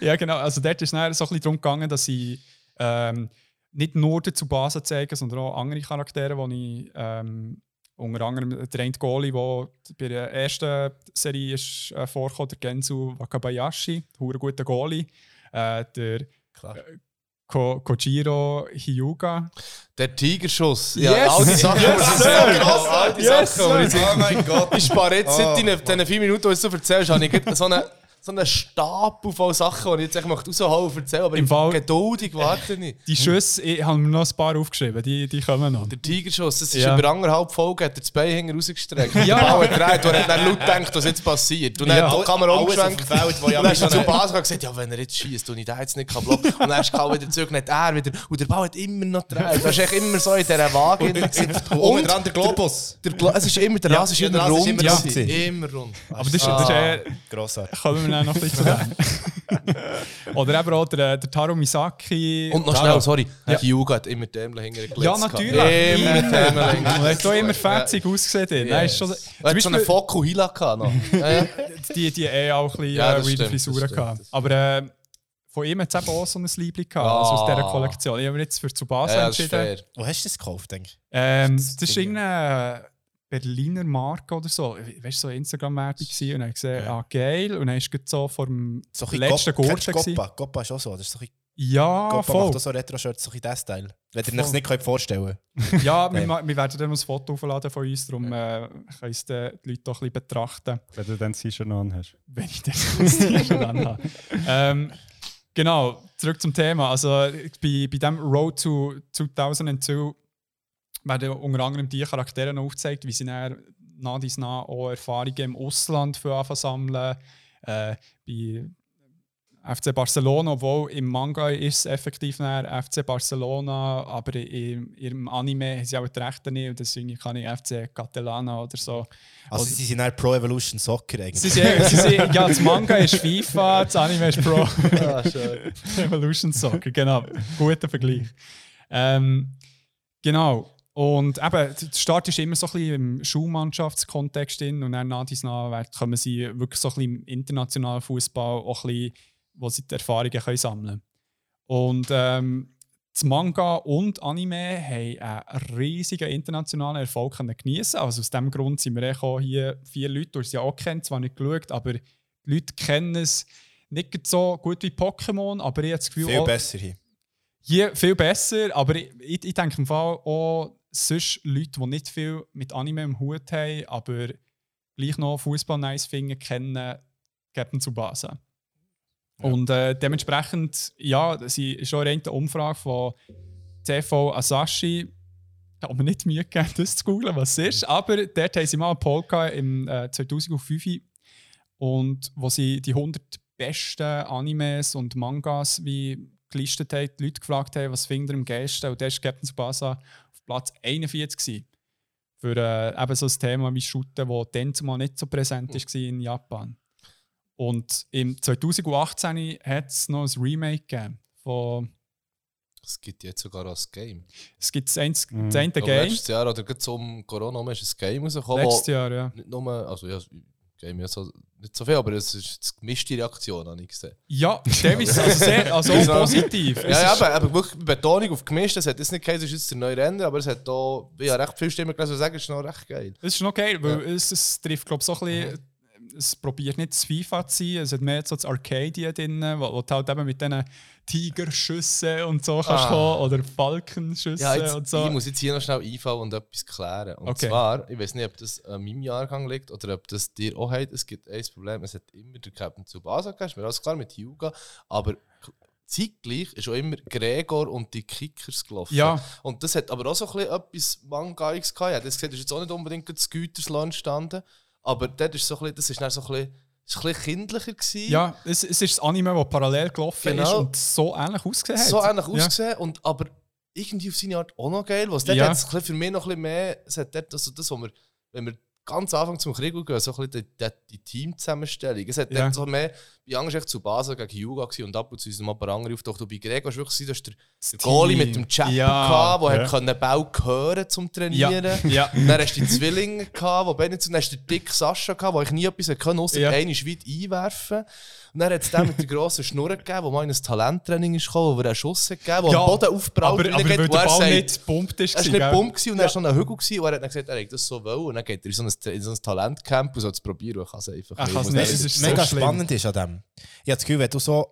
ja, genau. Also dort ist es so ein bisschen darum gegangen, dass sie ähm, nicht nur dazu Basen zeigen, sondern auch andere Charaktere, die ich ähm, unter anderem der eine Goalie, der bei der ersten Serie ist, äh, vorkam, der Gensu Wakabayashi, ein guter Goalie. Äh, der äh, Ko Kojiro Hyuga. Der Tigerschuss. Ja, Yes! all die Sachen, Yes, die sagen. All die Yes, Sachen, die! Oh mein Gott. Ich spare jetzt Oh, seit diesen, diesen vier Minuten, die du so erzählst, habe ich so einen so einen Stapel von Sachen, die ich jetzt echt möchte raushauen und erzählen, aber Im Fall- geduldig warte ich. Die Schüsse, ich habe mir noch ein paar aufgeschrieben, die, die kommen noch. Der Tigerschuss, das ist Ja. über anderthalb Folgen, hat er das Bein hinten rausgestreckt. Ja. Der Ball gedreht, und er hat dann laut gedacht, was jetzt passiert. Und dann Ja. hat die Kamera umgeschwenkt. wo ja und dann er mit zu Basel und gesagt, ja, wenn er jetzt schießt und ich den jetzt nicht kann blocken Und dann ist Karl wieder zurück, nicht er wieder. Und der Ball hat immer noch gedreht. Das ist echt immer so in dieser Waage. Und- und oben dran der Globus. Der, Glo- es ist immer, der Ja, Rasen ist ja, der immer rund. immer rund gewesen. gewesen. Immer rund. Aber das ist, das ist äh, Grossartig. kommen wir dann noch ein bisschen zu. Oder eben auch der, der Taro Misaki. Und noch Taro. schnell, sorry, Ja. ja. Hyuga hat immer die Ärmel hinten gelegt. Ja, natürlich. Immer Ärmel hinten Er hat auch immer fetzig ausgesehen. dort. Nein, ist schon, Yes. Er hat so einen Foku Hila gehabt noch. Ja, ja. die, die eh auch ein bisschen Ja, äh, weirde Frisuren gehabt. Aber äh, von ihm hat es eben auch so ein Liebling gehabt, also aus Ah. dieser Kollektion. Ich habe mich jetzt für Tsubasa Ja, das ist entschieden. Wo hast du das gekauft, denke ich? Ähm, das ist irgendeine Berliner Marke oder so. Weißt du, so Instagram-Werbung gewesen und dann habe ich gesehen, ah, geil. Und dann ist es so vor dem So ein bisschen letzten Gurten. Goppa. Goppa ist auch so. Das ist so ein Ja, Goppa voll. macht auch so Retro-Shirts, so ein bisschen das Style. Wenn ihr euch nicht könnt vorstellen Ja, wir, wir werden dann ein Foto aufladen von uns, darum äh, können uns die Leute doch ein bisschen betrachten. Wenn du dann T-Shirt noch hast. wenn ich das schon anhabe. ähm, genau, zurück zum Thema. Also bei, bei dem Road to 2002 werden unter anderem die Charaktere noch aufgezeigt, wie sie dann nach dies nach auch Erfahrungen im Ausland für sammeln. Äh, bei FC Barcelona, obwohl im Manga ist es effektiv nachher FC Barcelona, aber im, im Anime haben sie auch die Rechte nicht und deswegen kann ich FC Catalana oder so. Also Oder- sie sind dann Pro Evolution Soccer eigentlich. Sie sind, sie sind, ja, das Manga ist FIFA, das Anime ist Pro Ah. Evolution Soccer, genau. Guter Vergleich. Ähm, genau. Und eben, der Start ist immer so ein bisschen im Schulmannschaftskontext drin und dann nach dies nach kommen sie wirklich so ein bisschen im internationalen Fußball auch ein bisschen, wo sie die Erfahrungen können sammeln Und ähm, das Manga und Anime haben einen riesigen internationalen Erfolg können geniessen. Also aus diesem Grund sind wir auch hier vier Leute, die es ja auch kennen, zwar nicht geschaut, aber die Leute kennen es nicht so gut wie Pokémon, aber ich habe das Gefühl, Viel auch- besser hier. hier viel besser, aber ich, ich, ich denke im Fall auch sonst Leute, die nicht viel mit Anime im Hut haben, aber gleich noch Fußball nice finden, kennen Captain Tsubasa. Und äh, dementsprechend, ja, sie ist schon eine Umfrage von TV Asashi. Da haben wir nicht Mühe gegeben, das zu googeln, was es ist. Aber dort haben sie mal einen Poll gehabt im äh, 2005 und wo sie die 100 besten Animes und Mangas wie gelistet haben, die Leute gefragt haben, was findet ihr am geilsten? Und da war Captain Tsubasa Platz 41 gewesen. Für äh, eben so ein Thema wie Shooten, das dann zumal nicht so präsent war in Japan. Und im 2018 hat es noch ein Remake gegeben von Es gibt jetzt sogar ein Game. Es gibt das, eins, Mhm. Game. Letztes Jahr oder gerade zum Corona ist ein Game rausgekommen. Letztes Jahr, ja. Nicht nur, also ja, Game ja so, nicht so viel, aber es ist eine gemischte Reaktion, habe ich gesehen. Ja, teilweise also sehr, also auch positiv. Ja, ja, ist- aber, aber wirklich Betonung auf gemischt. Es hat jetzt nicht geheißen, es ist jetzt der neue Rennen, aber es hat da, habe recht viele Stimmen gelesen, die sagen, es ist noch recht geil. Es ist noch geil, weil es, es trifft, glaube ich, so ein bisschen. Es probiert nicht das FIFA zu sein, es hat mehr so das Arcadia drin, wo, wo du halt eben mit diesen Tigerschüssen und so kannst Ah. kommen oder Falkenschüsse Ja, jetzt, und so. ich muss jetzt hier noch schnell einfallen und etwas klären. Und Okay. zwar, ich weiß nicht, ob das an meinem Jahrgang liegt oder ob das dir auch hat. Es gibt ein Problem, es hat immer der Captain zu Basel ist mir alles klar mit Hyuga, aber zeitgleich ist auch immer Gregor und die Kickers gelaufen. Ja. Und das hat aber auch so ein bisschen etwas Mangaiges gehabt. Ja, das gesehen, das ist jetzt auch nicht unbedingt das Gütersland entstanden, aber dort ist so ein bisschen, das ist dann so ein bisschen, ist ein bisschen kindlicher gewesen. ja, es, es ist das Anime, das parallel gelaufen ist Genau. und so ähnlich ausgesehen hat. so ähnlich Ja. ausgesehen und aber irgendwie auf seine Art auch noch geil. Was dort Ja. hat es für mich noch ein bisschen mehr, es hat dort also das, was wir, wenn wir ganz am Anfang zum Krieg gehen, so ein bisschen die, die, Teamzusammenstellung. Es hat Ja. dort so mehr, bei Angst echt zu Basel gegen Juga und ab und zu sind mal ein paar andere auftaucht. Und bei Gregor war wirklich so, dass der, der Goalie mit dem Chapel Ja. der Ja. hat können Bau hören zum Trainieren. Ja. Ja. Dann hast du die Zwillinge gehabt, die nicht so, dann hast du den dicken Sascha gehabt, wo ich nie etwas können, außer Ja. einen weit einwerfen. Und dann hat es den mit der grossen Schnur gegeben, wo mal in ein Talenttraining ist gekommen, wo er einen Schuss hat gegeben, wo Ja, am Boden aufgebraut aber- aber weil der Ball nicht gepumpt ist, Er ist gewesen, nicht gepumpt und Ja. er war so ein Hügel gewesen, und er hat dann gesagt, er hätte das so wollen. Und dann geht er in so ein, in so ein Talentcamp und soll es probieren. und Ich kann es einfach Er nicht. Ich sagen, es ist so mega schlimm. spannend ist an dem. Ich habe das Gefühl, wenn du so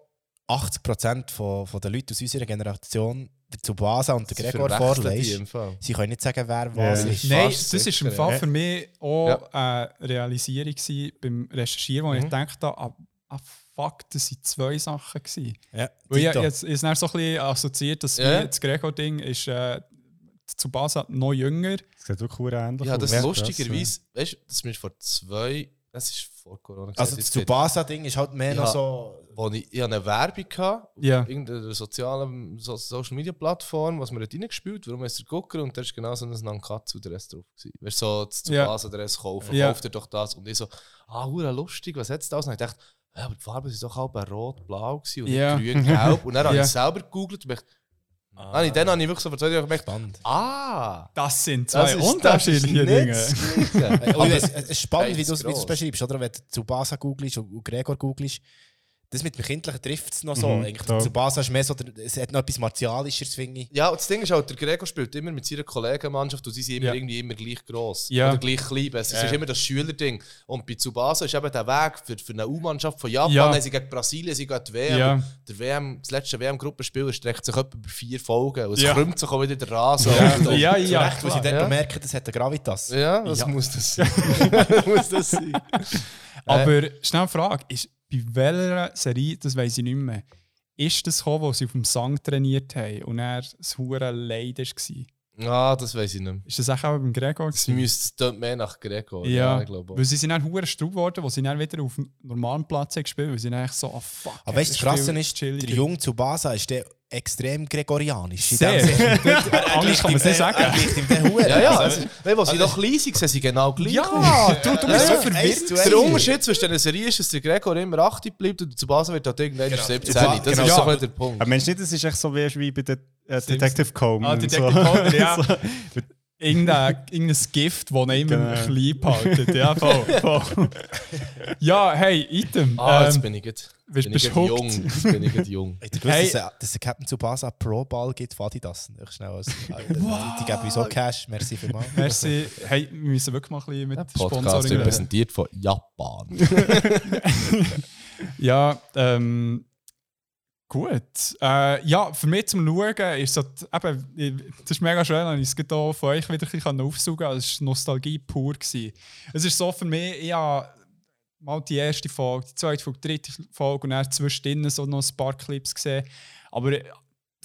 80% von, von den Leuten aus unserer Generation der Tsubasa und der Gregor vorlegst, sie können nicht sagen, wer Ja. was ist. Nein, Fast das ist im Fall ja. für mich auch Ja. eine Realisierung beim Recherchieren, wo ich Mhm. gedacht habe, ah, ah fuck, das waren zwei Sachen. Gewesen. Ja, Weil ich, jetzt ist dann so ein bisschen assoziiert, dass Ja. das Gregor-Ding ist äh, zu Basa noch jünger. Das sieht wirklich ähnlich Ja, das aus. lustigerweise, weißt du, das ist vor zwei, das ist vor Corona. Also das jetzt Tsubasa-Ding ist halt mehr Ich noch so... wo ich, ich hatte eine Werbung hatte, Ja. auf irgendeiner sozialen so Social Media Plattform, was mir hat reingespielt, warum ist der Gucker und da ist genau so ein Nankatsu-Dress drauf gewesen. Weißt du, so das Ja. Tsubasa-Dress kaufen, Ja. kauft ihr doch das. Und ich so, ah, hure lustig, was hat es da? Und ich dachte, ja, aber die Farben sind doch bei rot-blau gewesen und Ja. nicht grün-gelb. Und dann habe Ja. ich selber gegoogelt und dachte, ah. dann, dann habe ich wirklich so zwei Jahren gemerkt, Spannend. ah, Das sind das zwei ist, unterschiedliche das Dinge. ist nicht das Gleiche. Aber es es ist spannend, wie du es wie du es gross. beschreibst, oder? Wenn du Tsubasa googelst und und Gregor googelst. Das mit dem Kindlichen trifft es noch so. Mhm, Eigentlich, klar. Tsubasa ist mehr so, der, es hat noch etwas Martialisches, finde ich. Ja, und das Ding ist halt, der Gregor spielt immer mit seiner Kollegenmannschaft und sie sind immer Ja. irgendwie immer gleich gross. Ja. Oder gleich klein. Es Ja. ist immer das Schülerding. Und bei Tsubasa ist eben der Weg für, für eine U-Mannschaft von Japan. Ja. Sie gegen Brasilien, sie gegen die WM. Ja. Der WM, das letzte WM-Gruppenspiel streckt sich etwa über vier Folgen. Und es Ja. krümmt sich auch wieder der Rasen. Ja. Und- und- Ja, Zu ja, Recht, wo sie Ja. merken, das hat eine Gravitas. Ja, das Ja. muss das sein. muss das sein. Aber schnell eine Frage, ist, bei welcher Serie, das weiß ich nicht mehr, ist das gekommen, wo sie auf dem Sang trainiert haben und er das hure Leid war? Ah, das weiß ich nicht mehr. Ist das auch beim Gregor? Sie gewesen? müsste mehr nach Gregor. Ja, ich glaube auch. weil sie sind dann hure straub geworden, wo sie dann wieder auf dem normalen Platz haben gespielt weil sie dann eigentlich so, ah fuck. Aber weißt du, das Krasse ist, der junge Tsubasa ist der extrem gregorianisch. Sehr. dem Sinne. Anders kann man es nicht sagen. Er gleicht ihm den Huren. Ja, ja. Also, Also, wenn sie noch klein sind, sehen sie genau gleich Ja, du, du bist Ja, so ja. verwirrt. Zu Der. Unterschied zwischen dieser Serie ist, dass der Gregor immer 8 bleibt und der Tsubasa wird halt irgendwann Genau. 17. Genau. Das ist Ja. so der Punkt. Aber meinst du nicht, das ist echt so wie, bei der äh, Detective Coleman? Ah, Detective so. Coleman, ja. Irgendein, irgendein Gift, das ihn immer Genau. klein behalten. Ja, voll, voll. ja, hey, Item. Ah, jetzt ähm, bin ich jetzt bist bin ich jung. Jetzt bin ich grad jung. Ihr gewusst, Hey. dass, es- dass der Captain Tsubasa Pro Ball gibt von Adidas? Ich schnell als, die, die geben uns auch Cash. Merci vielmals. Merci. Hey, wir müssen wirklich mal ein bisschen mit Podcast wird Sponsoring präsentiert von Japan. Ja, ähm, gut. Äh, ja, für mich zum Schauen ist so, eben, das ist mega schön, dass ich es auch von euch wieder ein bisschen aufsaugen kann. Es war Nostalgie pur. Gewesen. Es ist so für mich, ich habe mal die erste Folge, die zweite Folge, die dritte Folge und dann zwischendrin so noch ein paar Clips gesehen. Aber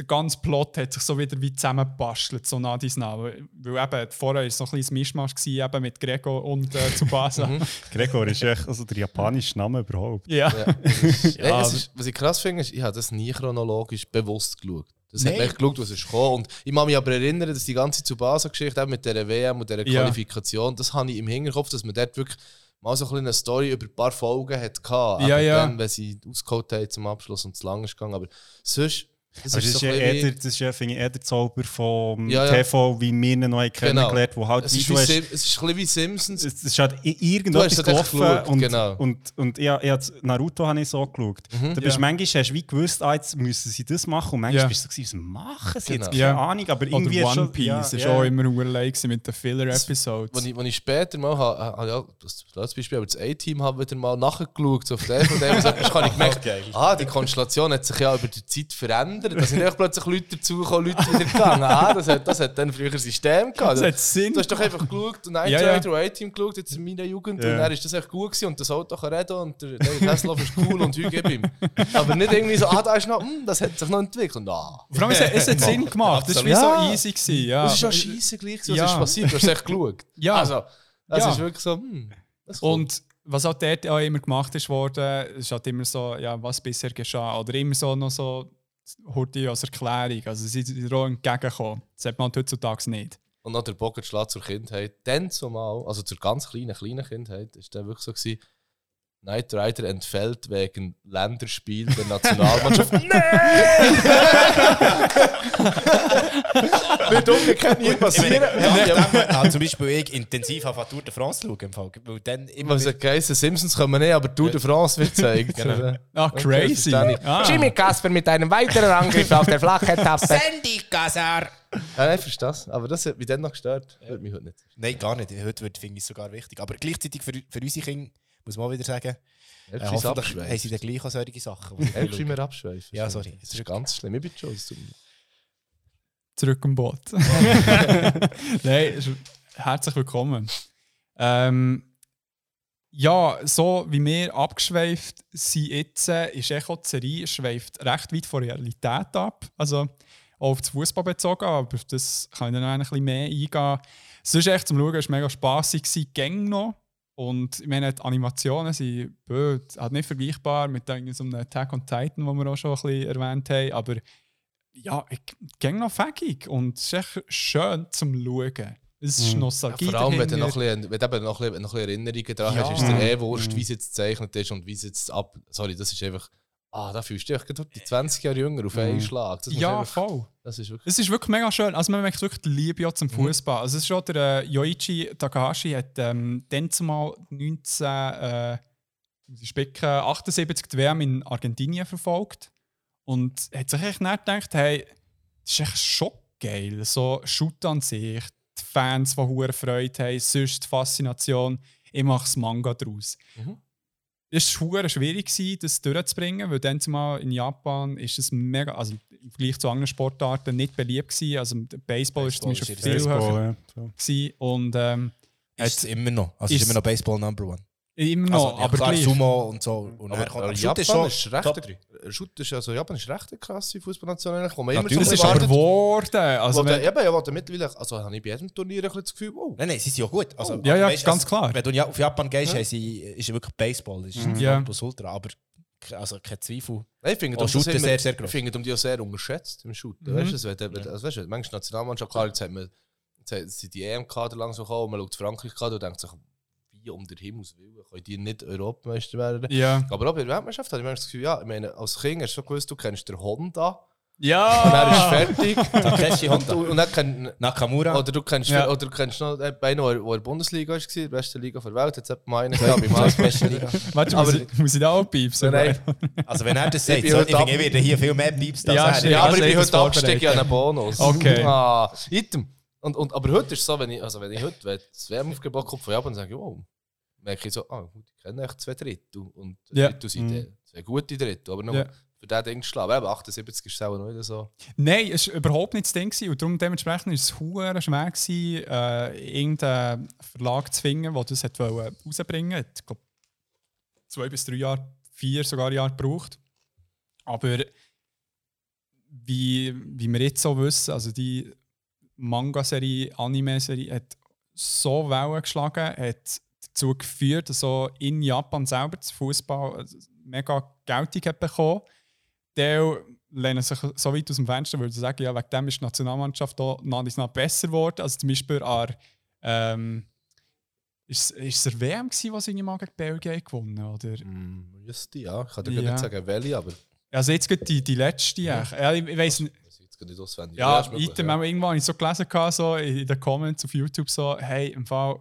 der ganze Plot hat sich so wieder wie zusammengebastelt, so nah dies nah. Weil eben vorher war es noch ein kleines Mischmasch gewesen, eben mit Gregor und äh, Tsubasa. Gregor ist echt also der japanische Name überhaupt. ja. Ja, ist, Ja, ist, was ich krass finde, ist, ich habe das nie chronologisch bewusst geschaut. Das hat Nein. mich echt geschaut, was ist gekommen. Und ich kann mich aber erinnern, dass die ganze Tsubasa-Geschichte mit der WM und der Ja. Qualifikation, das habe ich im Hinterkopf, dass man dort wirklich mal so ein bisschen eine Story über ein paar Folgen hat gehabt. Ja, ja. Dann, wenn sie ausgeholt haben zum Abschluss und zu lang ist gegangen. Aber sonst, Das Aber ist das, so ist ja eher, wie- das ist ja, finde ich, eher der Zauber vom Ja, ja. TV, wie wir ihn noch haben kennengelernt wo halt es, ist du wie hast- Sim, es ist ein bisschen wie Simpsons. es ist halt i- Du irgendetwas hast es echt gelaufen geschaut, und, genau. und, und ich, ich, hab- Naruto habe ich so geschaut. Mhm. Da bist Ja. manchmal hast du wie gewusst, ah, jetzt müssen sie das machen und manchmal Ja. bist du so, was machen sie Genau. jetzt? Keine Ahnung, aber irgendwie Oder ist One schon, Piece ja, ist ja. auch immer urleid mit den Filler-Episodes. Als ich, als ich später mal, ha, ha, ja, das das Beispiel, aber das A-Team habe wieder mal nachgeschaut, so auf der von dem, kann ich gemerkt, ah, die Konstellation hat sich ja über die Zeit verändert. Da sind plötzlich Leute dazugekommen, Leute wieder gegangen. Ah, das hat, das hat dann früher ein System gehabt. Das hat Sinn Du hast doch einfach geschaut, Night Ja, ja. Rider und A-Team geschaut, jetzt in meiner Jugend, Ja. und dann ist das echt gut gewesen und das Auto kann reden und der Hasselhoff ist cool und ich gebe ihm. Aber nicht irgendwie so, ah, da ist noch, hm, das hat sich noch entwickelt. Ah. Vor allem, es, hat- es hat Sinn gemacht. Das war wie Ja. so easy. Gewesen, ja. Das ist ja scheisse gleich, was Ja. ist passiert, du hast echt geschaut. Ja. Also, das Ja. ist wirklich so, hm. Und was auch dort auch immer gemacht ist worden, ist halt immer so, ja, was bisher geschah. Oder immer so noch so heute als Erklärung. Also sie sind auch entgegengekommen. Das hat man halt heutzutage nicht. Und noch der Bogenschlag zur Kindheit. Dann zumal, also zur ganz kleinen, kleinen Kindheit, ist dann wirklich so gewesen, Knight Rider entfällt wegen Länderspiel der Nationalmannschaft. Wird umgekehrt nie passieren. Ja, ja, zum Beispiel ich intensiv auf Tour de France schauen. Im Fall. Weil dann immer hat geheißen, Simpsons kommen nicht, aber Tour de France wird gezeigt. Genau. Ah, crazy. Ah. Jimmy Casper mit einem weiteren Angriff auf der flachen. Sandy Gazar! Ja, nein, verstehe das. Aber das hat mich dann noch gestört. Hört mich heute nicht. Nein, gar nicht. Heute wird- finde ich es sogar wichtig. Aber gleichzeitig für, für unsere Kinder, muss man auch wieder sagen, äh, hoffentlich haben sie dann gleich auch solche Sachen. schauen. wir abschweifen. Ja, sorry. Das ist ganz schlimm. Ich bin schon. Zurück am Boot. Nein, herzlich willkommen. Ähm, ja, so wie wir abgeschweift sind jetzt, äh, ist Echo die Serie schweift recht weit von Realität ab. Also auch auf das Fußball bezogen, aber auf das kann ich dann noch ein bisschen mehr eingehen. Es ist echt zum Schauen, es war mega spaßig, Gänge noch. Und ich meine, die Animationen sind blöd, halt nicht vergleichbar mit so einem Attack on Titan, wo wir auch schon ein bisschen erwähnt haben. Aber ja, ich ging noch fängig und es ist echt schön zum Schauen. Es ist Ja, Nostalgie. vor allem, wenn du noch ein bisschen, wenn du noch ein bisschen, noch ein bisschen Erinnerungen dran Ja. hast, ist es dir eh Mhm. wurscht, Mhm. wie es jetzt gezeichnet ist und wie es jetzt ab. Sorry, das ist einfach. Ah, da fühlst du dich die 20 Jahre jünger auf einen Mhm. Schlag. Das Ja, einfach- voll. Das ist wirklich. Es ist wirklich mega schön. Also man merkt wirklich die Liebe auch zum Mhm. Fußball. Also es ist schon der äh, Yoichi Takahashi hat ähm, dann zumal 19 äh, muss ich spicken, 78 die WM in Argentinien verfolgt und hat sich echt nicht gedacht, hey, das ist echt schon geil. So Shoot an sich, die Fans, die hohe Freude haben, sonst die Faszination. Ich mache das Manga daraus. Mhm. Es war schwierig, gewesen, das durchzubringen, weil dann zumal in Japan ist es mega, also im Vergleich zu anderen Sportarten nicht beliebt gewesen. Also der Baseball, ist zum Beispiel viel Baseball, höher ja, so. gewesen. und ähm, Ist es immer noch. Also ist ist- immer noch Baseball Number One. Immer noch, Also, ja, aber klar, gleich. Sumo und so. Und Aber, aber Japan ist schon ist recht. Top 3. Shoot ist, also Japan ist recht eine krasse Fußballnation, eigentlich, wo man immer Natürlich, so es ist aber geworden. Also wo wenn- der, eben, ja, wo der mittlerweile, also habe ich bei jedem Turnier ein bisschen das Gefühl, wow. Nein, nein, sie sind ja gut. Also, Ja, ja, weißt, ganz also, klar. Wenn du ja- auf Japan gehst, Ja. ist ja wirklich Baseball. Das ist Mhm. Ja. ultra. Aber also, kein Zweifel. Nein, ich finde Shooter immer- sehr, sehr groß. Ich finde um die auch sehr unterschätzt im Shooter. Mhm. Weißt du, es wird- wird- also, weißt du, manchmal Nationalmannschaft, klar, jetzt hat man jetzt hat- sind die EM-Kader langsam gekommen, und man schaut Frankreich-Kader und denkt sich, wie um der Himmels Willen können die nicht Europameister werden. Ja. Aber auch bei der Weltmeisterschaft habe ich manchmal das Gefühl, ja, ich meine, als Kind hast du schon gewusst, du kennst den Honda. Ja! Und er ist fertig. Takeshi Honda. Und, und dann kennt, Nakamura. Oder du kennst, Ja. oder du kennst noch einen, der in der Bundesliga war, die beste Liga der Welt, jetzt hat man einen gehabt beim HSV. beste Liga. Warte, Aber- muss, ich, muss ich da auch piepsen? Nein, Also, wenn er das Ich sagt, bin so, ich ich werde hier viel mehr Pieps als Ja, er. Ja, aber ich bin heute abgestiegen an einen Bonus. Okay. Ah, item. Und, und, aber heute ist es so, wenn ich, also wenn ich heute wenn das WM-Aufgebot kommt von Japan, sage ich, wow, merke ich so, ah, gut, ich kenne echt zwei Drittel. Und Ja. Drittel sind Mhm. äh, zwei gute Drittel. Aber noch Ja. für den Ding zu. Aber 78 ist es auch noch nicht so. Nein, es war überhaupt nicht das Ding. gewesen. Und darum dementsprechend war es hure schwer, gewesen, äh, irgendeinen Verlag zu finden, der das hat wollen rausbringen wollte. Ich glaube, zwei bis drei Jahre, vier sogar Jahre gebraucht. Aber wie, wie wir jetzt so wissen, also die Manga-Serie, Anime-Serie hat so Wellen geschlagen, hat dazu geführt, dass so in Japan selber das Fußball mega Geltung hat bekommen die lehnen sich so weit aus dem Fenster, würde ich sagen, ja, wegen dem ist die Nationalmannschaft auch nach und besser geworden. Also zum Beispiel an, ähm, ist, ist es der WM gewesen, was irgendwie mal gegen Belgien gewonnen oder? Mm, ja. Ich kann dir Ja. nicht sagen, welche, aber Also jetzt gerade die, die letzte. Ja. Ja, ich, ich weiß nicht. Geht nicht auswendig. Ja, möglich, item auch irgendwann habe ich so gelesen, gehabt, so in den Comments auf YouTube, so, hey, im Fall,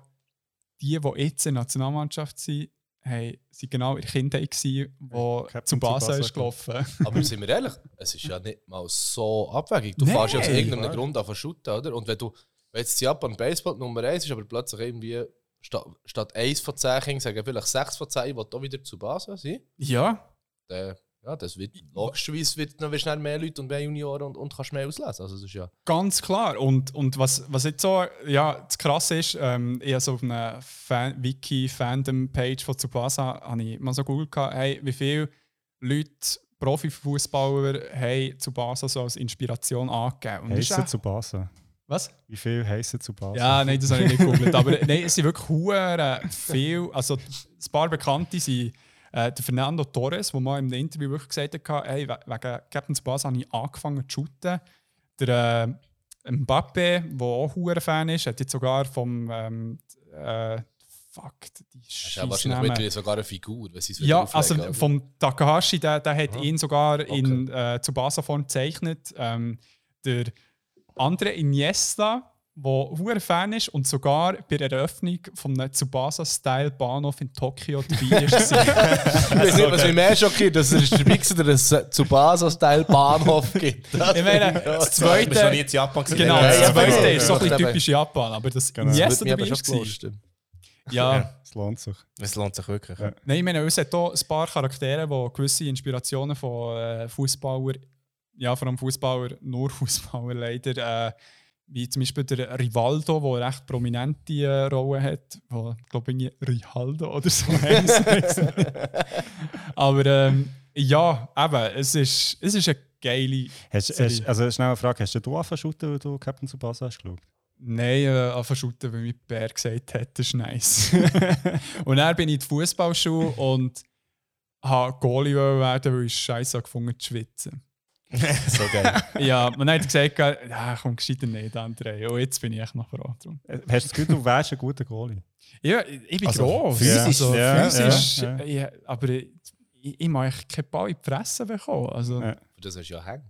die, die jetzt in der Nationalmannschaft sind, hey, sind genau in der Kindheit gewesen, die zu Basel ist gelaufen. Aber sind wir ehrlich, es ist ja nicht mal so abwegig. Du Nee. fährst ja aus irgendeinem Ja. Grund zu shooten, oder? Und wenn du, wenn jetzt Japan Baseball Nummer 1 ist, aber plötzlich irgendwie statt, statt 1 von 10 Kindern sagen vielleicht 6 von 10, die auch wieder zu Basel sind, Ja. dann, ja, das wird logischerweise wird noch schnell mehr Leute und mehr Junioren und, und kannst mehr auslesen. Also das ist ja... Ganz klar. Und, und was, was jetzt so ja, das Krasse ist, ähm, ich habe so auf einer Fan Wiki-Fandom-Page von Tsubasa habe ich mal so gegoogelt, gehabt, hey, wie viele Leute, Profifußballer, haben Tsubasa so als Inspiration angegeben. Und Heissen Basel. Was? Wie viel heissen zu Basel? Ja, nein, das habe ich nicht gegoogelt. aber nein, es sind wirklich hure viel. Also, ein paar Bekannte sind äh, der Fernando Torres, der mal in einem Interview wirklich gesagt hat, hey, we- wegen Captain Spaß habe ich angefangen zu shooten. Der äh, Mbappe, der auch hure Fan ist, hat jetzt sogar vom ähm, äh, Fuck, die ist ja wahrscheinlich mittlerweile sogar eine Figur, wenn sie es wieder Ja, also oder? vom Takahashi, der, der hat ihn sogar in äh, Tsubasa-Form gezeichnet. Ähm, der andere Iniesta, der hure Fan ist und sogar bei der Eröffnung von einem Tsubasa-Style-Bahnhof in Tokio dabei ist. Ich weiß nicht, was mich mehr schockiert, dass es zu Basel-Style-Bahnhof gibt. Das Ich meine, das ich- zweite. bist noch nie in Japan gewesen. Genau, Ja, das ja, zweite ja, ist so ein ja. bisschen typisch Japan, aber das Genau. Mich dabei aber schon war. gelustet. Ja. Es lohnt sich. Es lohnt sich wirklich. Ja. Nein, ich meine, es hat hier ein paar Charaktere, die gewisse Inspirationen von äh, Fußballer, ja, vor allem Fußballer, nur Fußballer leider, äh, wie zum Beispiel der Rivaldo, der eine recht prominente äh, Rolle hat, wo, ich glaube ich, Rivaldo oder so. Aber ähm, ja, eben, es ist, es ist eine geile Hast, hast, also schnell eine Frage, hast du angefangen zu weil du Captain zu Basel hast geschaut? Nein, äh, anfangen zu weil mein Bär gesagt hat, das ist nice. und dann bin ich in die Fußballschule und habe Goalie werden, weil ich scheiße gefunden zu schwitzen. so geil. ja, dann hat gesagt, ja, komm, gescheiter nicht, André. Und jetzt bin ich echt noch froh drum. Hast du das Gefühl, du wärst ein guter Goalie? Ja, ich bin Also, gross. physisch- also, ja, physisch, ja, ja. ja, aber ich, ich, ich mag echt keinen Ball in die Fresse bekommen. Also. Für das hast du ja hängen.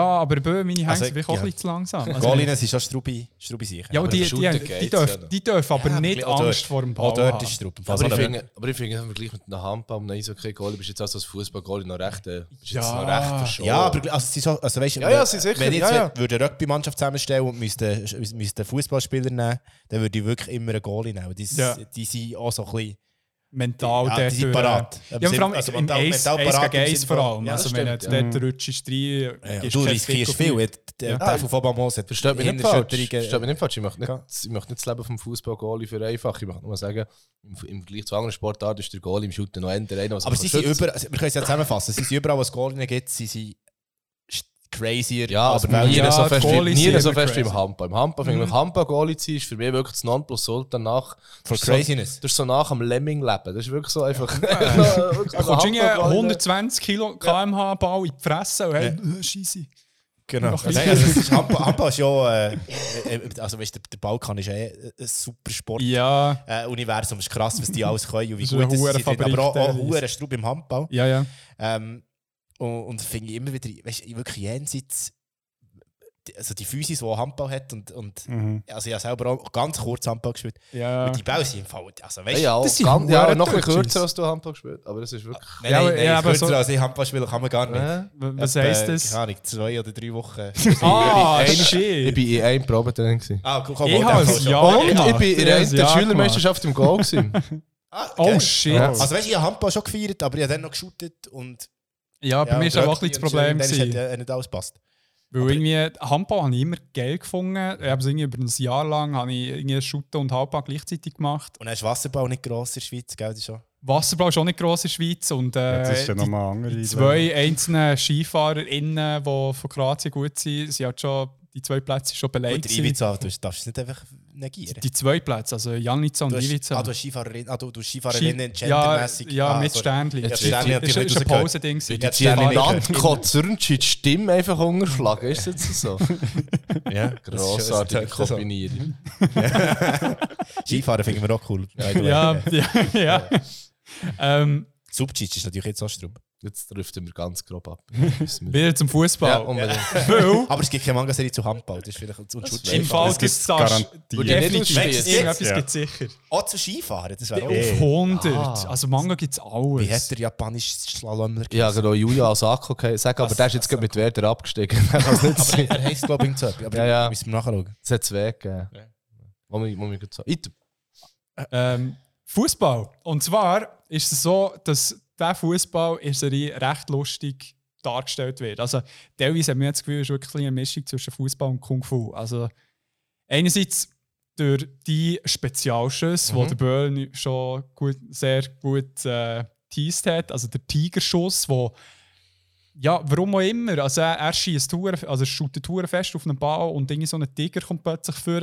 Aber bei meine Hänge Also, sind vielleicht auch ja. ein bisschen zu langsam. Also, Goalinen sind schon Strubi, Strubi sicher. ja, aber die, die, die, ja dürfen, die dürfen aber Ja, nicht auch dort- Angst vor dem Ball Auch dort haben. ist Strubi. Aber ich, Also, finde, aber ich finde, im Vergleich mit einem Handball und einem Eishockey-Goalie bist du jetzt also als Fußball-Goalie noch recht, äh, bist jetzt Ja. noch recht verschont. Ja, aber also, sie so, also weißt, Ja, ja, sie sicher, wenn ich jetzt ja, ja. würde eine Rugby-Mannschaft zusammenstellen und müsste, müsste einen Fußballspieler nehmen, dann würde ich wirklich immer einen Goalie nehmen. Die, Ja. die sind auch so ein bisschen... mental Ja, dort parat. Ja, vor allem Also im mental- Eis, mental parat gegen Sinne vor allem. Ja, also wenn du ja. dort rutschst rein, Ja, gibst du riskierst viel. Der, Ja. der von Fobamos hat Versteht mich nicht falsch. Innerschütterungen- Versteht mich nicht falsch. Ich möchte nicht, Ja. ich möchte nicht das Leben vom Fußball-Goalie vereinfachen. Ich möchte nur sagen, im, im Vergleich zu anderen Sportarten ist der Goalie im Shooten noch einer, was Aber sie sind überall, also wir können es ja zusammenfassen, sie sind überall, wo es Goalien gibt, sie sind crazier. Ja, als aber Welt. nie Ja, so fest, wie, nie so fest wie im. Handball. Im Handball ich, Mhm. Handball-Goalie zu sein, ist für mich wirklich das Nonplusultra nach... For ist so- craziness. Das ist so nach dem Lemming-Leben. Das ist wirklich so einfach... Da Also kommst du irgendwie Handball-Goalie- 120 Kilo kmh Ball in die Fresse und hey, äh, scheisse. Genau. Nein, ein also ist Handball, Handball ist ja, äh, äh, also weißt, du, der, der Balkan ist eh ein super Sport. Ja, Äh, Universum ist krass, was die alles können und wie Das ist gut das. Fabrik Aber auch, auch teilweise. hure Strub im Handball. ja, ja. Ähm, und und finde ich immer wieder, weißt, du, wirklich jenseits, die- also die Physis, die Handball hat und, und Mhm. also ich habe selber auch ganz kurz Handball gespielt. ja. Und die Bälle sind im Fall, also weißt Ja, ja, Das sind ganz, ja, noch ein kürzer als du Handball gespielt. Aber das ist wirklich... Nein, Ja, nein, nein, ja, aber kürzer so- als ich Handball spielen kann man gar nicht. Ja. Was Etwa, heisst das? Keine Ahnung, zwei oder drei Wochen. Ah, Ich shit. bin in einem Probetraining. ah, komm, komm, Ich habe es ja Und ich bin in Ich der Schülermeisterschaft im Goal. gewesen. Ah, Oh geil. shit. Ja. Also weißt du, ich habe Handball schon gefeiert, aber ich habe dann noch geshootet und... Ja, bei mir ist aber auch ein bisschen das Problem. Dann hat ja nicht alles passt. Weil irgendwie Handball habe ich immer geil gefunden. Ich habe es irgendwie über ein Jahr lang habe ich irgendwie Shooten und Handball gleichzeitig gemacht. Und dann ist Wasserball nicht gross in der Schweiz, gell? Das ist schon... Wasserball ist auch nicht gross in der Schweiz. Und, äh, das ist ja die, nochmal andere. die zwei einzelnen SkifahrerInnen, die von Kroatien gut sind, sind halt schon, die zwei Plätze schon belegt. Gewesen. Ivica, du darfst es nicht einfach negieren. Die zwei Plätze, also Janica und Ivica. ah, du hast Skifahrerin, ah, du, du Skifahrerin Ski- ja, ja, ah, mit sorry. Sternli. Ja, Das Sternli ist- ist nicht. Ja, Die. Zürnci die Stimme einfach unterschlagen. Ist das jetzt so? Ja, Grossartige so. Kombinierung. Skifahren finden wir auch cool. Ja, ja, ja. Subcic ist natürlich jetzt auch Strub. Jetzt driften wir ganz grob ab. Wieder zum Fußball. Ja, unbedingt. Weil Aber es gibt keine Manga-Serie zu Handball. Das ist vielleicht Das Skifahren. im Fall Das gibt es gibt's da garantiert. Würde ich nicht definitiv irgendetwas Ja. gibt sicher. Auch zu Skifahren, das wäre auch... Auf 100. Ah. Also Manga gibt es alles. Wie hat der japanische Slalomler Ja, genau, Julia Asako okay, sagen, aber der ist jetzt gerade mit Werder abgestiegen. Es Aber er heisst, glaube ich, so. Aber Ja, ja. müssen wir nachschauen. Es hat zwei gegeben. Wo wir gerade so. Ähm, Fußball. Und zwar ist es so, dass der Fußball in Serie recht lustig dargestellt wird. Also, teilweise man jetzt das Gefühl, es ist wirklich eine Mischung zwischen Fußball und Kung Fu. Also, einerseits durch die Spezialschüsse, Mhm. die der Böll schon gut, sehr gut äh, teased hat, also der Tigerschuss, wo ja, warum auch immer. Also er, er schießt also er shootet fest auf einen Ball und irgendwie so ein Tiger kommt plötzlich vor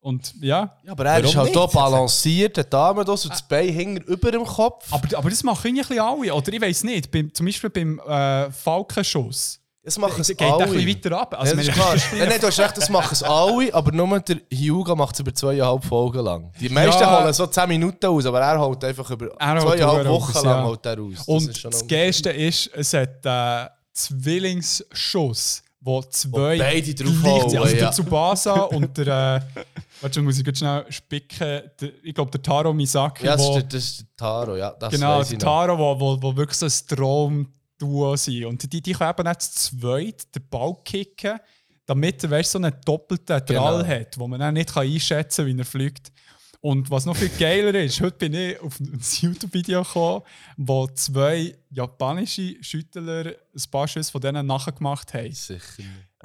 und ja. Ja, aber er ist halt hier balanciert, der Dame da, so das Bein hängt über dem Kopf. Aber, aber das machen irgendwie ein bisschen alle. Oder ich weiß nicht, beim, zum Beispiel beim äh, Falkenschuss. Das machen es geht alle. ein bisschen weiter ab. Also, ja, das ist klar. Nein, nein, du hast recht, das machen es alle, aber nur der Hyuga macht es über zweieinhalb Folgen lang. Die meisten Ja. holen so 10 Minuten aus, aber er holt einfach über Er zweieinhalb Wochen lang ja. holt er aus. Das Und das ein Geilste ist, es hat äh, Zwillingsschuss, wo zwei beide drauf Also ja. der Tsubasa und der. Äh, warte, muss ich ganz schnell spicken. Der, ich glaube, der Taro Misaki. Ja, das wo, ist, der, das ist der Taro, ja. Das genau, der. Taro, wo, wo, wo wirklich so ein Traumduo sind. Und die, die können eben nicht zu zweit den Ball kicken, damit er weißt, so einen doppelten Drall Genau. hat, wo man dann nicht einschätzen kann, wie er fliegt. Und was noch viel geiler ist, heute bin ich auf ein YouTube-Video gekommen, wo zwei japanische Schüttler ein paar Schüsse von denen nachgemacht haben. Sicher.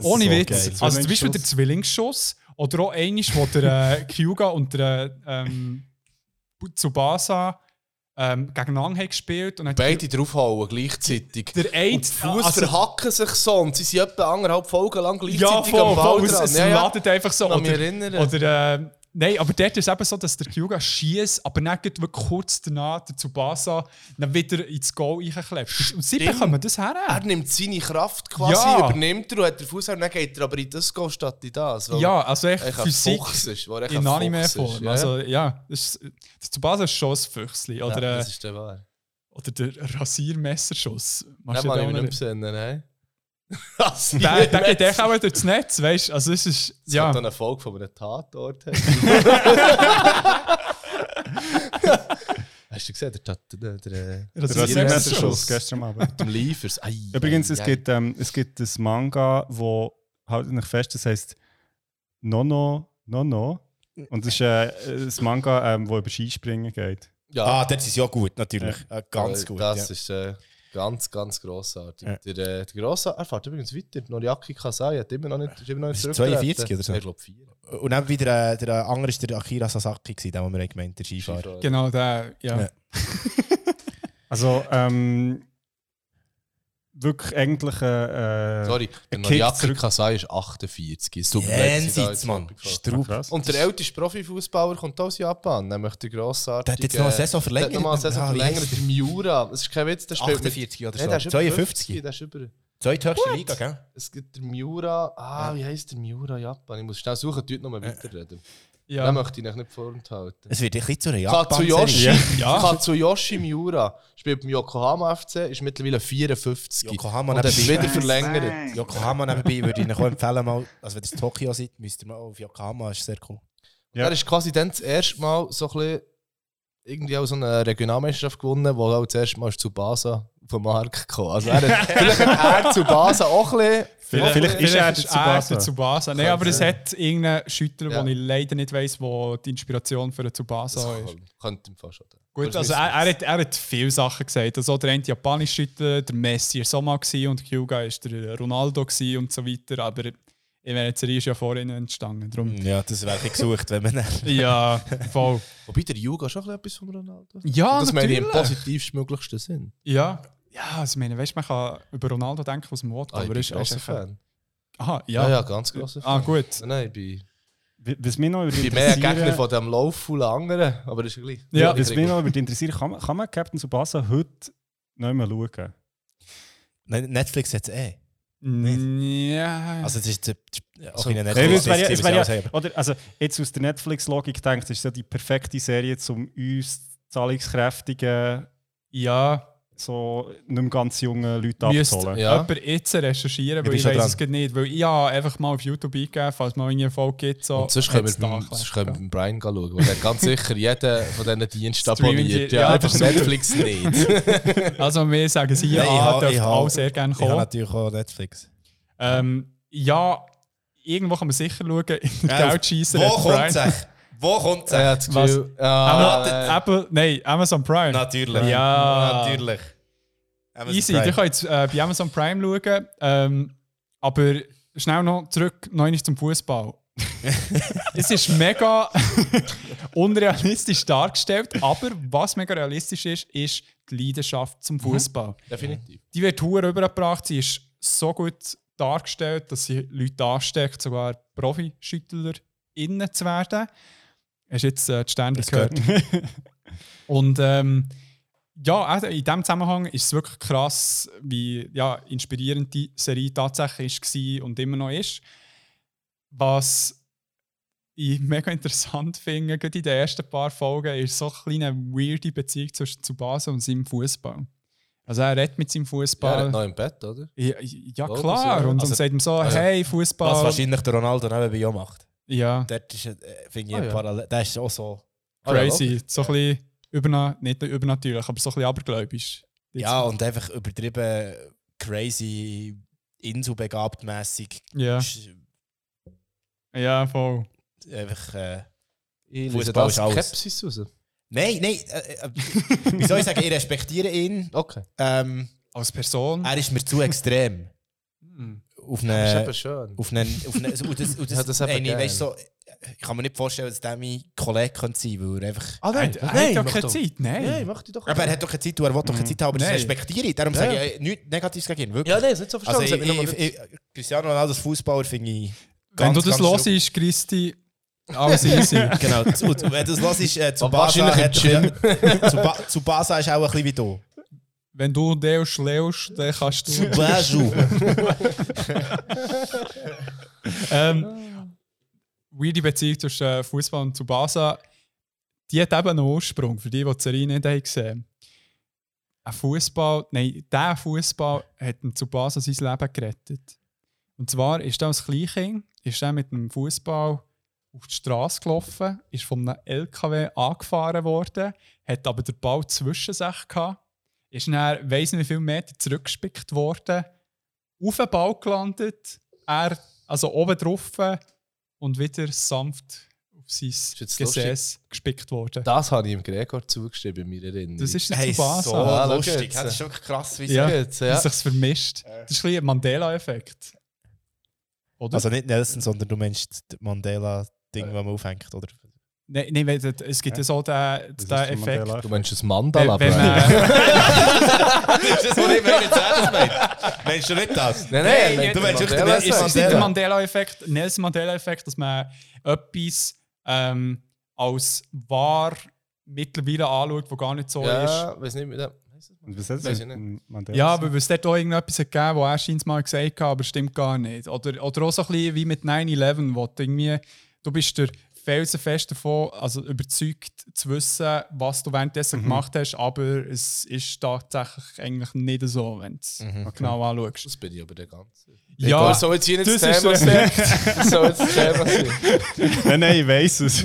Ohne So Witz. geil. Also zum Beispiel der Zwillingsschuss oder auch einiges, wo der äh, Kyuga und der ähm, Tsubasa ähm, gegeneinander haben gespielt. Und hat Beide draufhauen gleichzeitig. Der eine, und die Fuß also- verhacken sich so und sie sind etwa anderthalb Folgen lang gleichzeitig ja, voll, am Ball voll, dran. es, es Ja, ja. einfach so. Oder, erinnern. oder äh, nein, aber dort ist es eben so, dass der Kyuga schießt, aber dann geht kurz danach der Tsubasa dann wieder ins Goal reinklebt. Und sie Stimmt. bekommen das her. Er nimmt seine Kraft quasi, Ja. übernimmt er und hat den Fuß und dann geht er aber in das Goal statt in das. Ja, also echt Physik ist, weil er in Anime-Form. ja. Also ja, das ist, das Tsubasa ist schon ein Füchsli. ja, Oder, das äh, ist der wahr. oder der Rasiermesserschuss. Kann den ich nicht? nicht mehr nein. Der, der geht echt auch durchs Netz, weißt du? Also es ist. Das Ja. hat dann eine Folge von einem Tatort. Hast du gesehen, der, Tat- der, der, der, Das Rasiermesserschuss gestern Abend. dem Liefers. Übrigens, es gibt, ähm, es gibt ein Manga, wo halt nicht fest, das heißt Nono Nono. Und das ist äh, ein Manga, ähm, wo über Skispringen geht. Ja. Ah, das ist ja gut, natürlich. Äh, ganz Äh, gut. Das ja. ist äh, ganz, ganz grossartig. Ja. Der, äh, der Grosse, er fährt übrigens weiter. Noriaki Kasai hat immer noch nicht, ist immer noch nicht zurückgetreten. 42 oder so? Ich glaube 4. Und dann wieder äh, der andere ist der Akira Sasaki, gewesen, den, den wir gemeint der Skifahrer. Genau, der, ja. Ja. Also, ähm, wirklich eigentlich. Äh, Sorry, der Noriaki Kasai ist 48. Es tut mir leid, dass ich da Jenseits, jetzt Mann. abgefahren. Und der älteste Profifußballer kommt aus Japan, nämlich der grossartige... Der hat jetzt noch eine Saison verlängert. Der hat noch mal eine Saison Ja, wie verlängert, der Miura. Das ist kein Witz, der spielt 48 oder Nein, so. der ist über 52. 50, der ist über... Zweithöchste Liga, gell? Es gibt der Miura... Ah, wie heisst der Miura Japan? Ich muss schnell suchen, tut noch mal weiterreden. Ja. Den möchte ich nicht vorenthalten. Es wird ein bisschen zu einer japan Katsuyoshi, Ja. Katsuyoshi Miura spielt beim Yokohama FC, ist mittlerweile 54 Yokohama und hat nebenbei. wieder verlängert. Yokohama nebenbei würde ich Ihnen auch empfehlen, mal, also wenn ihr in Tokio seid, müsst ihr mal auf Yokohama, ist sehr cool. Er ist quasi dann das erste Mal so ein bisschen irgendwie auch so eine Regionalmeisterschaft gewonnen, wo auch das erste Mal zu Basa vom Markt gekommen. Also er hat, vielleicht hat er zu Basa auch ein bisschen... Vielleicht- vielleicht ist er der Tsubasa. der Tsubasa. Nein, aber es hat irgendeinen Schüttler, Ja. wo ich leider nicht weiss, wo die Inspiration für den Das Tsubasa ist. kann- könnte im Fall schon. Gut, also das er, er, hat, er hat viele Sachen gesagt. Also der eine japanische Schüttler, der Messi war so mal und Hyuga war der Ronaldo und so weiter. Aber ich meine, die Serie ist ja vorhin entstanden. Darum. Ja, das wäre ein bisschen gesucht, wenn man. Ja, voll. Wobei der Yuga schon ein bisschen etwas von Ronaldo. Ja, Und das meine ich im natürlich. positivstmöglichsten Sinn. Ja, ja also ich meine, weißt, man kann über Ronaldo denken, was man will, Ah, ich aber bin er ist grosser echt- Fan. Aha, Ja, ja. ja, ganz grosser Ah, Fan. gut. Nein, ich bin, Was mich noch ich bin mehr ein Gegner von dem laufvollen anderen, aber das ist ja gleich. Ja. Was mich noch würde interessieren, kann man, kann man Captain Tsubasa heute nicht mehr schauen? Nein, Netflix hat es eh. Ja. Also es ist äh, auch So- in der Nein, weil es Netflix. wäre ja, es wäre was ja, ich auch oder, also jetzt aus der Netflix-Logik denkt, ist ja die perfekte Serie, um uns zahlungskräftige ja. So nicht mehr ganz junge Leute Müsste abzuholen. jemand jetzt recherchieren, Ich weil ich schon weiß es nicht. Weil ich habe einfach mal auf YouTube eingegeben, falls mal eine Folge gibt. So, Und sonst können wir beim, erklärt. sonst können wir Brian schauen, weil der hat ganz sicher jeden von diesen Diensten abonniert. ja, Ja, einfach. Netflix nicht. Also wir sagen sie ich ja, habe- dürft ich auch sehr gerne Ich habe kommen. natürlich auch Netflix. Ähm, ja, irgendwo kann man sicher schauen, in der Ja, Geldscheisser wo echt? Wo Er echt? hat das Was? Gefühl, ja, Apple, äh, Apple, nein, Amazon Prime. Natürlich. Ja. Natürlich. Amazon Easy, Prime. du kannst äh, bei Amazon Prime schauen. Ähm, aber schnell noch zurück noch zum Fußball. es ist mega unrealistisch dargestellt, aber was mega realistisch ist, ist die Leidenschaft zum Fußball. definitiv. Die wird hure übergebracht, sie ist so gut dargestellt, dass sie Leute ansteckt, sogar Profischüttler innen zu werden. Hast du jetzt äh, die Sterne gehört? Und ähm, ja, also in diesem Zusammenhang ist es wirklich krass, wie ja, inspirierend die Serie tatsächlich war und immer noch ist. Was ich mega interessant finde, gerade in den ersten paar Folgen, ist so eine kleine weirde Beziehung zwischen Tsubasa und seinem Fußball. Also er redet mit seinem Ja, er Fußball. hat noch im Bett, oder? Ja, ja Oh, klar. und also- dann sagt ihm so, also, hey, Was Fußball. wahrscheinlich der Ronaldo nebenbei auch macht. Ja, Dort ist, äh, finde ich, Ah, ein ja. parallel. Der ist auch so. Ah, ja, crazy. so ein bisschen überna nicht übernatürlich, aber so ein bisschen abergläubisch. Ja, und einfach übertrieben crazy, inselbegabt mässig. Ja. Ja, voll. Einfach. Äh, Fußball das ist alles. Skepsis raus. Nein, nein. Äh, äh, wie soll ich sagen, ich respektiere ihn. Okay. Ähm, Als Person. er ist mir zu extrem. Auf Das ist eine. eben schön. Auf einen, auf einen, und das, und das, Ja, das eben eine, weißt, so, ich kann mir nicht vorstellen, dass der mein Kollege könnte sein könnte, weil er einfach. Ah, Er, er hat ja keine Zeit, nein. Nein, mach dich doch. Aber er hat doch keine Zeit, und er will doch keine Zeit haben, aber das Nein. respektiere ich. Darum Ja, sage ich äh, nichts Negatives gegen ihn. Wirklich. Ja, nein, ist nicht so Also verstanden. mich ich, ich, Cristiano Ronaldo als Fußballer finde ich. Wenn du das los ist, Christi, alles easy. Genau, zu, und wenn du das los ist, äh, zu Basa, wahrscheinlich im hat, zu, ba, zu Basa ist auch ein bisschen wie du. Wenn du Deus leust, dann kannst du. Baju. ähm, weirde Beziehung zwischen äh, Fußball und Tsubasa, die hat eben einen Ursprung, für die, die die Serie nicht haben gesehen Ein Fußball, nein, der Fußball hat dem Tsubasa sein Leben gerettet. Und zwar ist er als Kleinkind ist er mit einem Fußball auf die Straße gelaufen, ist von einem LKW angefahren worden, hat aber den Ball zwischen sich gehabt, ist dann, weiss nicht wie viele Meter zurückgespickt worden, auf den Ball gelandet, er also oben drauf und wieder sanft auf sein Gesäß gespickt worden. Das habe ich ihm Gregor zugeschrieben, in meiner Erinnerung. Das ist Hey, so Ah, schau lustig. Das ist wirklich krass, wie ja, jetzt, ja. sich's vermischt. Das ist ein bisschen ein Mandela-Effekt. Also nicht Nelson, sondern du meinst das Mandela-Ding, das man aufhängt, oder? Nein, nein, das- es gibt ja so den, Das den Effekt. Du meinst das Mandala, Wenn, wenn man, das ist das, was ich meine, jetzt ernst meine. Meinst du nicht das? Nein, nein, Nein, du meinst wirklich den Mandela Nelson ist nicht der Mandela. Mandela-Effekt, Nelson Mandela-Effekt, dass man etwas ähm, als wahr mittlerweile anschaut, was gar nicht so ist. Ja, weiß nicht, der. Und was hat Mandela? Ja, weil es dort auch irgendetwas hat gegeben wo er scheinbar mal gesagt hat, aber stimmt gar nicht. Oder, oder auch so ein bisschen wie mit 9-11, wo du irgendwie, du bist der felsenfest davon, also überzeugt zu wissen, was du währenddessen Mhm. gemacht hast, aber es ist tatsächlich eigentlich nicht so, wenn du es Mhm. genau anschaust. Das bin ich aber der Ganze. Ja, Egal, soll jetzt hier nicht das, Thema sein? Soll jetzt das Thema sein. nein, nein, ich weiß es.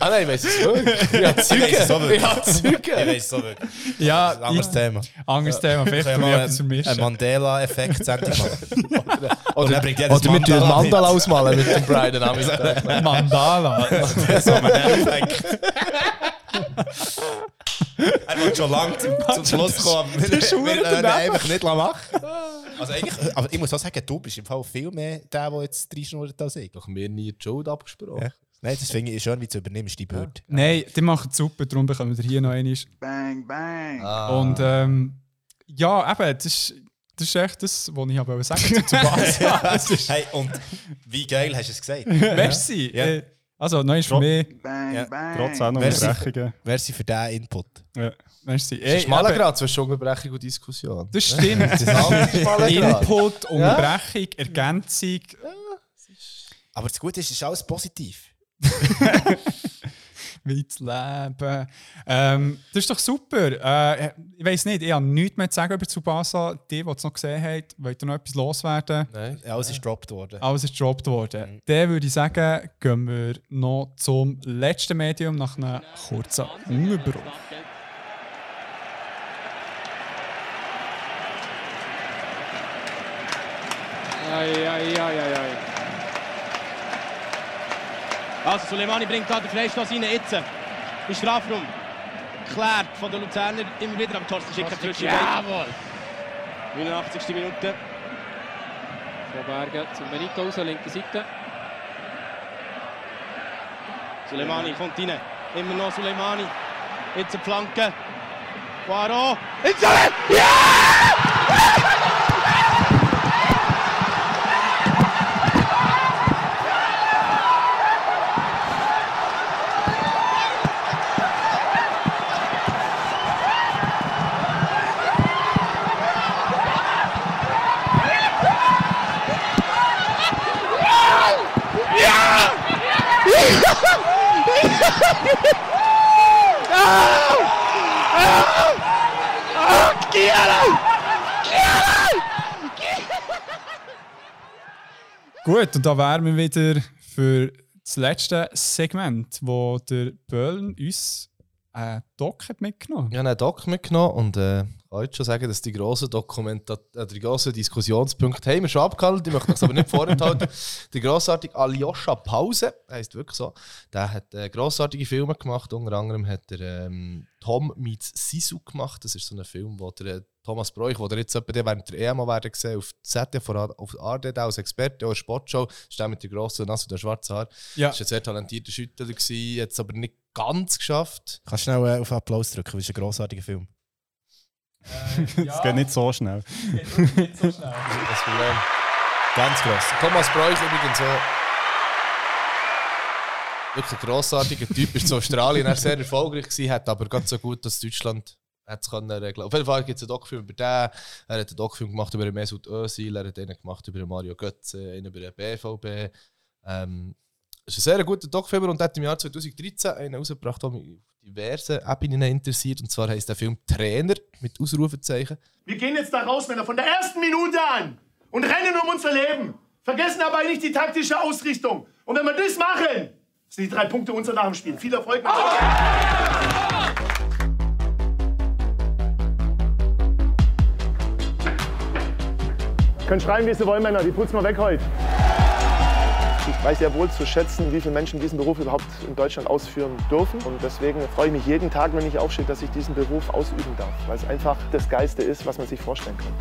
Ah nein, ich weiß es wirklich. Ja, Ich weiss es auch Züge. Ich Züge. weiß es auch wirklich. Ja, ein anderes ich- Thema. Anderes Thema, vielleicht Können wir ich mal etwas vermischen. einen Mandela-Effekt-Sendung machen? Und dann bringt Oder jedes mit dem Mandala ausmalen mit dem Brian am. Mandala. so einen Effekt. Er wird schon lange zum, zum Schluss kommen. aber Wir können ihn einfach nicht machen. Also eigentlich, aber ich muss auch sagen, du bist im Fall viel mehr der, der jetzt reinschnurrt als ich. Doch mir nie die Schuld abgesprochen. Ja. Nein, das finde ich schön, wie du übernimmst, die Bürde. Nein, die machen super, darum bekommen wir hier noch einmal. Bang, bang. Ah. Und ähm, ja, eben, das ist, das ist echt das, was ich habe sagen zu. Das ist, Hey, und wie geil hast du es gesagt? merci. Ja. Äh, also, noch für mich. Bang, Ja, bang. Trotz auch noch. Unterbrechungen. Merci für diesen Input. Ja. Merci. Das ist Ey, eben, Grad zwischen Unterbrechung und Diskussion. Das stimmt. Das ist. Input, Unterbrechung, Ergänzung. Aber das Gute ist, es ist alles positiv. Wie zu leben. Ähm, das ist doch super. Äh, ich weiß nicht, ich habe nichts mehr zu sagen über Tsubasa. Die, die es noch gesehen haben, wollt ihr noch etwas loswerden? Nein. Ja, alles ist gedroppt worden. Alles ist gedroppt worden. Dann würde ich sagen, gehen wir noch zum letzten Medium nach einem kurzen Unterbruch. Ei, ei, ei, ei, ei. Also Soleimani bringt da den Freistoß rein, jetzt. Im Strafraum. Klärt von den Luzerner immer wieder am Torsten Schicker zwischen Jawohl. 89. Minute. Von Bergen zum Benito raus, linke Seite. Soleimani kommt rein. Immer noch Soleimani. Jetzt eine Flanke. Poirot. Ins Soleimani! Ja! Gut, und da wären wir wieder für das letzte Segment, wo der Böllen uns einen Doc hat mitgenommen. Ich habe einen Doc mitgenommen und äh, kann jetzt schon sagen, dass die grossen, Dokumenta äh, die grossen Diskussionspunkte haben wir schon abgehandelt. Ich möchte das aber nicht vorenthalten. Der grossartige Aljoscha Pause, heisst wirklich so, der hat äh, grossartige Filme gemacht. Unter anderem hat er ähm, Tom meets Sisu gemacht. Das ist so ein Film, wo der äh, Thomas Broich, wo der jetzt etwa während der EMA werden gesehen auf ZDF auf ARD als Experte, auch Sportshow, ist der mit der grossen Nase und dem schwarzen Haar. Ja. Ist ein sehr talentierter Schüttler gewesen, jetzt aber nicht ganz geschafft. Kannst du schnell äh, auf Applaus drücken, das ist ein grossartiger Film. Es geht nicht so schnell. Das Problem. Ganz gross. Thomas Broich übrigens so. Wirklich ein grossartiger Typ, ist in Australien er sehr erfolgreich gewesen, hat aber ganz so gut, dass Deutschland hat es können regeln. Auf jeden Fall gibt es einen Doc-Film über den. Er hat einen Doc-Film gemacht über den Mesut Özil, er hat einen gemacht über den Mario Götze, einen über den BVB. Ähm, es ist ein sehr guter Doc-Film und hat im Jahr 2013 einen rausgebracht, der mich auf diversen Ebenen interessiert. Und zwar heißt der Film Trainer mit Ausrufezeichen. Wir gehen jetzt da raus, Männer, von der ersten Minute an und rennen um unser Leben. Vergessen dabei nicht die taktische Ausrichtung. Und wenn wir das machen, sind die drei Punkte unser nach dem Spiel. Viel Erfolg. Können schreien, wie sie wollen, Männer. Die putzen wir weg heute. Ich weiß sehr wohl zu schätzen, wie viele Menschen diesen Beruf überhaupt in Deutschland ausführen dürfen. Und deswegen freue ich mich jeden Tag, wenn ich aufstehe, dass ich diesen Beruf ausüben darf. Weil es einfach das Geiste ist, was man sich vorstellen kann.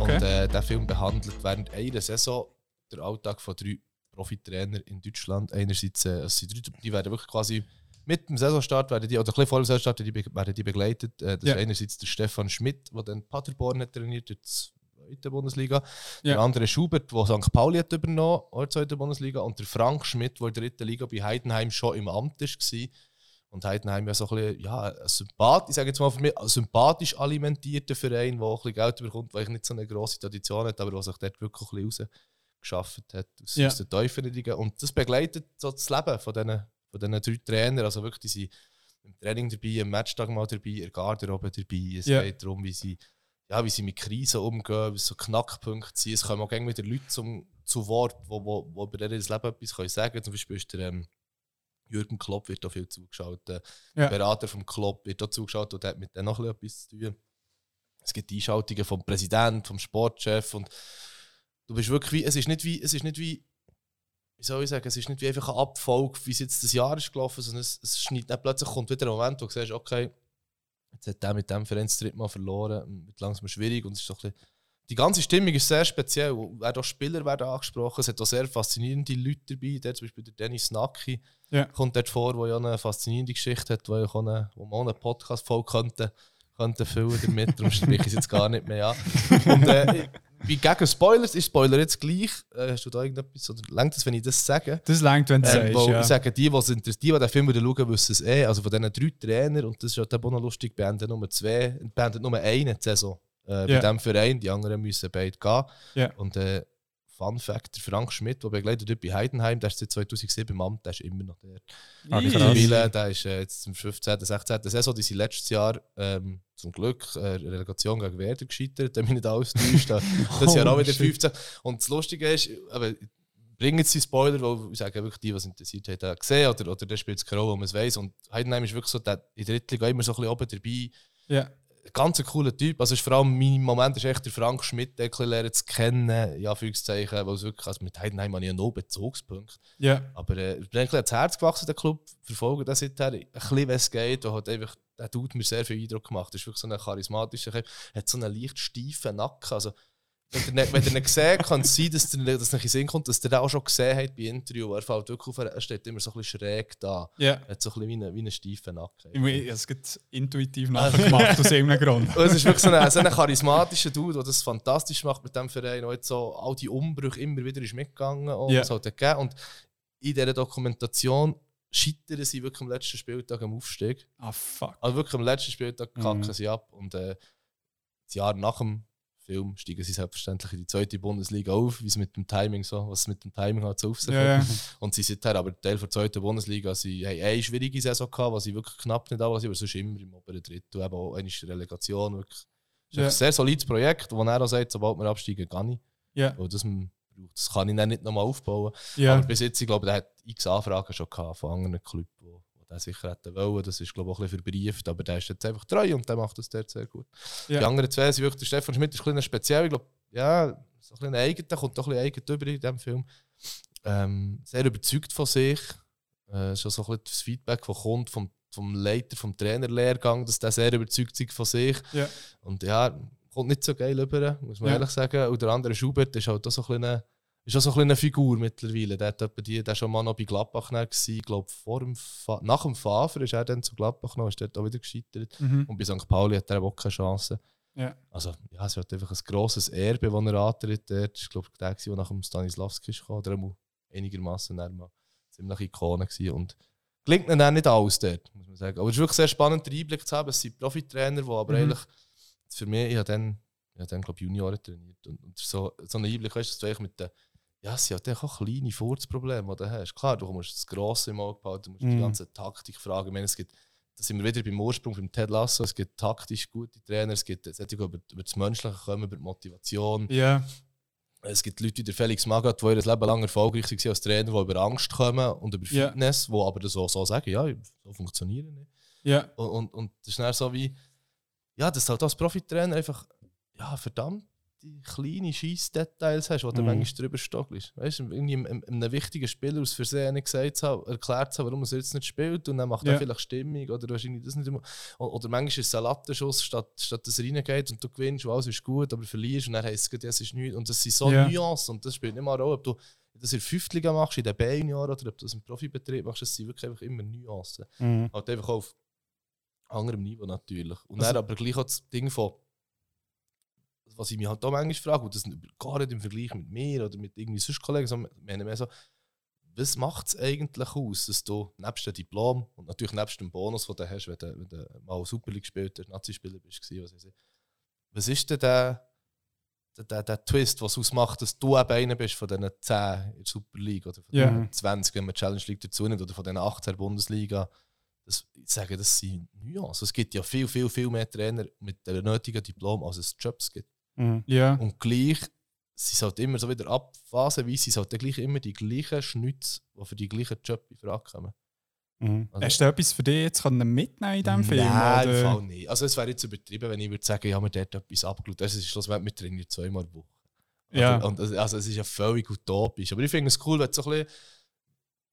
Okay. Und äh, der Film behandelt während einer Saison den Alltag von drei Profitrainern in Deutschland. Einerseits, äh, drei, die werden wirklich quasi mit dem Saisonstart, werden die, oder ein bisschen vor dem Saisonstart, werden die, werden die begleitet. Äh, das Ja. ist einerseits der Stefan Schmidt, der dann Paderborn hat trainiert, in der Bundesliga. Ja. Der andere Schubert, der St. Pauli hat übernommen, auch in der zweiten Bundesliga. Und der Frank Schmidt, der in der dritten Liga bei Heidenheim schon im Amt war. Und Heidenheim ja so ein bisschen, ja, sympathisch, ich sage jetzt mal für mich, sympathisch alimentierter Verein, der auch ein bisschen Geld bekommt, weil ich nicht so eine grosse Tradition hat, aber der sich dort wirklich ein bisschen rausgeschafft hat aus, Ja. aus den Teufel. Und das begleitet so das Leben von diesen, von diesen drei Trainern. Also wirklich, die sind im Training dabei, im Matchtag mal dabei, in der Garderobe dabei. Es Ja. geht darum, wie sie, ja, wie sie mit Krisen umgehen, wie so Knackpunkte sind. Es kommen auch gerne wieder Leute zum, zu Wort, die wo, wo, wo über ihr Leben etwas können sagen können. Zum Beispiel ist der ähm, Jürgen Klopp wird auch viel zugeschaut. Der Ja. Berater vom Klopp wird auch zugeschaut und hat mit denen noch etwas zu tun. Es gibt Einschaltungen vom Präsidenten, vom Sportchef und du bist wirklich wie, es ist nicht wie, es ist nicht wie, wie soll ich sagen, es ist nicht wie einfach ein Abfolge, wie es jetzt das Jahr ist gelaufen, sondern es, es schneidet dann plötzlich kommt wieder ein Moment, wo du siehst, okay, jetzt hat der mit dem Verein das dritte Mal verloren, wird langsam schwierig und es ist so ein bisschen, die ganze Stimmung ist sehr speziell. Auch auch Spieler werden angesprochen. Es hat auch sehr faszinierende Leute dabei. Der, zum Beispiel der Dennis Nacki Ja. kommt dort vor, der ja eine faszinierende Geschichte hat, wo, auch eine, wo man auch eine Podcast-Folge könnte, könnte füllen damit. Darum spreche ich es jetzt gar nicht mehr an. Und äh, ich- gegen Spoilers, ist Spoiler jetzt gleich. Äh, hast du da irgendetwas? Oder längt es, wenn ich das sage? Das längt, wenn du Ähm, sagst, weil ja. Ich sage, die, interessiert, die, die den Film wieder schauen, wissen es eh. Also von diesen drei Trainern, und das ist ja dann auch noch lustig, beenden nur zwei, beenden nur eine die Saison äh, bei diesem Verein. Die anderen müssen beide gehen. Ja. Und äh, Fun Fact, der Frank Schmidt, der begleitet dort bei Heidenheim, der ist seit 2007 im Amt, der ist immer noch dort. Ah. Spiele, der ist äh, jetzt zum 15., 16. Saison, die sind letztes Jahr ähm, zum Glück äh, Relegation gegen Werder gescheitert, wenn mich nicht alles täuscht. Da- Das Jahr auch wieder Oh, shit. 15. Und das Lustige ist, aber bringen die Spoiler, weil ich sage wirklich, die, was interessiert hat, haben gesehen oder, oder der spielt es keine Rolle, wo man es weiss. Und Heidenheim ist wirklich so, der, in der dritten Liga immer so ein bisschen oben dabei. Ja. Ganz ein cooler Typ. Also ist vor allem mein Moment ist echt der Frank Schmidt, lernen zu kennen, ja, Führungszeichen, weil es wirklich, also mit Heidenheim habe ich ja noch Bezugspunkt. Ja. Aber äh, ich bin ein ans Herz gewachsen, der Club, verfolge das seither, ein bisschen, wenn es geht, und hat einfach, der tut mir sehr viel Eindruck gemacht. Ist wirklich so ein charismatischer hat so einen leicht steifen Nacken, also wenn ihr, nicht- wenn ihr ihn kann es sein, dass, es nicht in Sinn kommt, dass ihr den auch schon gesehen habt bei Interview. Er fällt wirklich auf, er steht immer so ein bisschen schräg da. Ja. Er hat so ein bisschen wie einen, wie einen steifen Nacken. Ich es gerade intuitiv nachgemacht, aus irgendeinem Grund. Und es ist wirklich so ein, so ein charismatischer Dude, der das fantastisch macht mit dem Verein. Und jetzt so all die Umbrüche immer wieder ist mitgegangen und Ja. es hat gegeben. Und in dieser Dokumentation scheitern sie wirklich am letzten Spieltag am Aufstieg. Ah, fuck. Also wirklich am letzten Spieltag kacken Mhm. sie ab. Und äh, das Jahr nach dem Film steigen sie selbstverständlich in die zweite Bundesliga auf, wie es mit dem Timing so, was es mit dem Timing hat so auf sich ja. Und sie sind aber Teil der zweiten Bundesliga. Sie haben eine schwierige Saison gehabt, was sie wirklich knapp nicht da waren, aber sonst immer im oberen Drittel. Eben auch eine Relegation. Wirklich. Das ist Ja. ein sehr solides Projekt, wo er auch sagt, sobald wir absteigen, kann ich. Ja. Weil das, das kann ich dann nicht nochmal aufbauen. Ja. Aber bis jetzt, ich glaube, der hat x Anfragen schon gehabt von anderen Clubs, der sicher hätte wollen. Das ist, glaube ich, auch ein bisschen verbrieft, aber der ist jetzt einfach treu und der macht das dort sehr gut. Ja. Die anderen zwei sind wirklich, der Stefan Schmidt ist ein bisschen speziell. Ich glaube, ja, so ein bisschen eigen, der kommt doch ein bisschen eigen über in diesem Film. Ähm, sehr überzeugt von sich. Äh, schon so ein bisschen das Feedback, das kommt vom, vom Leiter, vom Trainerlehrgang, dass der sehr überzeugt ist von sich. Ja. Und ja, kommt nicht so geil rüber, muss man Ja. ehrlich sagen. Und der andere Schubert ist halt auch so ein bisschen ist auch so ein eine Figur mittlerweile. Der hat die, der schon mal noch bei Gladbach gewesen, ich glaube vor dem Fa nach dem Favre ist er dann zu Gladbach noch, ist dort auch wieder gescheitert. Mhm. Und bei St. Pauli hat er auch keine Chance. Ja. Also ja, es hat einfach ein grosses Erbe, das er antritt. dort. Das ist glaube ich der, der nach dem Stanislavski kam. Oder einigermaßen mal ziemlich Ikone gewesen. Und gelingt ihnen auch nicht alles dort, muss man sagen. Aber es ist wirklich sehr spannend, den Einblick zu haben. Es sind Profitrainer, die aber Mhm. eigentlich für mich, ich habe dann, ich habe dann glaube Junioren trainiert. Und, und so, so einen Einblick weißt du, dass du eigentlich mit den ja, es sind halt auch kleine Furzprobleme, die du hast. Klar, du musst das Grosse im Auge behalten, du musst die Mhm. ganze Taktik fragen. Ich meine, es gibt, da sind wir wieder beim Ursprung, beim Ted Lasso, es gibt taktisch gute Trainer, es gibt solche, die über, über das Menschliche kommen, über die Motivation. Ja. Es gibt Leute wie der Felix Magath, die ihr Leben lang erfolgreich waren als Trainer, die über Angst kommen und über Ja. Fitness, die aber das auch so sagen, ja, so funktionieren nicht. Ja. Und, und, und das ist dann so wie, ja, dass du halt als Profitrainer einfach, ja, verdammt, die kleinen Scheiß-Details hast, wo du Mhm. manchmal drüber stockelst. Weißt du, irgendwie einem, wichtigen Spieler aus Versehen gesagt zu erklärt zu haben, warum er jetzt nicht spielt und dann macht Ja. er vielleicht Stimmung oder wahrscheinlich das nicht immer. Oder, manchmal ist es ein Lattenschuss, statt, statt dass er reingeht und du gewinnst und alles ist gut, aber verlierst und dann heisst es, es ist nichts. Und das sind so Ja. Nuancen und das spielt nicht mal eine Rolle, ob du das in der Fünftliga machst, in den B-Junioren oder ob du das im Profibetrieb machst, das sind wirklich einfach immer Nuancen. Mhm. Halt einfach auf anderem Niveau natürlich. Und Also- dann aber gleich auch das Ding von, was ich mich halt auch manchmal frage, und das gar nicht im Vergleich mit mir oder mit irgendwie sonst Kollegen, sondern wir haben mehr so, was macht es eigentlich aus, dass du nebst dem Diplom und natürlich nebst dem Bonus, den du hast, wenn du, wenn du mal Super League gespielt hast, Nazi-Spieler bist, was, weiß ich. was ist denn der, der, der, der Twist, was ausmacht, dass du eben einer bist von diesen 10 in der Super League oder von Ja. den 20, wenn man Challenge League dazu nimmt, oder von den 18 Bundesliga? Das, ich sage, das sind Nuancen. Es gibt ja viel, viel, viel mehr Trainer mit der nötigen Diplom, als es Jobs gibt. Mhm. Ja. Und gleich, sie sind halt immer so wieder ab, phasenweise, sie sind halt gleich immer die gleichen Schnitz, die für die gleichen Job in Frage kommen. Mhm. Also- Hast du etwas für dich jetzt können mitnehmen in diesem Film? Nein, im? Fall nicht. Also es wäre jetzt übertrieben, wenn ich würde sagen, ich habe mir dort etwas abgeschaut. Das ist schlussendlich, wir trainieren zweimal die Woche. Ja. Also, also es ist ja völlig utopisch. Aber ich finde es cool, wenn du so ein bisschen,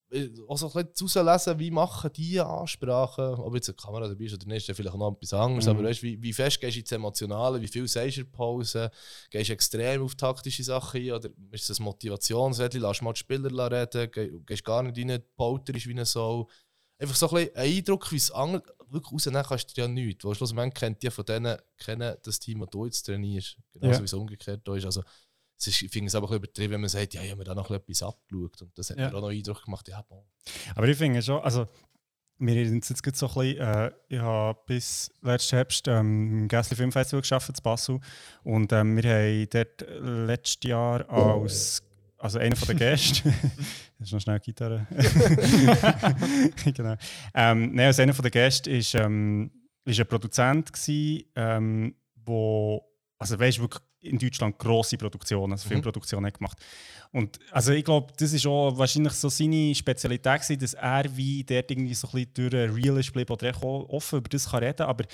äh, auch so ein bisschen rauslesen, wie machen die Ansprachen, ob jetzt eine Kamera dabei ist oder nicht, ist ja vielleicht noch etwas anderes, Mhm. aber weißt, wie, wie fest gehst du ins Emotionale, wie viel sagst du Pause, gehst du extrem auf taktische Sachen ein? Oder ist das Motivationsrädchen, lass mal die Spieler reden, geh- gehst gar nicht rein, polterst wie eine Sau. Einfach so ein, bisschen ein Eindruck, wie es andere, wirklich rausnehmen kannst du ja nichts, weil schlussendlich kennt die von denen kennen das Team, das du jetzt trainierst, genauso Ja. wie es umgekehrt da ist. Also, es ist, ich finde es aber ein bisschen übertrieben, wenn man sagt, ja, ich habe mir da noch etwas abgeschaut. Und das hat Ja. mir auch noch Eindruck gemacht, ja, bon. Aber ich finde schon, also wir sind jetzt gerade so ein bisschen, äh, ich habe bis letzten Herbst ähm, im Gässli Film Festival gearbeitet, in Basel. Und ähm, wir haben dort letztes Jahr als also einer von den Gästen, das ist noch schnell Gitarre. genau. Ähm, nein, also einer den Gästen ist, ähm, ist ein Produzent gsi, ähm, wo, also weißt wirklich in Deutschland grosse Produktionen, also Mhm. Filmproduktionen hat gemacht. Und also ich glaube, das ist auch wahrscheinlich so seine Spezialität gewesen, dass er wie dort irgendwie so ein bisschen durch ein Real ist geblieben oder offen über das kann reden, aber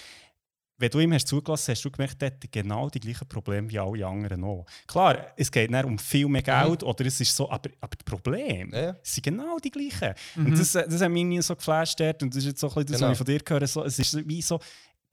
wenn du ihm hast zugelassen hast, hast du gemerkt, er hat genau die gleichen Probleme wie alle anderen auch. Klar, es geht nicht um viel mehr Geld oder es ist so, aber, aber die Probleme sind genau die gleichen. Mhm. Und das, das hat mich nie so geflasht dort und das ist jetzt so ein bisschen das, Genau. was ich von dir höre. So, es ist wie so,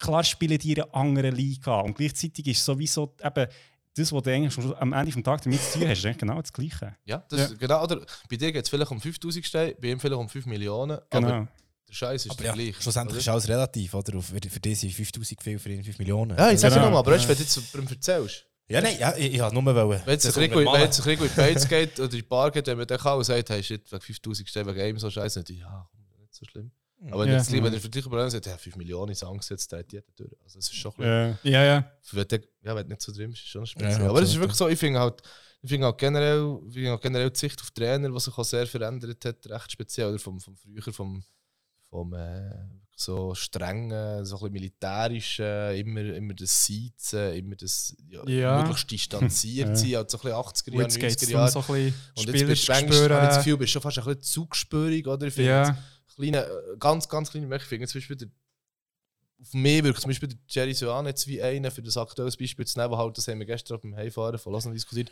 klar spielen die in einer anderen Liga und gleichzeitig ist sowieso eben das, was du eigentlich schon am Ende des Tages damit zu tun hast, ist eigentlich genau das Gleiche. Ja, das genau. Oder bei dir geht es vielleicht um 5000 Steine, bei ihm vielleicht um 5 Millionen. Genau. Aber der Scheiß ist Aber der ja, gleich. schlussendlich ist oder? alles relativ, oder? Für, für die sind 5000 viel, für ihn 5 Millionen. Ja, ich sage Genau. nochmal, aber weißt du, wenn du jetzt darüber erzählst. Ja, nein, ja, ich, ich habe nur wollen. Wenn es sich irgendwo in die Beiz geht oder in die Bar geht, wenn man dann kann und sagt, hey, shit, wegen 5000 Steine wegen einem so scheiße, dann ja, nicht so schlimm. Aber wenn Ja. jetzt wenn ihr für dich Problem sagt, ja, 5 Millionen ist angesetzt, dreht jeder durch. Also, das ist schon ein bisschen- Ja, ja. Wenn du, ja, wenn du nicht so drin bist, ist schon speziell. Ja, aber es ist wirklich so, ich finde halt, ich finde halt generell, ich finde halt generell die Sicht auf Trainer, was sich auch sehr verändert hat, recht speziell. Oder vom, vom früher, vom, vom äh, so strengen, so ein bisschen militärischen, immer, immer das Sitzen, immer das ja, Ja. möglichst distanziert Ja. sein, halt so ein bisschen 80er Und Jahre, jetzt geht's 90er darum, Jahre. so ein bisschen Und jetzt bist du spüren. Gefühl, bist du schon fast ein bisschen zu gespürig, oder? Ich finde Ja. jetzt kleine, äh, ganz, ganz kleine Möchte, ich finde zum Beispiel der auf mich wirkt zum Beispiel der Jerry Soane jetzt wie einer, für das aktuelles Beispiel zu nehmen, halt, das haben wir gestern beim Heimfahren von Lausanne diskutiert,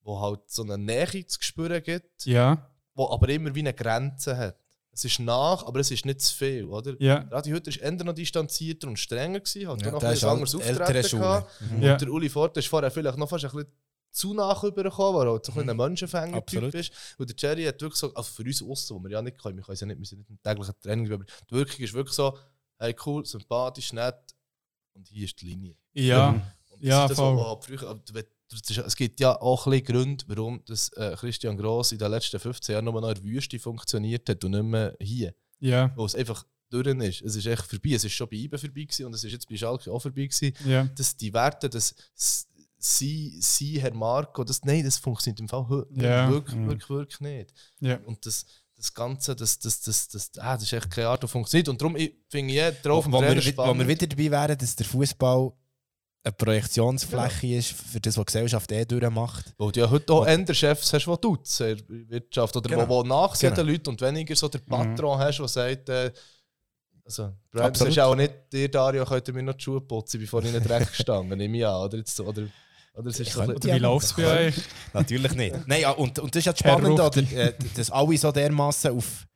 wo halt so eine Nähe zu spüren gibt, Ja. wo aber immer wie eine Grenze hat. Es ist nach, aber es ist nicht zu viel, oder? Ja. Radi Hütter war eher noch distanzierter und strenger, gewesen, hat Ja, auch noch der ein halt anderes ältere Auftreten Schule. gehabt. Mhm. Und Ja. der Uli Fort ist vorher vielleicht noch fast ein bisschen zu nach rübergekommen, weil er halt so ein Menschenfänger-Typ ist. Und der Jerry hat wirklich so, also für uns aussen, wo wir ja nicht können, wir können ja nicht, wir sind nicht im täglichen Training, aber die Wirkung ist wirklich so, hey cool, sympathisch, nett und hier ist die Linie. Ja. Und das Ja, ist das, voll. früher, es gibt ja auch ein bisschen Gründe, warum das, äh, Christian Gross in den letzten 15 Jahren nur noch in der Wüste funktioniert hat und nicht mehr hier. Ja. Wo es einfach durch ist. Es ist echt vorbei. Es ist schon bei IBE vorbei gewesen und es ist jetzt bei Schalke auch vorbei gewesen. Ja. Dass die Werte, dass sie, sie, Herr Marco, das, nein, das funktioniert im Fall Ja. wirklich, Mhm. wirklich, wirklich nicht. Ja. Und das, das Ganze, das, das, das, das, ah, das ist echt keine Art, die funktioniert. Und darum finde ich jeder drauf wo, im wo, wir, wo wir wieder dabei wären, dass der Fußball eine Projektionsfläche ist für das, was die Gesellschaft eh durchmacht. Weil du ja heute auch eher Chefs hast, die duzen in der Wirtschaft. Oder Genau. wo, wo nachsehen Genau. den Leuten und weniger so der Patron hast, der sagt, äh, also, Brand ist auch nicht, dir Dario, könnt ihr mir noch die Schuhe putzen, bevor ich nicht recht gestanden, nehme ich an. Oder, jetzt, oder, oder es ist so Oder wie läuft es bei euch? Natürlich nicht. Nein, ja, und, und das ist ja das oder, Ruchti. äh, dass alle so dermaßen auf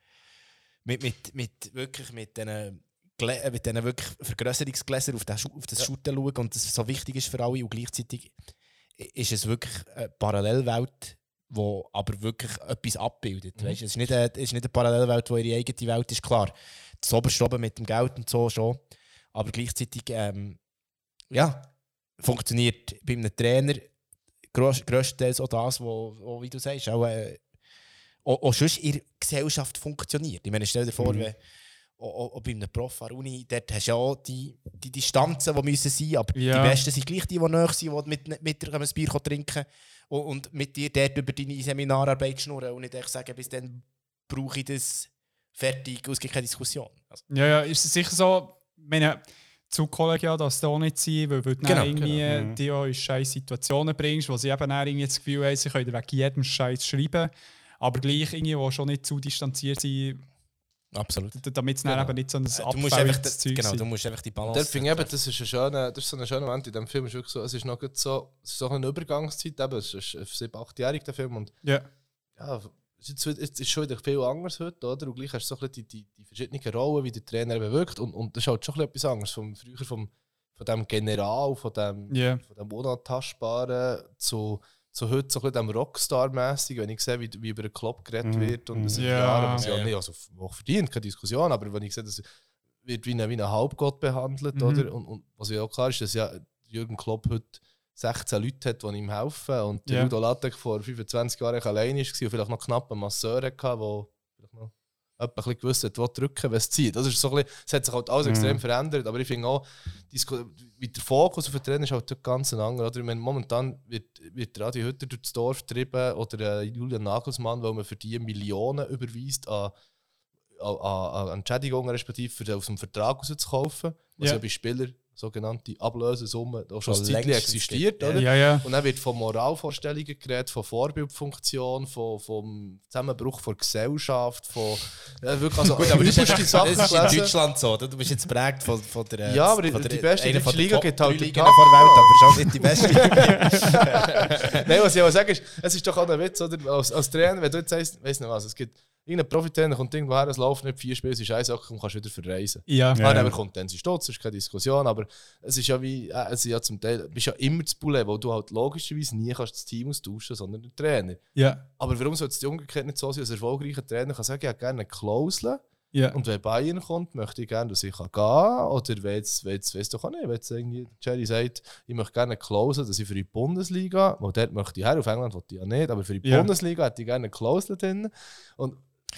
mit, mit, mit wirklich mit diesen äh, mit diesen wirklich Vergrößerungsgläsern auf, Schu- auf das Shooten schauen und das so wichtig ist für alle und gleichzeitig ist es wirklich eine Parallelwelt, die aber wirklich etwas abbildet. Mhm. Weißt? Es, ist nicht eine, es ist nicht eine Parallelwelt, die ihre eigene Welt ist, klar. Das oberste oben mit dem Geld und so schon, aber gleichzeitig ähm, ja, funktioniert bei einem Trainer grösstenteils auch das, wo, wie du sagst, auch, äh, auch, auch sonst in der Gesellschaft funktioniert. Ich meine, stell dir vor, Mhm. wenn, auch, auch, bei einem Prof an der Uni, dort hast du auch die, die Distanzen, die müssen sein aber Ja. die Besten sind gleich die, die näher sind, die mit, mit dir ein Bier trinken und, und mit dir dort über deine Seminararbeit schnurren und nicht echt sagen, bis dann brauche ich das fertig, es gibt keine Diskussion. Also, Ja, ja, ist es sicher so, ich meine, zu kollegial darf es da auch nicht sein, weil, weil du Genau, dann irgendwie genau. Mhm. die auch in scheiß Situationen bringst, wo sie eben irgendwie das Gefühl haben, sie können wegen jedem Scheiß schreiben, aber gleich irgendwie auch schon nicht zu distanziert sein, Absolut. damit es dann Genau. eben nicht so ein Äh, du musst einfach abfälliges Zeug genau, sein. du musst einfach die Balance finde ich eben, das ist, ein schöner, das ist so ein schöner Moment in diesem Film. Ist wirklich so, es ist noch so, es ist so eine Übergangszeit, eben, es ist ein 7-, 8-jähriger der Film und Ja. ja, es ist, jetzt schon wieder viel anders heute, oder? Und gleich hast du so ein die, die, die verschiedenen Rollen, wie der Trainer eben wirkt und, und das ist halt schon ein bisschen etwas anderes, vom, früher vom, von dem General, von dem, Ja. von dem Unantastbaren zu, zu heute so ein bisschen dem Rockstar-mäßig, wenn ich sehe, wie, wie über den Club geredet Mhm. wird und das sind Ja. Jahre, was ja, nicht, also auch verdient, keine Diskussion, aber wenn ich sehe, das wird wie ein, wie ein Halbgott behandelt, Mhm. oder? Und, und was ja auch klar ist, dass ja Jürgen Klopp heute 16 Leute hat, die ihm helfen. Und der Ja. Udo Lattek vor 25 Jahren alleine war und vielleicht noch knapp einen Masseur hatte, der vielleicht noch ein bisschen gewusst hat, wo drücken, es zieht. Das ist so ein bisschen, es hat sich halt alles Mhm. extrem verändert, aber ich finde auch, wie der Fokus auf den Trainer ist halt ganz ein anderer. Oder? Ich meine, momentan wird, wird Adi Hütter durch das Dorf getrieben oder äh, Julian Nagelsmann, weil man für die Millionen überweist an, an, an, an Entschädigungen, respektive für, aus dem Vertrag rauszukaufen, was Ja. ja bei Spielern sogenannte Ablösesumme auch schon Schon ein existiert. Oder? ja. Ja. Und dann wird von Moralvorstellungen geredet, von Vorbildfunktion, von, vom Zusammenbruch von Gesellschaft, von ja, wirklich also Gut, aber das ist, das ist in gelesen. Deutschland so. oder? Du bist jetzt prägt von, von der. Ja, aber die- von der, die beste deutsche von der Liga geht halt Tag vor der Welt, aber auch nicht die beste Liga. Nein, was ich aber sagen ist, es ist doch auch ein Witz, oder? Als, als Trainer, wenn du jetzt sagst, weiss nicht was, es gibt irgendein Profitrainer kommt irgendwo her, es läuft nicht vier Spiele, es ist scheiße, und kannst wieder verreisen. Ja. Klar, Ja. dann kommt dann sie Stutz, das ist keine Diskussion, aber es ist ja wie, äh, es ist ja zum Teil, du bist ja immer das Bullet, weil du halt logischerweise nie kannst das Team austauschen, sondern der Trainer. Ja. Aber warum sollte es die umgekehrt nicht so sein, als erfolgreicher Trainer kann sagen, ich hätte gerne eine Klausel, Ja. und wenn Bayern kommt, möchte ich gerne, dass ich kann gehen kann. Oder wenn jetzt, weiss doch auch nicht, wenn jetzt irgendwie Jerry sagt, ich möchte gerne eine Klausel, dass ich für die Bundesliga, weil dort möchte ich her, auf England wollte ich ja nicht, aber für die Ja. Bundesliga hätte ich gerne eine Klausel drin. Und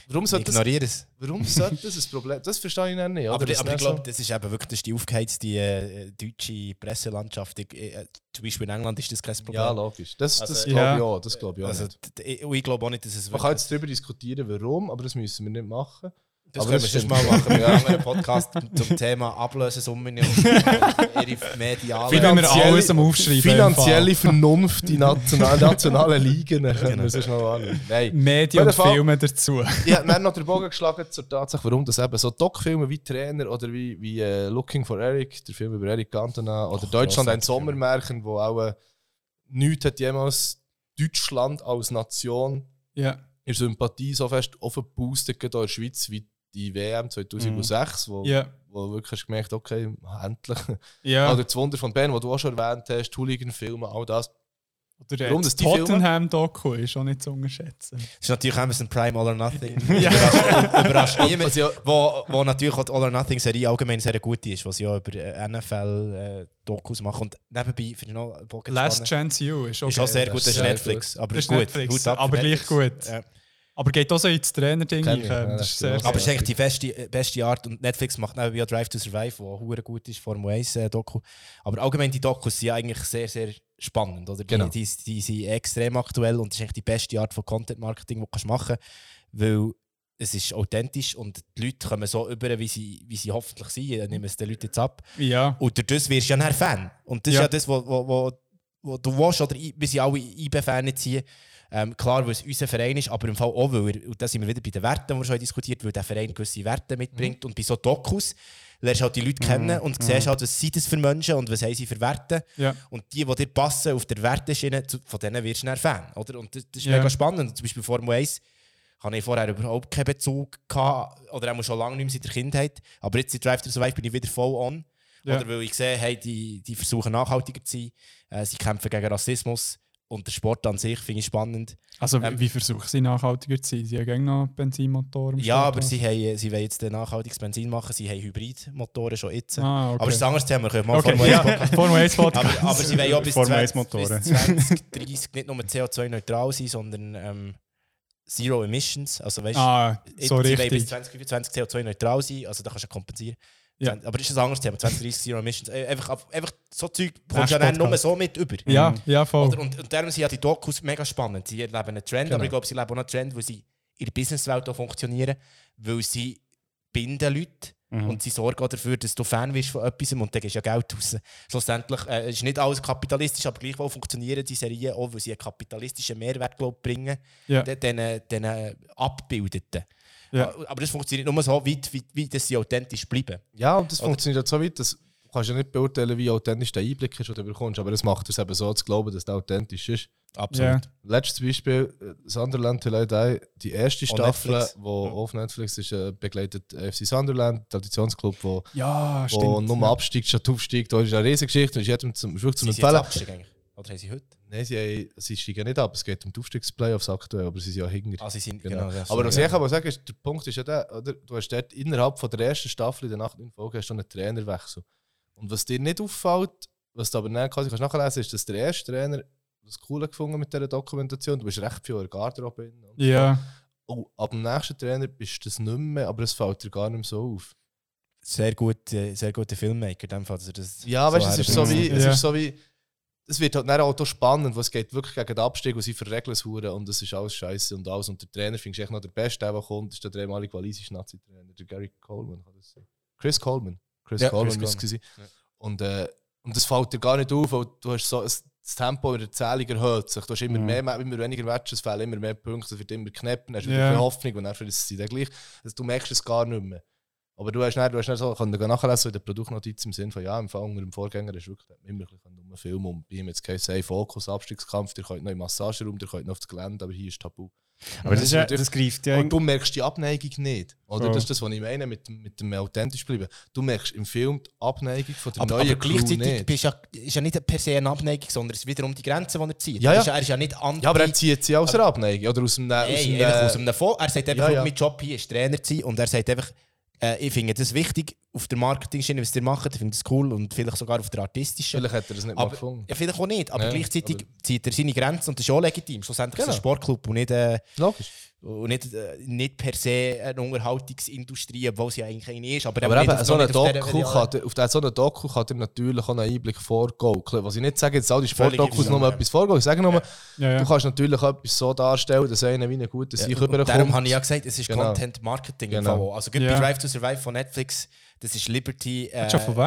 warum sollte das, Ignoriere es. warum sollte das ein Problem Das verstehe ich nicht. oder? Aber, Das aber ich glaube, so- das ist eben wirklich die aufgeheizte äh, deutsche Presselandschaft. Ich, äh, zum Beispiel in England ist das kein Problem. ja, logisch. Das, das Also, glaube ja. ich auch. Das glaube ich auch Also, nicht. ich, ich glaube auch nicht, dass es Man kann jetzt darüber diskutieren, warum, aber das müssen wir nicht machen. Das aber können wir das sonst mal machen. Wir haben einen Podcast zum Thema Ablösesummen und ihre medialen... Wie wir alles am Aufschreiben. Finanzielle Vernunft in national, nationalen Ligen. Können wir sonst mal anschauen. Nein. Medien und Fall- Filme dazu. Ich habe noch den Bogen geschlagen zur Tatsache, warum das eben so Doc-Filme wie Trainer oder wie, wie äh, Looking for Eric, der Film über Eric Cantona, oder Deutschland ein Sommermärchen, wo auch äh, nichts hat jemals Deutschland als Nation Ja. in Sympathie so fest gerade auch in der Schweiz, wie die WM 2006, wo, Ja. wo du wirklich hast gemerkt okay, endlich. Ja. Oder das Wunder von Ben, wo du auch schon erwähnt hast, Hooligan-Filme, all das. Oder der Warum das Tottenham-Doku ist auch nicht zu unterschätzen. Das ist natürlich Amazon Prime All or Nothing. Ja. Überrascht, niemand. Wo, wo natürlich auch die All or Nothing Serie allgemein sehr gut ist, was ja über äh, NFL äh, Dokus machen. Und nebenbei finde ich noch Last. Chance You ist auch, Ist auch sehr das gut, ist das ist sehr Netflix. Aber Das ist gut, Netflix, Hut ab für aber gleich Netflix. gut. Ja. Aber geht auch so ins Trainer-Ding rein. ja, Das ist ist Aber es ist eigentlich die beste, äh, beste Art und Netflix macht auch ja Drive to Survive, wo hure gut ist, Formel 1 äh, Doku. Aber allgemein die Dokus sind ja eigentlich sehr, sehr spannend. Oder? Die, Genau. die, die sind extrem aktuell und das ist eigentlich die beste Art von Content Marketing, die du kannst machen kannst, weil es ist authentisch und die Leute kommen so über, wie sie, wie sie hoffentlich sind. Ich nehme es den Leuten jetzt ab. Ja. Und durch das wirst du ja nachher Fan. Und das Ja. ist ja das, wo, wo, wo, wo du willst, oder wir sind alle IB-Fans hier. Ähm, klar, weil es unser Verein ist, aber im Fall auch, weil er, und da sind wir wieder bei den Werten, die wir schon diskutiert weil der Verein gewisse Werte mitbringt. Und bei so Dokus lernst du halt die Leute kennen und siehst halt, was sind das für Menschen und was haben sie für Werte. Ja. Und die, die dir passen auf der Werteschiene, von denen wirst du dann Fan. Oder? Und das, das ist Ja. mega spannend. Zum Beispiel Formel 1 habe ich vorher überhaupt keinen Bezug gehabt, oder auch schon lange nicht mehr seit der Kindheit. Aber jetzt in Drive to Survive bin ich wieder voll on. Ja. Oder weil ich sehe, hey, die, die versuchen nachhaltiger zu sein, äh, sie kämpfen gegen Rassismus und der Sport an sich finde ich spannend. Also, wie- Ähm, wie versuchen sie nachhaltiger zu sein? Sie haben gerne noch Benzinmotoren. Ja, Sport, aber oder? sie, haben, sie wollen jetzt ein nachhaltiges Benzin machen, sie haben Hybridmotoren schon jetzt. Ah, okay. Aber das ist ein anderes Thema, wir können mal Okay, Formel 1 ja, Podcast- Formel 1 Podcast. aber, aber sie wollen ja bis, Formel 1 20, bis Motoren. 2030 nicht nur CO2-neutral sein, sondern ähm, Zero Emissions. Also, weißt, Ah, jetzt- so sie wollen richtig. bis 2025 CO2-neutral sein, also da kannst du kompensieren. Ja. Aber das ist ein anderes Thema, 2030 Zero Emissions. Äh, Einfach, einfach so Zeug kommst du ja dann nur so mit über. Ja, ja, voll. Oder, und, und darum sind ja die Dokus mega spannend. Sie erleben einen Trend, Genau. aber ich glaube, sie leben auch einen Trend, weil sie in der Businesswelt auch funktionieren, weil sie binden Leute Mhm. und sie sorgen auch dafür, dass du Fan wirst von etwas und dann gehst du ja Geld raus. Schlussendlich äh, ist nicht alles kapitalistisch, aber gleichwohl funktionieren die Serien auch, weil sie einen kapitalistischen Mehrwert glaub, bringen, Ja. den, den, den Abbildeten. Ja. Aber das funktioniert nur so weit, wie, wie dass sie authentisch bleiben. Ja, und das Oder- funktioniert so weit, dass du kannst ja nicht beurteilen, wie authentisch der Einblick ist, den du bekommst, aber das macht es eben so, zu glauben, dass der authentisch ist. Absolut. Ja. Letztes Beispiel, äh, Sunderland Till I Die, die erste Staffel, Netflix. wo auf Netflix ist, äh, begleitet FC Sunderland, Traditionsclub, wo, Ja, wo stimmt. nur ja. absteigt statt aufsteigt. Da ist eine Riesengeschichte und ist jedem zum, sind jetzt Empfehlen. Oder haben sie heute? Nein, sie, haben- sie steigen nicht ab, es geht um die Aufstiegsplayoffs aktuell, aber sie sind ja hinter. Ah, sie sind, Genau. genau. ja, aber was sorry, ich aber sagen ist, der Punkt ist ja der, oder? du hast dort innerhalb von der ersten Staffel in der Nacht in Folge hast du einen Trainerwechsel. Und was dir nicht auffällt, was du aber dann quasi kannst nachlesen ist, dass der erste Trainer das Coole gefunden mit dieser Dokumentation, du bist recht viel in der Garderobe. drin und Ja. oh, ab dem nächsten Trainer bist du das nicht mehr, aber es fällt dir gar nicht mehr so auf. Sehr, gut, äh, sehr guter Filmmaker, in dem Fall, dass er das Ja, weißt du, es ist so wie, es Ja. ist so wie, es wird halt dann auch spannend, was geht wirklich gegen den Abstieg und sie verregeln es hure und das ist alles scheiße und alles. Und der Trainer findest du echt noch der Beste, der, kommt, ist der ehemalige walisische Nazi-Trainer, der Gary Coleman. Kann das sein? Chris Coleman. Chris Ja, Coleman müsste es gewesen. Und, äh, und das fällt dir gar nicht auf, weil du hast so, das Tempo in der Erzählung erhöht sich. Du hast immer, Mhm. mehr, immer weniger Matches, es fehlen immer mehr Punkte, es wird immer knapper, hast wieder Ja. bisschen Hoffnung und dann ist es dann gleich. Also, du merkst es gar nicht mehr. Aber du hast nicht, du hast nicht so, können nachlesen in der Produktnotiz im Sinne von, ja, im Fall unter dem Vorgänger ist wirklich immer ein bisschen um Film und bei ihm jetzt kein Say Fokus, Abstiegskampf, ihr könnt noch im Massageraum, ihr könnt noch aufs Gelände, aber hier ist Tabu. Aber das, ist ja, das greift ja. und du merkst die Abneigung nicht. Oder? Ja. Das ist das, was ich meine mit, dem- mit dem authentisch bleiben. Du merkst im Film die Abneigung von der Aber, neuen aber Crew gleichzeitig nicht. bist ja, ist ja nicht per se eine Abneigung, sondern es ist wiederum die Grenze, die er zieht. Ja, Er ja. ist Er ist ja nicht anti... Ja, aber er zieht sie aus der Abneigung. Oder aus einem... Aus Nein, einem, einfach aus einem Fonds. Er sagt einfach, Ja, ja. mein Job hier ist Trainer zu sein und er sagt einfach, äh, ich finde das wichtig auf der Marketing-Schiene, was ihr macht, ich finde das cool und vielleicht sogar auf der artistischen. Vielleicht hat er das nicht mal aber, gefunden. Ja, vielleicht auch nicht, aber Ja, gleichzeitig aber- zieht er seine Grenzen und das ist auch legitim. Schlussendlich ist es Genau. ein Sportclub und nicht, äh, Logisch. und nicht, äh, nicht per se eine Unterhaltungsindustrie, obwohl sie ja eigentlich eine ist. Aber, Aber nicht eben, auf- so eine nicht auf Doku kann, auf der- so eine Doku kann dir natürlich auch einen Einblick vorgaukeln. Was ich nicht sage, jetzt all die Sportdokus nur etwas vorgaukeln. Ich sage nur, Ja, ja. du kannst natürlich etwas so darstellen, dass einer wie ein guter Ja, Sieg überkommt. Darum habe ich ja gesagt, es ist Genau. Content Marketing. im Genau. Fall. Also gut, Ja. bei Drive to Survive von Netflix, das ist Liberty, äh?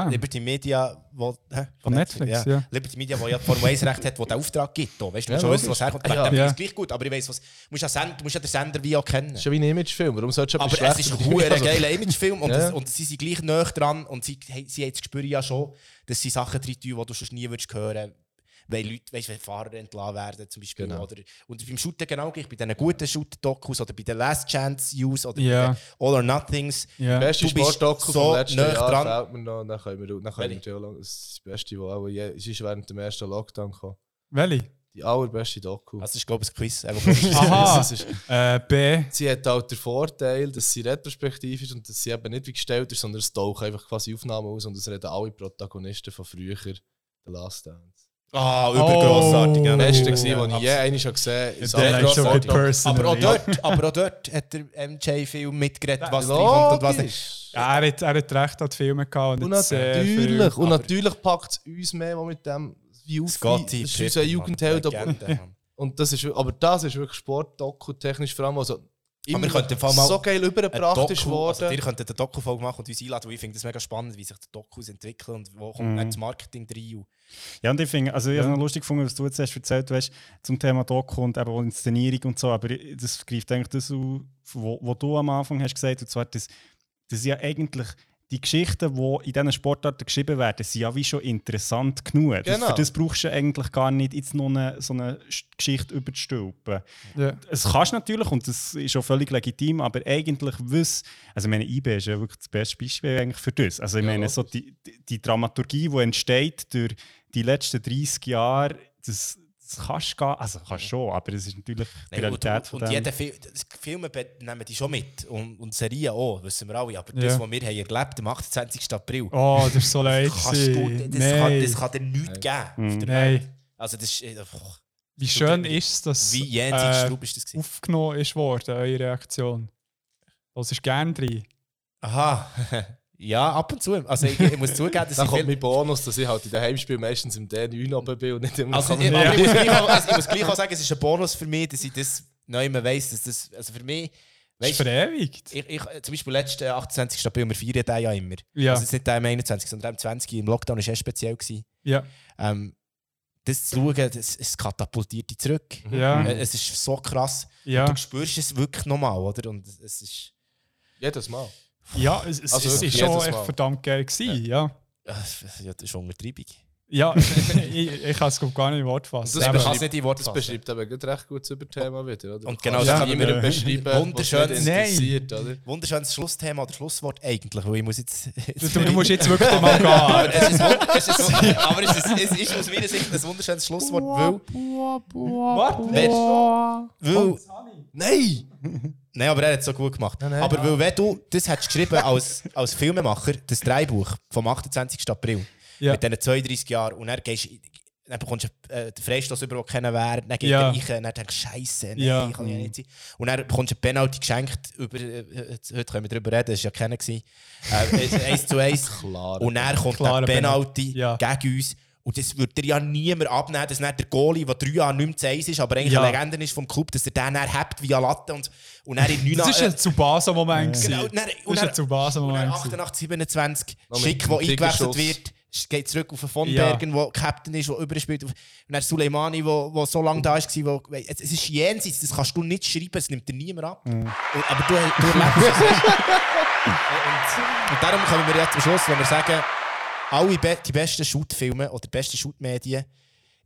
Liberty Media, wo, hä? Von Netflix, ja. Liberty Media, wo ja die Formel 1 Recht hat, wo der Auftrag gibt. Da. Weißt du, Ja, schon wissen, was herkommt. Ja. Ja. Ja. ist gleich gut, aber ich weiss, was, du, musst ja Send, musst ja den Sender wie auch kennen. Das ist ja wie ein Imagefilm. Warum sollst du Aber es ist ein hoher geiler Imagefilm und, Ja. das, und sie sind gleich näher dran und sie, sie haben das Gespür ja schon, dass sie Sachen drin tun, die du sonst nie würdest hören weil Leute, weißt, wenn Fahrer entlassen werden zum Beispiel. Genau. Oder, und beim Shooten genau gleich, bei diesen guten Shooter-Dokus oder bei den Last Chance Use oder Ja. bei den All or Nothings. Beste Du bist Sportdoku so vom letzten Jahr dran. fällt mir noch. Dann können wir, dann können wir auch lang- das ist das Beste, was auch je, es ist während dem ersten Lockdown kam. Welche? Die allerbeste Doku. Das ist, glaube ich, ein Quiz. Aha. Das ist- Äh, B. Sie hat halt den Vorteil, dass sie retrospektiv ist und dass sie eben nicht wie gestellt ist, sondern es tauchen einfach quasi Aufnahmen aus und es reden alle Protagonisten von früher, The Last Dance. Ah, übergrossartig. Oh. Beste, gewesen, ja. was ich je einmal schon gesehen habe. Aber, auch dort, aber auch dort hat der MJ-Film mitgeredet, was reinkommt und was nicht. Ja, er, hat, er hat recht an die Filme gehabt. Und sehr viel- natürlich, und natürlich packt es uns mehr, was mit dem auf. Scotty Das ist unser Jugendheld. Aber, und das ist, aber das ist wirklich Sportdoku technisch vor allem. Also, immer wir könnten Fall mal so geil übergebracht ist Doku, worden. Also, ihr könntet eine Doku-Folge machen und uns einladen, weil ich finde das mega spannend, wie sich die Dokus entwickeln und wo kommt dann das Marketing rein. Ja, und ich finde, also ich habe noch lustig gefunden, was du jetzt hast erzählt hast zum Thema Doku und eben Inszenierung und so, aber das greift eigentlich das auf, wo, wo du am Anfang hast gesagt, und zwar, dass, dass ja eigentlich die Geschichten, die in diesen Sportarten geschrieben werden, sind ja wie schon interessant genug. Das, Genau. für das brauchst du eigentlich gar nicht jetzt noch eine, so eine Sch- Geschichte überzustülpen. Ja. Es kannst du natürlich und das ist auch völlig legitim, aber eigentlich wiss, also ich meine, IB ist ja wirklich das beste Beispiel eigentlich für das. Also ich Ja, meine, so die, die, die Dramaturgie, die entsteht durch die letzten 30 Jahre, das, das kannst du also kannst schon, aber es ist natürlich die Nein, und, Realität und, von und dem. jeder Film, das Filme nehmen die schon mit und, und Serien auch, wissen wir alle. Aber Ja. das, was wir haben erlebt am 28. April, Oh, das ist so leid. kannst du, das, kann, Nein. das kann dir nichts geben. Mhm. auf der Nein. Welt. Also das ist... äh, boah. Wie schön ist es, dass Wie äh, ist das aufgenommen ist worden, eure Reaktion. Das ist gern drin. Aha. ja, ab und zu. Also ich, ich muss zugeben, dass Dann ich kommt mein Bonus, dass ich halt in den Heimspielen meistens im D9 oben bin und nicht immer Also, ich, aber ich, muss gleich auch, also ich muss gleich auch sagen, es ist ein Bonus für mich, dass ich das neu mehr weiss, dass das, also für mich, Das ist weißt, verewigt. ich, ich, zum Beispiel letzten 28. April, wir feiern den ja immer. Ja. Also nicht der am 21, sondern der am 20. Im Lockdown war es speziell. Gewesen. Ja. Ähm, das zu schauen, das, es katapultiert dich zurück. Ja. Äh, Es ist so krass. Ja. Und du spürst es wirklich nochmal, oder? Und es ist... Jedes Mal. Ja, es, Also es ist schon echt verdammt geil gewesen, ja. Ja, ja, das ist Untertreibung. Ja, ich, ich kann es gar nicht in Wort fassen. Das es nicht in Wort Das beschreibt aber recht gut das Überthema wieder, oder? Und genau kannst das es kann niemandem ich- beschreiben, Wunderschön. was nicht Nein. interessiert, oder? Wunderschönes Schlussthema oder Schlusswort eigentlich, weil ich muss jetzt... Du, du musst jetzt wirklich mal gehen. aber es ist, es ist, aber es ist, es ist aus meiner Sicht ein wunderschönes Schlusswort, weil... Wer, weil Nein! Nein, aber er hat es so gut gemacht. nein. aber weil wenn du das hättest geschrieben als, als Filmemacher, das Drehbuch vom 28. April, Ja. mit diesen 32 Jahren, und dann gehst dann bekommst du äh, den Freistoß über, den kennen wäre, dann geht Ja. er rein, dann denkst du, Scheiße, nein, Ja. kann ja nicht sein. Und dann bekommst du eine Penalty geschenkt, über, äh, heute können wir darüber reden, das war ja keiner. gewesen. Äh, 1 zu 1. Klar. Und dann kommt der Penalty. Ja. gegen uns. Und das würde dir ja niemand abnehmen, dass nicht der Goalie, der drei Jahre nicht mehr zu eins ist, aber eigentlich Ja. eine Legende ist vom Club, dass er den dann hebt via Latte und, und dann in 9 Das war ein Tsubasa-Moment. Genau, und dann- Das war ein gewesen. 88, 27, Noch mit Schick, der eingewechselt wird, geht zurück auf von Bergen, der Captain ist, der überspielt. Und dann Suleimani, der, so lange da war. Wo, es, es ist jenseits, das kannst du nicht schreiben, es nimmt dir niemand ab. Und, aber du, du erlebst es. und, und darum kommen wir jetzt zum Schluss, wenn wir sagen, alle be die besten Shootfilme oder die besten Shootmedien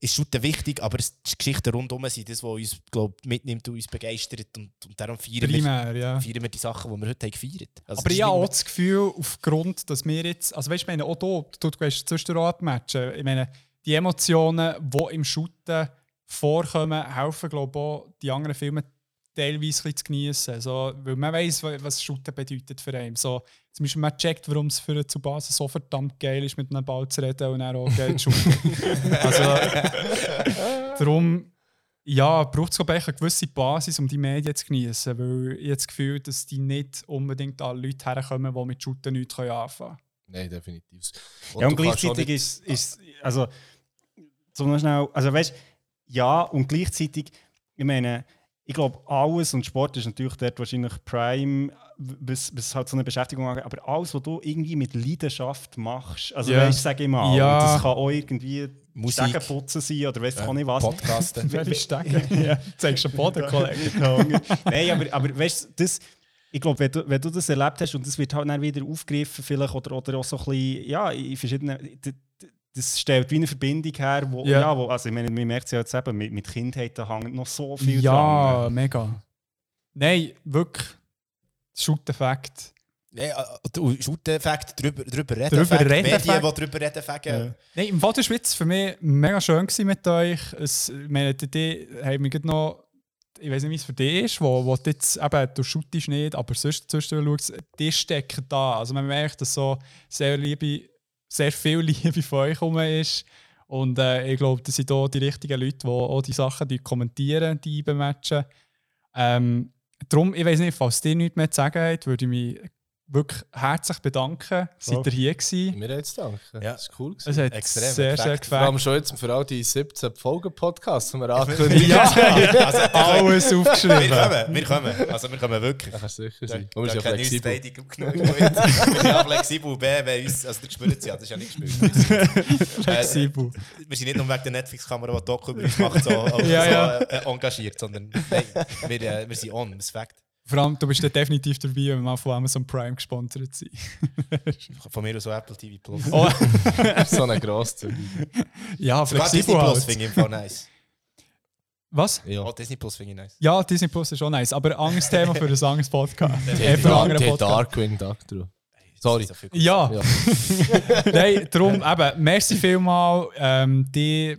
ist Shooten wichtig, aber es die Geschichten rundherum sind das, was uns glaub, mitnimmt und uns begeistert. Und, und darum feiern Primär, wir, ja. feiern wir die Sachen, die wir heute haben gefeiert also Aber ich habe auch das Gefühl, aufgrund, dass wir jetzt, also weißt du, meine, auch du, du, du gehst zwischendurch Matches. Ich meine, die Emotionen, die im Shooten vorkommen, helfen, glaube ich, auch, die anderen Filme teilweise zu genießen. So, weil man weiß, was Shooten bedeutet für einen. So, zum Beispiel, man checkt, warum es für zu Basis so verdammt geil ist, mit einem Ball zu reden und dann auch geil zu shooten. also, darum ja, braucht es glaube ich eine gewisse Basis, um die Medien zu genießen, weil ich habe das Gefühl, dass die nicht unbedingt an Leute herkommen, die mit Shooten nichts anfangen können. Nein, definitiv. ja, und kannst auch gleichzeitig ist, ist also so noch schnell, also weißt ja, und gleichzeitig, ich meine, ich glaube, alles und Sport ist natürlich dort wahrscheinlich Prime, bis, bis halt so eine Beschäftigung angeht, aber alles, was du irgendwie mit Leidenschaft machst, also Ja. weißt, sag ich mal, Ja. das kann auch irgendwie Musik. Stegenputzen sein oder weißt Ja, auch nicht was. Podcasten. Welche Stegen? ja, zeigst du Boden, Kollege. Nein, aber, aber weißt du, das, ich glaube, wenn du, wenn du das erlebt hast und das wird halt dann wieder aufgegriffen, vielleicht oder, oder auch so ein bisschen, ja, in verschiedenen. Das stellt wie eine Verbindung her, wo, Ja. ja. wo, also ich meine, man merkt es ja jetzt eben, mit, mit Kindheit da hängt noch so viel Ja, dran. mega. Nein, wirklich. Shoot-Effekt. Ja, und Shoot-Effekt, drüber, drüber reden. Drüber reden, Medien, die drüber reden, Effekt. Nein, im Fall der Schweiz für mich mega schön mit euch. Es, ich meine, die, die haben gerade noch, ich weiß nicht, wie es für dich ist, wo, wo du jetzt eben, du shootest nicht, aber sonst zwischendurch schaust, die stecken da. Also man merkt, dass so sehr Liebe, sehr viel Liebe von euch herum ist. Und äh, ich glaube, das sind auch die richtigen Leute, die auch die Sachen die kommentieren, die bematchen. Ähm, darum, ich weiß nicht, falls ihr nichts mehr zu sagen habt, würde ich mich wirklich herzlich bedanken. Seid ihr hier gewesen? Mir jetzt danken. Ja. Das ist cool. Es hat Extrem, sehr, sehr perfekt. Vor allem gefällt. schon jetzt für all die 17 Folgen Podcasts, die wir angekündigt Ja, Also, alles Wir aufgeschrieben. kommen, wir kommen. Also, wir kommen wirklich. Das kann sicher sein. da Man ist ja kennen uns flexibel. beide gut genug. Wir sind ja flexibel. B, wenn uns, also, der spürt es ja, das ist ja nicht gespielt. Flexibel. Äh, wir sind nicht nur wegen der Netflix-Kamera, die Doku über uns macht, so, so, Ja, ja. Äh, engagiert, sondern nein, wir, äh, wir sind on, das ist Fakt. Vor allem, du bist dann definitiv dabei, wenn wir von Amazon Prime gesponsert sind. Von mir aus so Apple TV Plus. Oh, so eine Grosszügig. ja, Sogar Disney Plus halt. finde ich im nice. Was? Ja. Oh, Disney Plus finde ich nice. Ja, Disney Plus ist auch nice, aber anderes Thema für ein anderes Podcast. Eh, für einen anderen Podcast. Darkwing Doctor. Sorry. So Ja, Ja. nein, darum eben, merci vielmal. Ähm, die,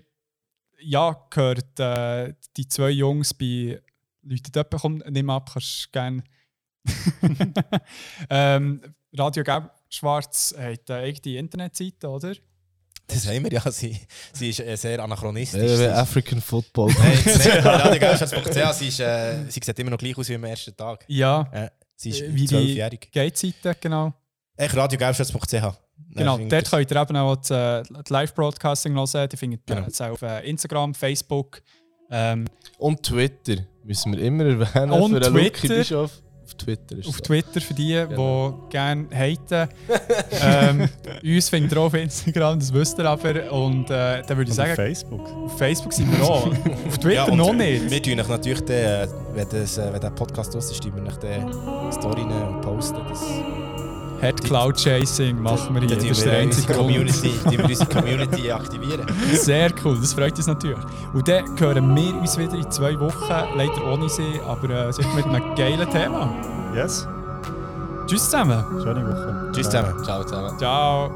ja, gehört äh, die zwei Jungs bei Leute dort bekommen. Nimm ab, kannst gerne. ähm, Radio Gelb Schwarz hat eine eigene Internetseite, oder? Das haben wir ja. Sie, sie ist äh, sehr anachronistisch. Äh, African Football. Radiogelbschatz.ch, sie, ist, äh, sie sieht immer noch gleich aus wie am ersten Tag. Ja, Äh, sie ist wie die zwölfjährig. Gate-Seite, genau. Echt radiogelbschatz.ch. Genau, dort könnt ihr eben auch das, äh, das Live-Broadcasting hören. Die findet ihr auf äh, Instagram, Facebook. Ähm, Und Twitter müssen wir immer erwähnen. Und für Twitter. Bischof. Auf Twitter ist auf so. Twitter für die, Genau. die gerne haten. ähm, uns findet ihr auch auf Instagram, das wisst ihr aber. Und äh, dann würde ich sagen, auf Facebook. auf Facebook sind wir auch. auf Twitter Ja, noch nicht. Wir tun euch natürlich, den, äh, wenn, das, äh, wenn der Podcast raus ist, tun wir euch den Story und posten. Das, Head Cloud Chasing machen wir hier. Das ist der wir einzige. Community, tun wir unsere Community aktivieren. Sehr cool, das freut uns natürlich. Und dann hören wir uns wieder in zwei Wochen, leider ohne sie, aber äh, sicher mit einem geilen Thema. Yes. Tschüss zusammen. Schöne Woche. Tschüss zusammen. Ciao zusammen. Ciao.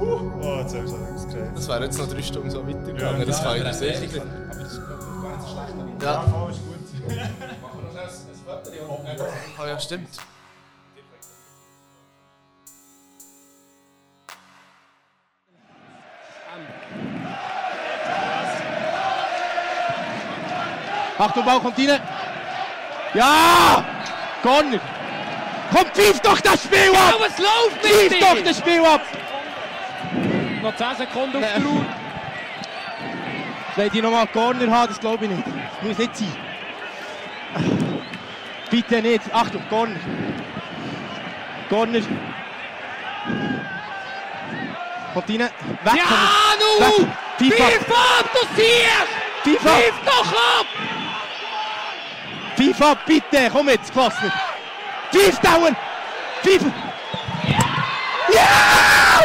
Oh, jetzt haben wir es gekriegt. Das wäre jetzt noch drei Stunden so weitergegangen. Ja, das ja, kann ich dir sicher. aber das ist gar nicht so schlecht. Ja. voll ist gut. Ah ja, stimmt. Achtung, Bau kommt hinein. Ja! Conner! Komm, pfiff doch das Spiel ab! Genau, es läuft nicht! Pfiff doch das Spiel ab! Noch 10 Sekunden auf der Uhr. Wenn die nochmal Corner haben, das glaube ich nicht. Das muss nicht sein. Bitte nicht. Achtung, Corner. Corner. Kommt rein. Weg Ja, nu! Pfiff ab, du siehst! FIFA. Pfiff doch ab! FIFA, bitte, komm jetzt, Klassner. Pfiff dauern! Pfiff! Ja! Ja!